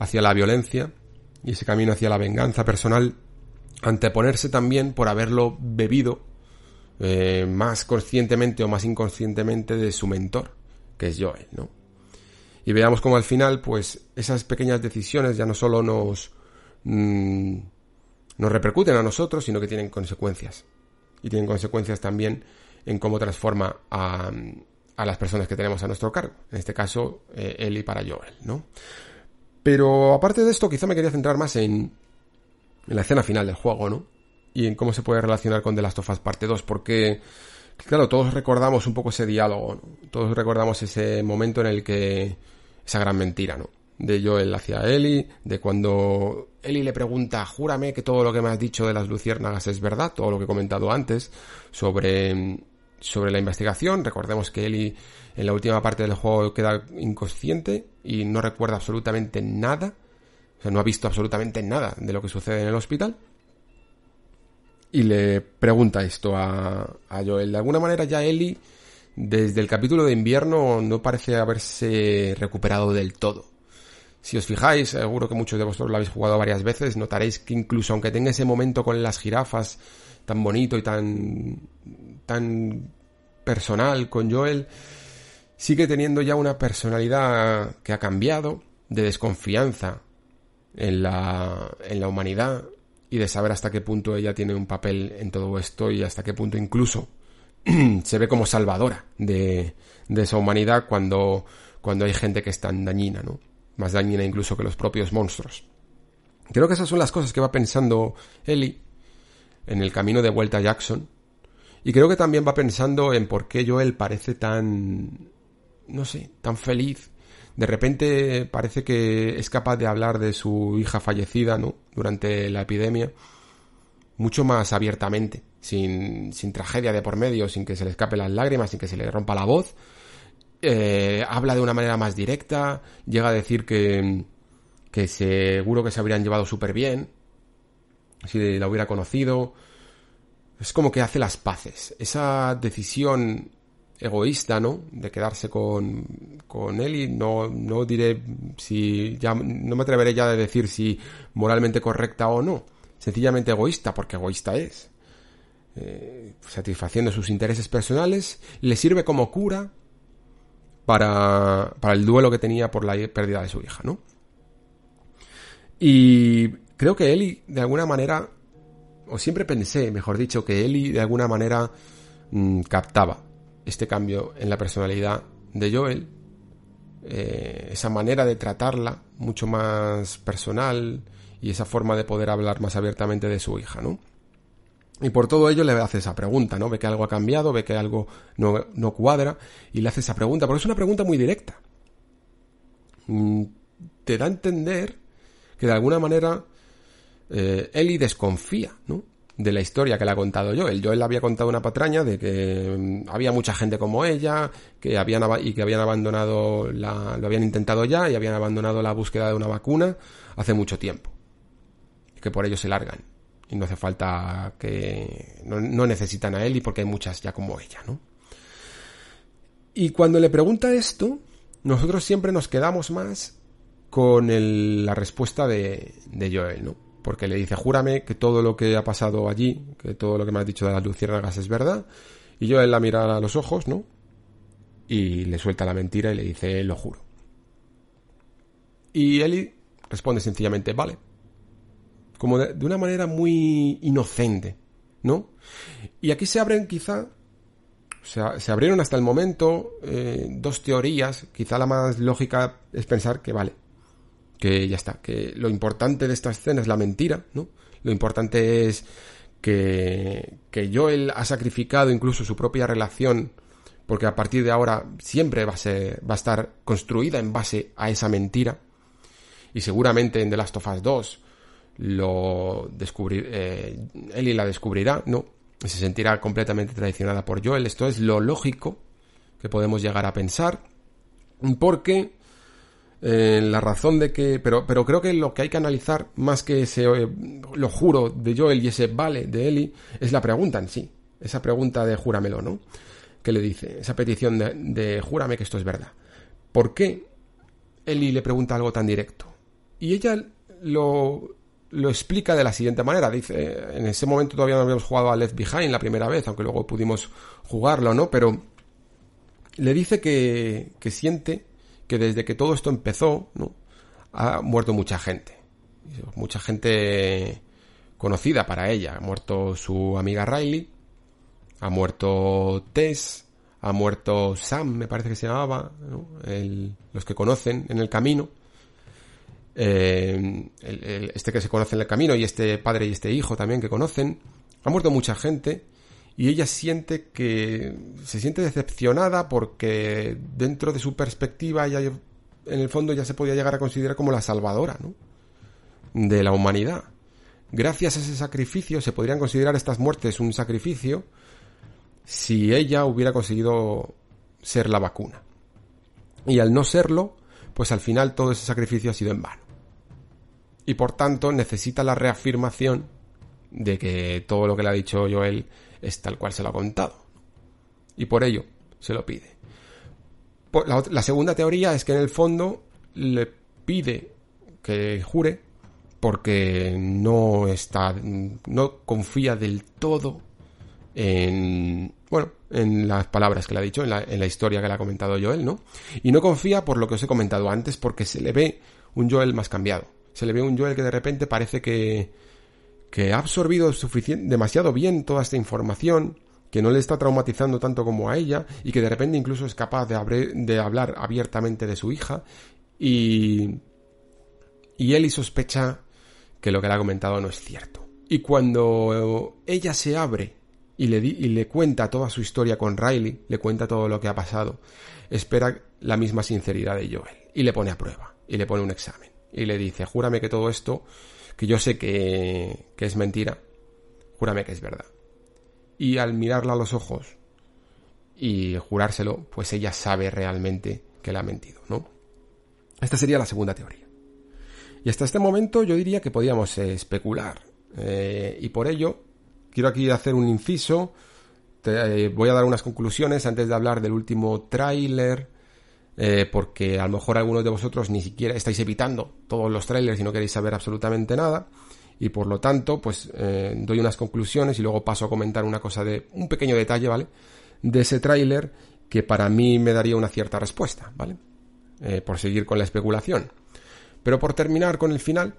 hacia la violencia y ese camino hacia la venganza personal anteponerse también por haberlo bebido eh, más conscientemente o más inconscientemente de su mentor, que es Joel, ¿no? Y veamos cómo al final, pues, esas pequeñas decisiones ya no solo nos, mm, nos repercuten a nosotros, sino que tienen consecuencias. Y tienen consecuencias también en cómo transforma a, a las personas que tenemos a nuestro cargo. En este caso, eh, Eli para Joel, ¿no? Pero aparte de esto, quizá me quería centrar más en, en la escena final del juego, ¿no? Y en cómo se puede relacionar con The Last of Us Parte 2, porque, claro, todos recordamos un poco ese diálogo, ¿no? Todos recordamos ese momento en el que... esa gran mentira, ¿no? De Joel hacia Eli, de cuando Eli le pregunta, júrame que todo lo que me has dicho de las luciérnagas es verdad, todo lo que he comentado antes sobre sobre la investigación. Recordemos que Ellie en la última parte del juego queda inconsciente y no recuerda absolutamente nada. Sea, no ha visto absolutamente nada de lo que sucede en el hospital. Y le pregunta esto a, a Joel. De alguna manera ya Ellie, desde el capítulo de invierno, no parece haberse recuperado del todo. Si os fijáis, seguro que muchos de vosotros lo habéis jugado varias veces, notaréis que incluso aunque tenga ese momento con las jirafas tan bonito y tan tan personal con Joel, sigue teniendo ya una personalidad que ha cambiado, de desconfianza en la, en la humanidad y de saber hasta qué punto ella tiene un papel en todo esto y hasta qué punto incluso se ve como salvadora de, de esa humanidad cuando, cuando hay gente que es tan dañina, ¿no? Más dañina incluso que los propios monstruos. Creo que esas son las cosas que va pensando Ellie en el camino de vuelta a Jackson y creo que también va pensando en por qué Joel parece tan, no sé, tan feliz. De repente parece que es capaz de hablar de su hija fallecida, ¿no? Durante la epidemia. Mucho más abiertamente, sin, sin tragedia de por medio, sin que se le escape las lágrimas, sin que se le rompa la voz. Eh, habla de una manera más directa, llega a decir que, que seguro que se habrían llevado súper bien, si la hubiera conocido, es como que hace las paces. Esa decisión egoísta, ¿no? De quedarse con, con él y no, no diré si, ya, no me atreveré ya a decir si moralmente correcta o no. Sencillamente egoísta, porque egoísta es. Eh, satisfaciendo sus intereses personales, le sirve como cura para, para el duelo que tenía por la pérdida de su hija, ¿no? Y creo que Eli, de alguna manera, o siempre pensé, mejor dicho, que Ellie de alguna manera mm, captaba este cambio en la personalidad de Joel, eh, esa manera de tratarla mucho más personal y esa forma de poder hablar más abiertamente de su hija, ¿no? Y por todo ello le hace esa pregunta, ¿no? Ve que algo ha cambiado, ve que algo no, no cuadra y le hace esa pregunta, porque es una pregunta muy directa. Mm, te da a entender que de alguna manera eh, Ellie desconfía, ¿no? De la historia que le ha contado Joel. Joel le había contado una patraña de que mm, había mucha gente como ella, que habían, y que habían abandonado la, lo habían intentado ya y habían abandonado la búsqueda de una vacuna hace mucho tiempo. Que por ello se largan. Y no hace falta que, no, necesitan a Ellie porque hay muchas ya como ella, ¿no? Y cuando le pregunta esto, nosotros siempre nos quedamos más con la respuesta de, de Joel, ¿no? Porque le dice, júrame que todo lo que ha pasado allí, que todo lo que me has dicho de las luciérnagas es verdad. Y yo él la mira a los ojos, ¿no? Y le suelta la mentira y le dice, lo juro. Y Eli responde sencillamente, vale. Como de, una manera muy inocente, ¿no? Y aquí se abren quizá, o sea, se abrieron hasta el momento eh, dos teorías. Quizá la más lógica es pensar que, vale, que ya está, que lo importante de esta escena es la mentira, ¿no? Lo importante es que, que Joel ha sacrificado incluso su propia relación porque a partir de ahora siempre va a, ser, va a estar construida en base a esa mentira. Y seguramente en The Last of Us 2 lo descubrir, eh, Ellie la descubrirá, ¿no? Se sentirá completamente traicionada por Joel. Esto es lo lógico que podemos llegar a pensar. Porque eh, la razón de que. Pero, pero creo que lo que hay que analizar, más que ese eh, lo juro de Joel y ese vale de Ellie, es la pregunta en sí. Esa pregunta de júramelo, ¿no? Que le dice, esa petición de, de júrame que esto es verdad. ¿Por qué Ellie le pregunta algo tan directo? Y ella lo, lo explica de la siguiente manera. Dice, en ese momento todavía no habíamos jugado a Left Behind la primera vez, aunque luego pudimos jugarlo, ¿no? Pero le dice que, que siente que desde que todo esto empezó. Ha muerto mucha gente. Mucha gente conocida para ella. Ha muerto su amiga Riley, ha muerto Tess, ha muerto Sam, me parece que se llamaba, los que conocen en el camino. Eh, este que se conoce en el camino y este padre y este hijo también que conocen. Ha muerto mucha gente y ella siente que se siente decepcionada porque dentro de su perspectiva en el fondo ya se podía llegar a considerar como la salvadora ¿no? de la humanidad. Gracias a ese sacrificio se podrían considerar estas muertes un sacrificio si ella hubiera conseguido ser la vacuna. Y al no serlo, pues al final todo ese sacrificio ha sido en vano. Y por tanto necesita la reafirmación de que todo lo que le ha dicho Joel es tal cual se lo ha contado. Y por ello se lo pide. La, segunda teoría es que en el fondo le pide que jure porque no está, no confía del todo en, bueno, en las palabras que le ha dicho, en la, en la historia que le ha comentado Joel, ¿no? Y no confía por lo que os he comentado antes porque se le ve un Joel más cambiado. Se le ve un Joel que de repente parece que, que ha absorbido demasiado bien toda esta información, que no le está traumatizando tanto como a ella y que de repente incluso es capaz de, hablar abiertamente de su hija y, y Eli sospecha que lo que le ha comentado no es cierto. Y cuando ella se abre y le, y le cuenta toda su historia con Riley, le cuenta todo lo que ha pasado, espera la misma sinceridad de Joel y le pone a prueba y le pone un examen y le dice, júrame que todo esto que yo sé que, que es mentira, júrame que es verdad. Y al mirarla a los ojos y jurárselo, pues ella sabe realmente que le ha mentido, ¿no? Esta sería la segunda teoría. Y hasta este momento yo diría que podíamos especular. Eh, y por ello, quiero aquí hacer un inciso. Eh, voy a dar unas conclusiones antes de hablar del último tráiler eh, porque a lo mejor algunos de vosotros ni siquiera estáis evitando todos los trailers y no queréis saber absolutamente nada. Y por lo tanto, pues eh, doy unas conclusiones y luego paso a comentar una cosa de un pequeño detalle, ¿vale? De ese tráiler que para mí me daría una cierta respuesta, ¿vale? Eh, por seguir con la especulación. Pero por terminar con el final,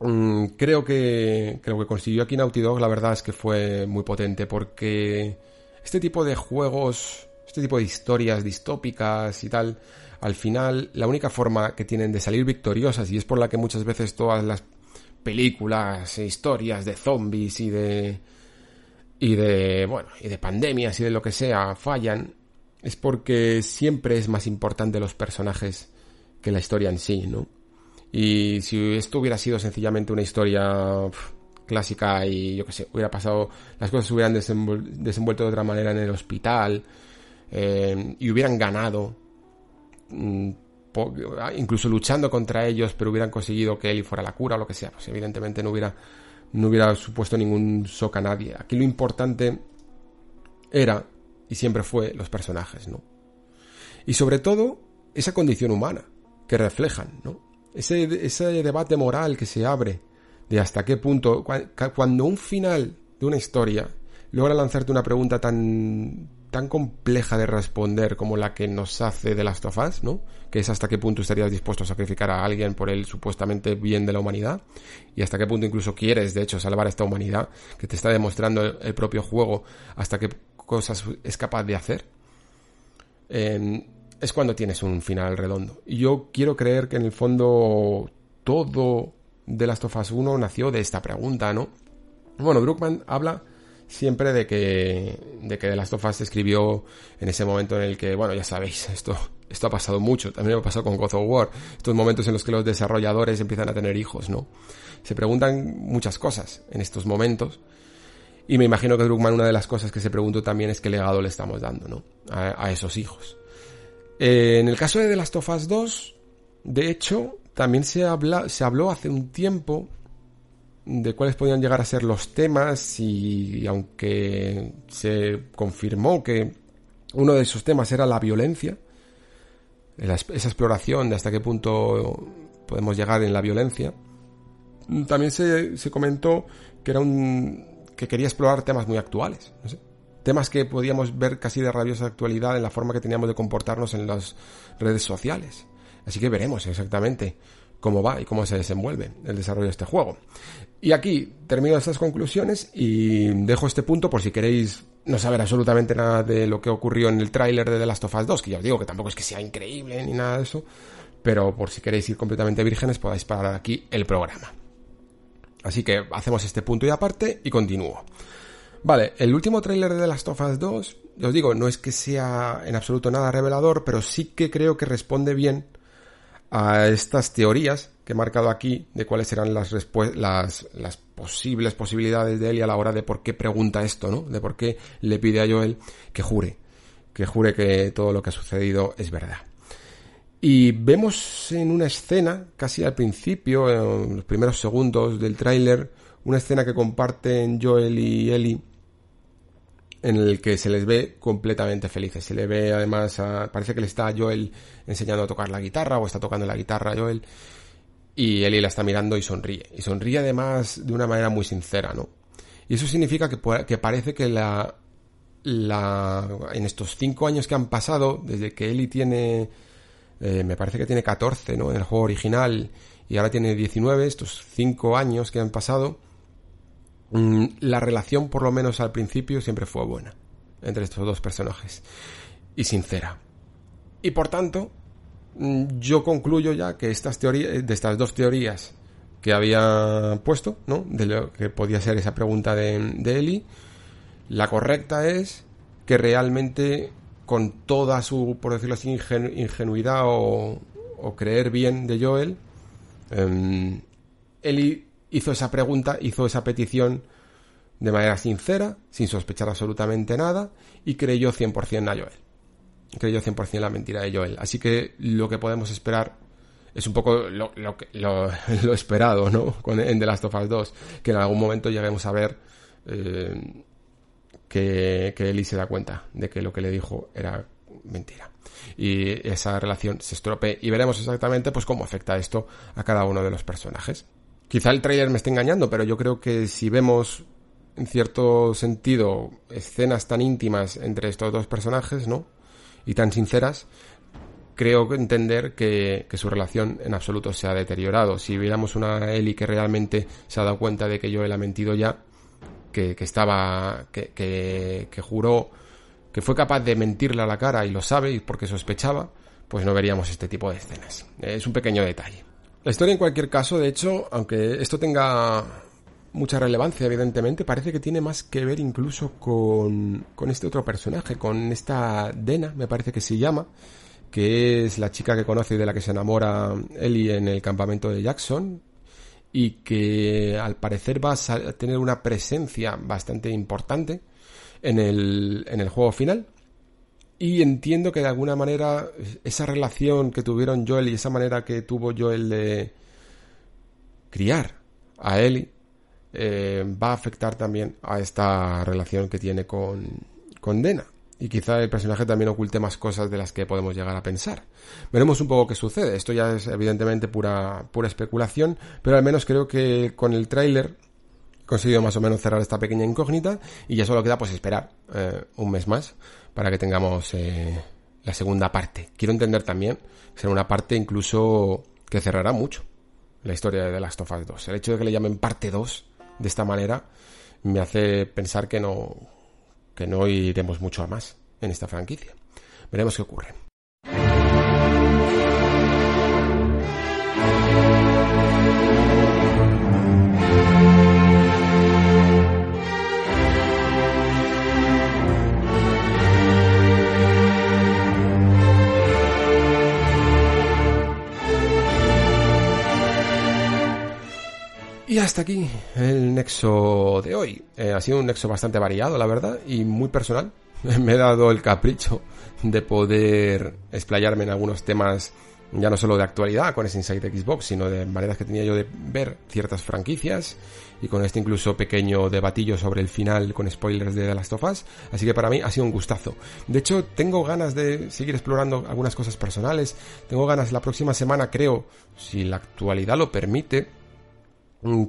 mmm, creo que creo que consiguió aquí Naughty Dog, la verdad es que fue muy potente porque este tipo de juegos este tipo de historias distópicas y tal, al final la única forma que tienen de salir victoriosas y es por la que muchas veces todas las películas e historias de zombies y de y de bueno, y de pandemias y de lo que sea fallan es porque siempre es más importante los personajes que la historia en sí, ¿no? Y si esto hubiera sido sencillamente una historia clásica y yo que sé, hubiera pasado, las cosas se hubieran desenvuelto de otra manera en el hospital, eh, y hubieran ganado, mm, incluso luchando contra ellos, pero hubieran conseguido que Eli fuera la cura o lo que sea, pues evidentemente no hubiera, no hubiera supuesto ningún shock a nadie. Aquí lo importante era y siempre fue los personajes, ¿no? Y sobre todo esa condición humana que reflejan, ¿no? Ese, ese debate moral que se abre de hasta qué punto, cuando un final de una historia logra lanzarte una pregunta tan tan compleja de responder como la que nos hace de las tofas, ¿no? Que es hasta qué punto estarías dispuesto a sacrificar a alguien por el supuestamente bien de la humanidad y hasta qué punto incluso quieres, de hecho, salvar a esta humanidad que te está demostrando el, propio juego hasta qué cosas es capaz de hacer. es cuando tienes un final redondo. Y yo quiero creer que en el fondo todo de las tofas 1 nació de esta pregunta, ¿no? Bueno, Brookman habla siempre de que, de que The Last of Us se escribió en ese momento en el que, bueno, ya sabéis, esto, esto ha pasado mucho, también ha pasado con God of War, estos momentos en los que los desarrolladores empiezan a tener hijos, ¿no? Se preguntan muchas cosas en estos momentos, y me imagino que Druckmann una de las cosas que se preguntó también es qué legado le estamos dando, ¿no? A, esos hijos. Eh, en el caso de The Last of Us 2, de hecho, también se, habla, se habló hace un tiempo de cuáles podían llegar a ser los temas y aunque se confirmó que uno de esos temas era la violencia, esa exploración de hasta qué punto podemos llegar en la violencia, también se, se comentó que era un que quería explorar temas muy actuales, temas que podíamos ver casi de rabiosa actualidad en la forma que teníamos de comportarnos en las redes sociales. Así que veremos exactamente cómo va y cómo se desenvuelve el desarrollo de este juego. Y aquí termino estas conclusiones y dejo este punto por si queréis no saber absolutamente nada de lo que ocurrió en el tráiler de The Last of Us 2, que ya os digo que tampoco es que sea increíble ni nada de eso, pero por si queréis ir completamente vírgenes podáis parar aquí el programa. Así que hacemos este punto y aparte y continúo. Vale, el último tráiler de The Last of Us 2, os digo, no es que sea en absoluto nada revelador, pero sí que creo que responde bien a estas teorías que he marcado aquí de cuáles serán las, las, posibles posibilidades de él y a la hora de por qué pregunta esto, ¿no? De por qué le pide a Joel que jure, que jure que todo lo que ha sucedido es verdad. Y vemos en una escena, casi al principio, en los primeros segundos del tráiler, una escena que comparten Joel y Ellie en el que se les ve completamente felices. Se le ve además, parece que le está Joel enseñando a tocar la guitarra o está tocando la guitarra Joel y Ellie la está mirando y sonríe. Y sonríe además de una manera muy sincera, ¿no? Y eso significa que, que parece que la, la, en estos cinco años que han pasado, desde que Ellie tiene, eh, me parece que tiene 14, ¿no? En el juego original y ahora tiene 19, estos cinco años que han pasado, la relación, por lo menos al principio, siempre fue buena entre estos dos personajes y sincera. Y por tanto, mm, yo concluyo ya que estas teorías, de estas dos teorías que había puesto, ¿no? De lo que podía ser esa pregunta de, de Eli, la correcta es que realmente con toda su, por decirlo así, ingenuidad o, o creer bien de Joel, eh, Eli hizo esa pregunta, hizo esa petición de manera sincera, sin sospechar absolutamente nada, y creyó 100% a Joel. Creyó 100% la mentira de Joel. Así que lo que podemos esperar es un poco lo, lo, lo, esperado, ¿no? Con, en The Last of Us 2, que en algún momento lleguemos a ver eh, que, que Ellie se da cuenta de que lo que le dijo era mentira. Y esa relación se estropee y veremos exactamente pues cómo afecta esto a cada uno de los personajes. Quizá el trailer me esté engañando, pero yo creo que si vemos en cierto sentido escenas tan íntimas entre estos dos personajes, ¿no? Y tan sinceras, creo entender que, su relación en absoluto se ha deteriorado. Si viéramos una Ellie que realmente se ha dado cuenta de que Joel ha mentido ya, que, que estaba, que, que, juró, que fue capaz de mentirle a la cara y lo sabe porque sospechaba, pues no veríamos este tipo de escenas. Es un pequeño detalle. La historia en cualquier caso, de hecho, aunque esto tenga mucha relevancia, evidentemente, parece que tiene más que ver incluso con, con este otro personaje, con esta Dena, me parece que se llama, que es la chica que conoce y de la que se enamora Ellie en el campamento de Jackson, y que al parecer va a tener una presencia bastante importante en el, en el juego final. Y entiendo que de alguna manera esa relación que tuvieron Joel y esa manera que tuvo Joel de criar a Ellie eh, va a afectar también a esta relación que tiene con, con Dena. Y quizá el personaje también oculte más cosas de las que podemos llegar a pensar. Veremos un poco qué sucede. Esto ya es evidentemente pura, pura especulación, pero al menos creo que con el tráiler he conseguido más o menos cerrar esta pequeña incógnita y ya solo queda pues esperar eh, un mes más para que tengamos eh, la segunda parte. Quiero entender también que será una parte incluso que cerrará mucho la historia de The Last of Us 2. El hecho de que le llamen parte 2 de esta manera me hace pensar que no, que no iremos mucho a más en esta franquicia. Veremos qué ocurre. Y hasta aquí el nexo de hoy. Eh, ha sido un nexo bastante variado, la verdad, y muy personal. Me he dado el capricho de poder explayarme en algunos temas ya no solo de actualidad con ese Inside Xbox, sino de maneras que tenía yo de ver ciertas franquicias y con este incluso pequeño debatillo sobre el final con spoilers de The Last of Us, así que para mí ha sido un gustazo. De hecho, tengo ganas de seguir explorando algunas cosas personales, tengo ganas la próxima semana, creo, si la actualidad lo permite,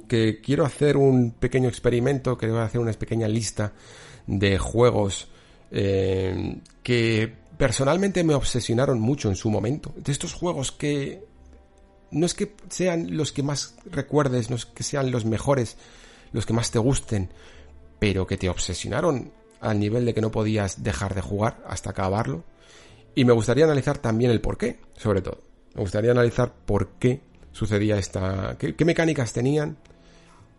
que quiero hacer un pequeño experimento, que voy a hacer una pequeña lista de juegos eh, que personalmente me obsesionaron mucho en su momento. De estos juegos que no es que sean los que más recuerdes, no es que sean los mejores, los que más te gusten, pero que te obsesionaron al nivel de que no podías dejar de jugar hasta acabarlo. Y me gustaría analizar también el por qué, sobre todo. Me gustaría analizar por qué sucedía esta... qué, mecánicas tenían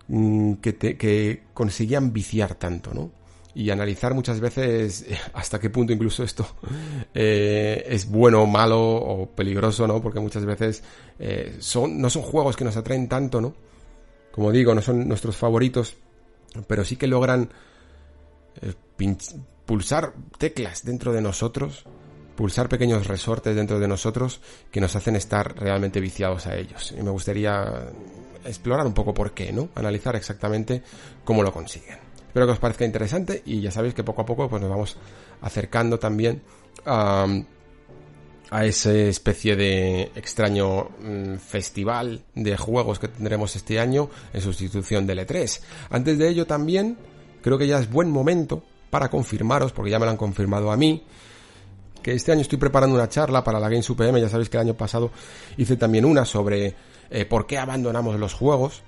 mm, que, te, que conseguían viciar tanto, ¿no? y analizar muchas veces eh, hasta qué punto incluso esto eh, es bueno, malo o peligroso, ¿no? Porque muchas veces eh, son, no son juegos que nos atraen tanto, ¿no? Como digo, no son nuestros favoritos, pero sí que logran pulsar teclas dentro de nosotros, pulsar pequeños resortes dentro de nosotros que nos hacen estar realmente viciados a ellos. Y me gustaría explorar un poco por qué, ¿no? Analizar exactamente cómo lo consiguen. Espero que os parezca interesante y ya sabéis que poco a poco pues nos vamos acercando también a, a esa especie de extraño mm, festival de juegos que tendremos este año en sustitución del E3. Antes de ello también creo que ya es buen momento para confirmaros, porque ya me lo han confirmado a mí, que este año estoy preparando una charla para la Games UPM, ya sabéis que el año pasado hice también una sobre eh, por qué abandonamos los juegos,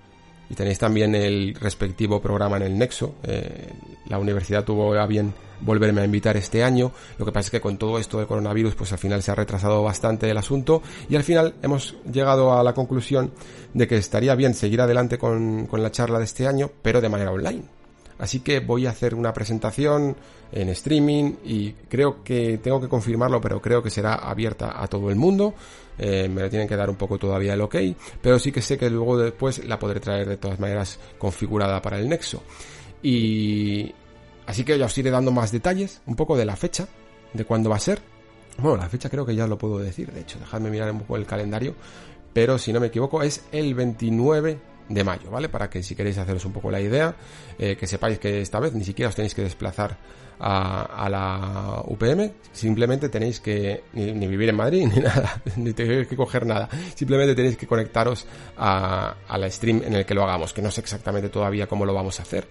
y tenéis también el respectivo programa en el Nexo. Eh, la universidad tuvo a bien volverme a invitar este año. Lo que pasa es que con todo esto de coronavirus, pues al final se ha retrasado bastante el asunto y al final hemos llegado a la conclusión de que estaría bien seguir adelante con, con la charla de este año, pero de manera online. Así que voy a hacer una presentación en streaming y creo que tengo que confirmarlo, pero creo que será abierta a todo el mundo. Eh, me tienen que dar un poco todavía el ok, pero sí que sé que luego después la podré traer de todas maneras configurada para el Nexo. Y así que ya os iré dando más detalles, un poco de la fecha, de cuándo va a ser. Bueno, la fecha creo que ya lo puedo decir, de hecho, dejadme mirar un poco el calendario, pero si no me equivoco es el 29 de mayo, ¿vale? Para que si queréis haceros un poco la idea, eh, que sepáis que esta vez ni siquiera os tenéis que desplazar a, la UPM, simplemente tenéis que ni, vivir en Madrid ni nada, ni tenéis que coger nada, simplemente tenéis que conectaros a, la stream en el que lo hagamos, que no sé exactamente todavía cómo lo vamos a hacer.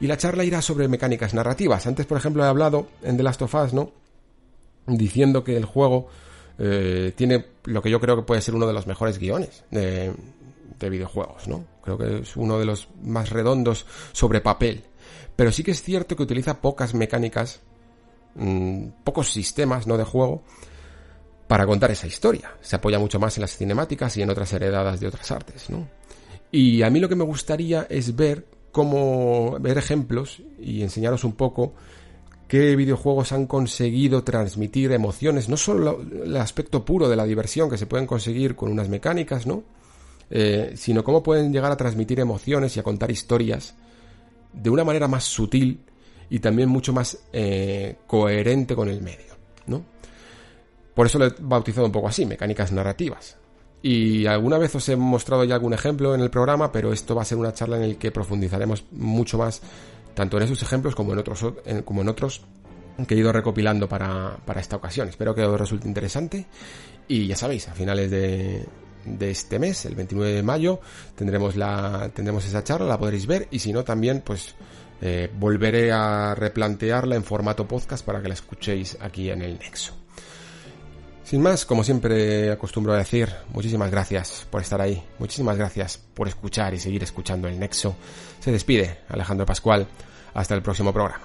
Y la charla irá sobre mecánicas narrativas. Antes, por ejemplo, he hablado en The Last of Us, ¿no? Diciendo que el juego eh, tiene lo que yo creo que puede ser uno de los mejores guiones de videojuegos, ¿no? Creo que es uno de los más redondos sobre papel. Pero sí que es cierto que utiliza pocas mecánicas, mmm, pocos sistemas, ¿no? De juego para contar esa historia. Se apoya mucho más en las cinemáticas y en otras heredadas de otras artes, ¿no? Y a mí lo que me gustaría es ver cómo ver ejemplos y enseñaros un poco qué videojuegos han conseguido transmitir emociones, no solo el aspecto puro de la diversión que se pueden conseguir con unas mecánicas, ¿no? Eh, sino cómo pueden llegar a transmitir emociones y a contar historias de una manera más sutil y también mucho más eh, coherente con el medio, ¿no? Por eso lo he bautizado un poco así, mecánicas narrativas. Y alguna vez os he mostrado ya algún ejemplo en el programa, pero esto va a ser una charla en la que profundizaremos mucho más, tanto en esos ejemplos como en otros, como en otros que he ido recopilando para, para esta ocasión. Espero que os resulte interesante. Y ya sabéis, a finales de, de este mes, el 29 de mayo, tendremos la tendremos esa charla, la podréis ver y si no también pues eh, volveré a replantearla en formato podcast para que la escuchéis aquí en el Nexo. Sin más, como siempre acostumbro a decir, muchísimas gracias por estar ahí, muchísimas gracias por escuchar y seguir escuchando el Nexo. Se despide Alejandro Pascual, hasta el próximo programa.